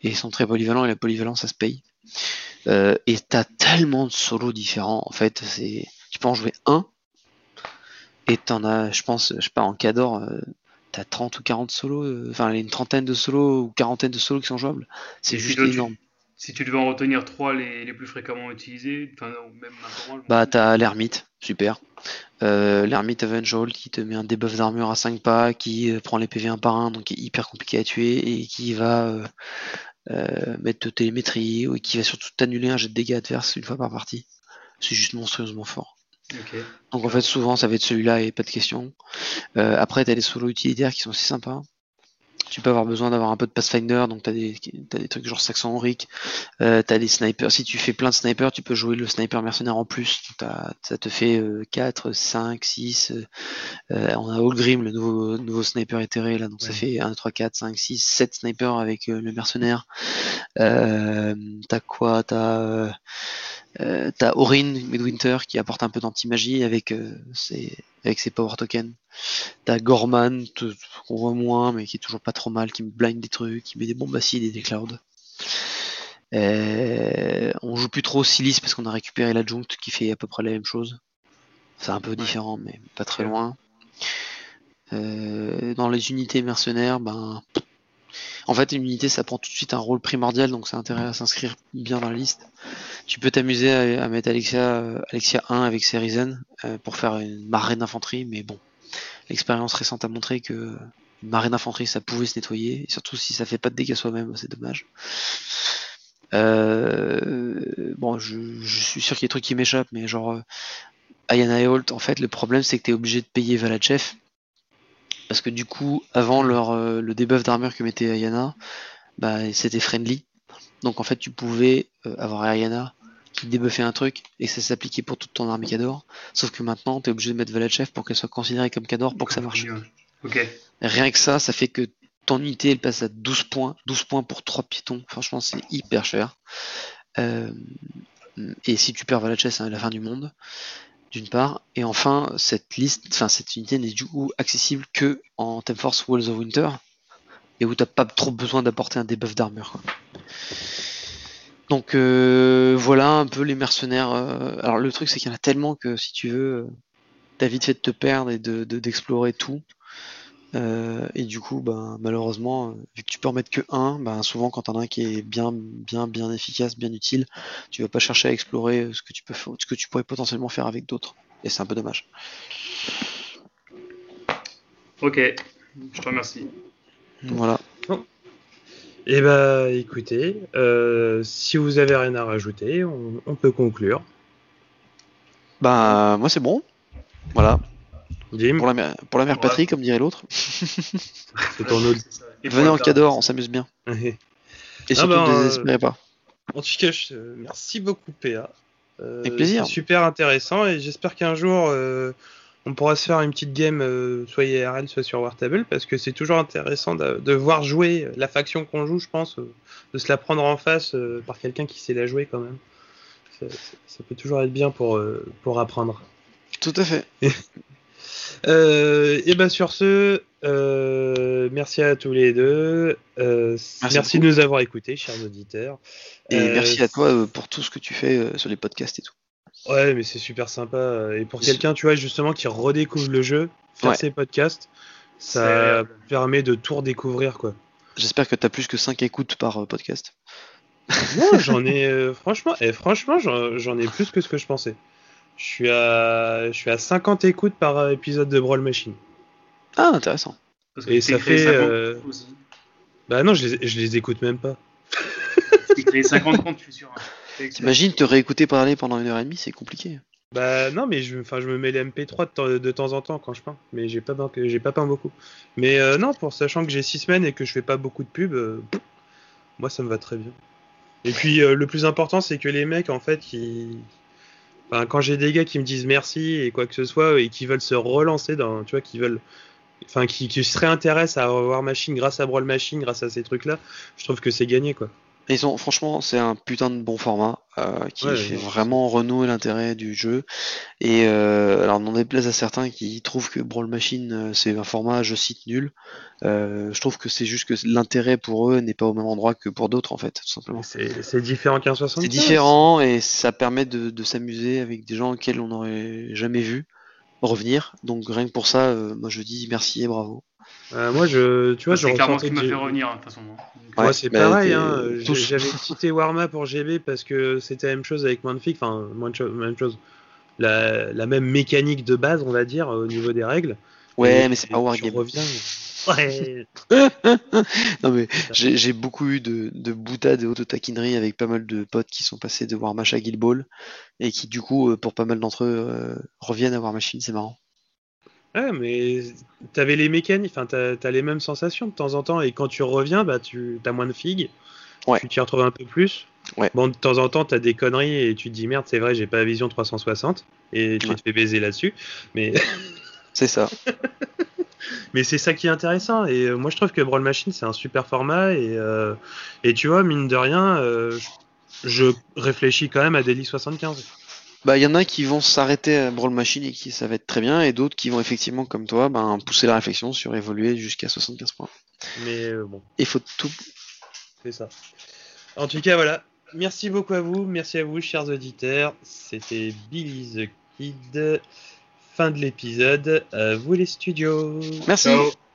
ils sont très polyvalents et la polyvalence ça se paye. Euh, et t'as tellement de solos différents. En fait, c'est, tu peux en jouer un et t'en as, je pense, je sais pas, en Cador, euh, t'as 30 ou 40 solos, enfin une trentaine de solos ou quarantaine de solos qui sont jouables. C'est juste énorme. Si tu devais en retenir trois les, plus fréquemment utilisés, enfin, même Bah, t'as l'ermite, super. Euh, l'ermite Evangel qui te met un debuff d'armure à 5 pas, qui euh, prend les PV un par un, donc qui est hyper compliqué à tuer, et qui va euh, euh, mettre de télémétrie, ou qui va surtout t'annuler un jet de dégâts adverses une fois par partie. C'est juste monstrueusement fort. Donc en fait, souvent, ça va être celui-là et pas de question. après, t'as les solos utilitaires qui sont assez sympas tu peux avoir besoin d'avoir un peu de Pathfinder, donc tu as des, des trucs genre Saxon Auric, euh, tu as des snipers. Si tu fais plein de snipers, tu peux jouer le sniper mercenaire en plus. ça te fait 4, 5, 6. on a Allgrim, le nouveau, nouveau sniper éthéré, là, donc ça fait 1, 3, 4, 5, 6, 7 snipers avec euh, le mercenaire. Euh, t'as quoi? T'as euh, euh, t'as Orin Midwinter qui apporte un peu d'anti-magie avec, ses, avec ses power tokens. T'as Gorman, qu'on voit moins, mais qui est toujours pas trop mal, qui me blind des trucs, qui met des bombes acides et des clouds. Euh, on joue plus trop Silis parce qu'on a récupéré l'adjunct qui fait à peu près la même chose. C'est un peu différent, mais pas très loin. Euh, dans les unités mercenaires, ben, en fait, une unité ça prend tout de suite un rôle primordial, donc ça a intérêt à s'inscrire bien dans la liste. Tu peux t'amuser à, mettre Alexia, Alexia 1 avec Serizen euh, pour faire une marée d'infanterie, mais bon, l'expérience récente a montré que une marée d'infanterie ça pouvait se nettoyer, et surtout si ça fait pas de dégâts soi-même, c'est dommage. Euh, bon, je, suis sûr qu'il y a des trucs qui m'échappent, mais genre euh, Ayana et Holt, en fait, le problème c'est que tu obligé de payer Valachev. Parce que du coup, avant leur, euh, le debuff d'armure que mettait Ayana, bah, c'était friendly. Donc en fait, tu pouvais avoir Ayana qui débuffait un truc et ça s'appliquait pour toute ton armée Cador. Sauf que maintenant, tu es obligé de mettre Valachev pour qu'elle soit considérée comme Cador pour que ça marche. Rien que ça, ça fait que ton unité elle passe à 12 points, 12 points pour 3 piétons, franchement c'est hyper cher. Euh, et si tu perds Valaches, c'est la fin du monde, d'une part. Et enfin, cette liste, enfin cette unité n'est du coup accessible que en Time Force Walls of Winter, et où t'as pas trop besoin d'apporter un debuff d'armure. Donc euh, voilà un peu les mercenaires. Euh, alors le truc c'est qu'il y en a tellement que si tu veux, t'as vite fait de te perdre et de d'explorer tout. Euh, et du coup, ben, malheureusement, vu que tu peux en mettre que un, ben, souvent quand t'en as un qui est bien, bien, bien efficace, bien utile, tu vas pas chercher à explorer ce que tu peux, ce que tu pourrais potentiellement faire avec d'autres. Et c'est un peu dommage. Ok, je te remercie. Voilà. Et eh bah écoutez, euh, si vous avez rien à rajouter, on, peut conclure. Bah moi c'est bon. Voilà. Pour la, mère, pour la mère patrie, comme dirait l'autre. Venez en Cador, on s'amuse bien. Et ah surtout, ne ben, désespérez pas. En tout cas, merci beaucoup, PA. Euh, Avec plaisir. Super intéressant et j'espère qu'un jour euh, on pourra se faire une petite game, euh, soit IRL, soit sur Wartable, parce que c'est toujours intéressant de, voir jouer la faction qu'on joue, je pense, de se la prendre en face par quelqu'un qui sait la jouer quand même. Ça, ça, peut toujours être bien pour, pour apprendre. Tout à fait. Euh, et ben sur ce, euh, merci à tous les deux. Euh, merci, de nous avoir écoutés, chers auditeurs. Et merci à toi pour tout ce que tu fais sur les podcasts et tout. Ouais, mais c'est super sympa. Et pour quelqu'un, tu vois, justement, qui redécouvre le jeu, faire ses podcasts, ça permet de tout redécouvrir, quoi. J'espère que tu as plus que 5 écoutes par podcast. Moi, j'en ai, franchement, et franchement, j'en ai plus que ce que je pensais. Je suis à, je suis à 50 écoutes par épisode de Brawl Machine. Ah, intéressant. et ça fait. Euh... Bah non, je les, je les écoute même pas. Tu créé 50 comptes, je suis sûr. Hein. T'imagines te réécouter parler pendant une heure et demie, c'est compliqué. Bah non, mais je, je me mets les MP3 de, temps en temps quand je peins, mais j'ai pas, j'ai pas peint beaucoup. Mais euh, non, pour sachant que j'ai 6 semaines et que je fais pas beaucoup de pubs, euh, moi ça me va très bien. Et puis euh, le plus important, c'est que les mecs en fait quand j'ai des gars qui me disent merci et quoi que ce soit et qui veulent se relancer dans, tu vois, qui veulent, enfin, qui, qui se réintéressent à War Machine grâce à Brawl Machine, grâce à ces trucs-là, je trouve que c'est gagné, quoi. Ils ont, franchement, c'est un putain de bon format euh, qui fait vraiment renouer l'intérêt du jeu. Et euh, alors, n'en déplaise à certains qui trouvent que Brawl Machine euh, c'est un format, je cite, nul. Euh, je trouve que c'est juste que l'intérêt pour eux n'est pas au même endroit que pour d'autres, en fait, tout simplement. C'est différent qu'un 60. C'est différent et ça permet de, de s'amuser avec des gens auxquels on n'aurait jamais vu revenir. Donc rien que pour ça, euh, moi je dis merci et bravo. Euh, moi, je, tu vois, c'est clairement ce qui m'a fait revenir, hein, de toute façon. Moi, c'est pareil. Hein, J'avais cité Warma pour GB parce que c'était la même chose avec Manfic, enfin, même chose. La, la, même mécanique de base, on va dire, au niveau des règles. Ouais, mais c'est pas Wargame. reviens. Ouais. non mais j'ai beaucoup eu de, de boutades et auto taquineries avec pas mal de potes qui sont passés de Warmash à Guild Ball et qui du coup euh, pour pas mal d'entre eux euh, reviennent à Warmachine, c'est marrant. Ouais, mais t'avais les mécaniques, enfin t'as as les mêmes sensations de temps en temps, et quand tu reviens, bah tu as moins de figues, ouais. tu t'y retrouves un peu plus. Ouais. Bon, de temps en temps, t'as des conneries et tu te dis merde, c'est vrai, j'ai pas la vision 360, et tu te fais baiser là-dessus, mais. c'est ça. mais c'est ça qui est intéressant, et euh, moi je trouve que Brawl Machine c'est un super format, et, euh, et tu vois, mine de rien, euh, je réfléchis quand même à Daily 75. Bah, il y en a qui vont s'arrêter à Brawl Machine et qui ça va être très bien, et d'autres qui vont effectivement, comme toi, ben, pousser la réflexion sur évoluer jusqu'à 75 points. Mais euh, bon, Il faut tout. c'est ça. En tout cas, voilà. Merci beaucoup à vous. Merci à vous, chers auditeurs. C'était Billy the Kid. Fin de l'épisode. À vous les studios. Merci. Ciao.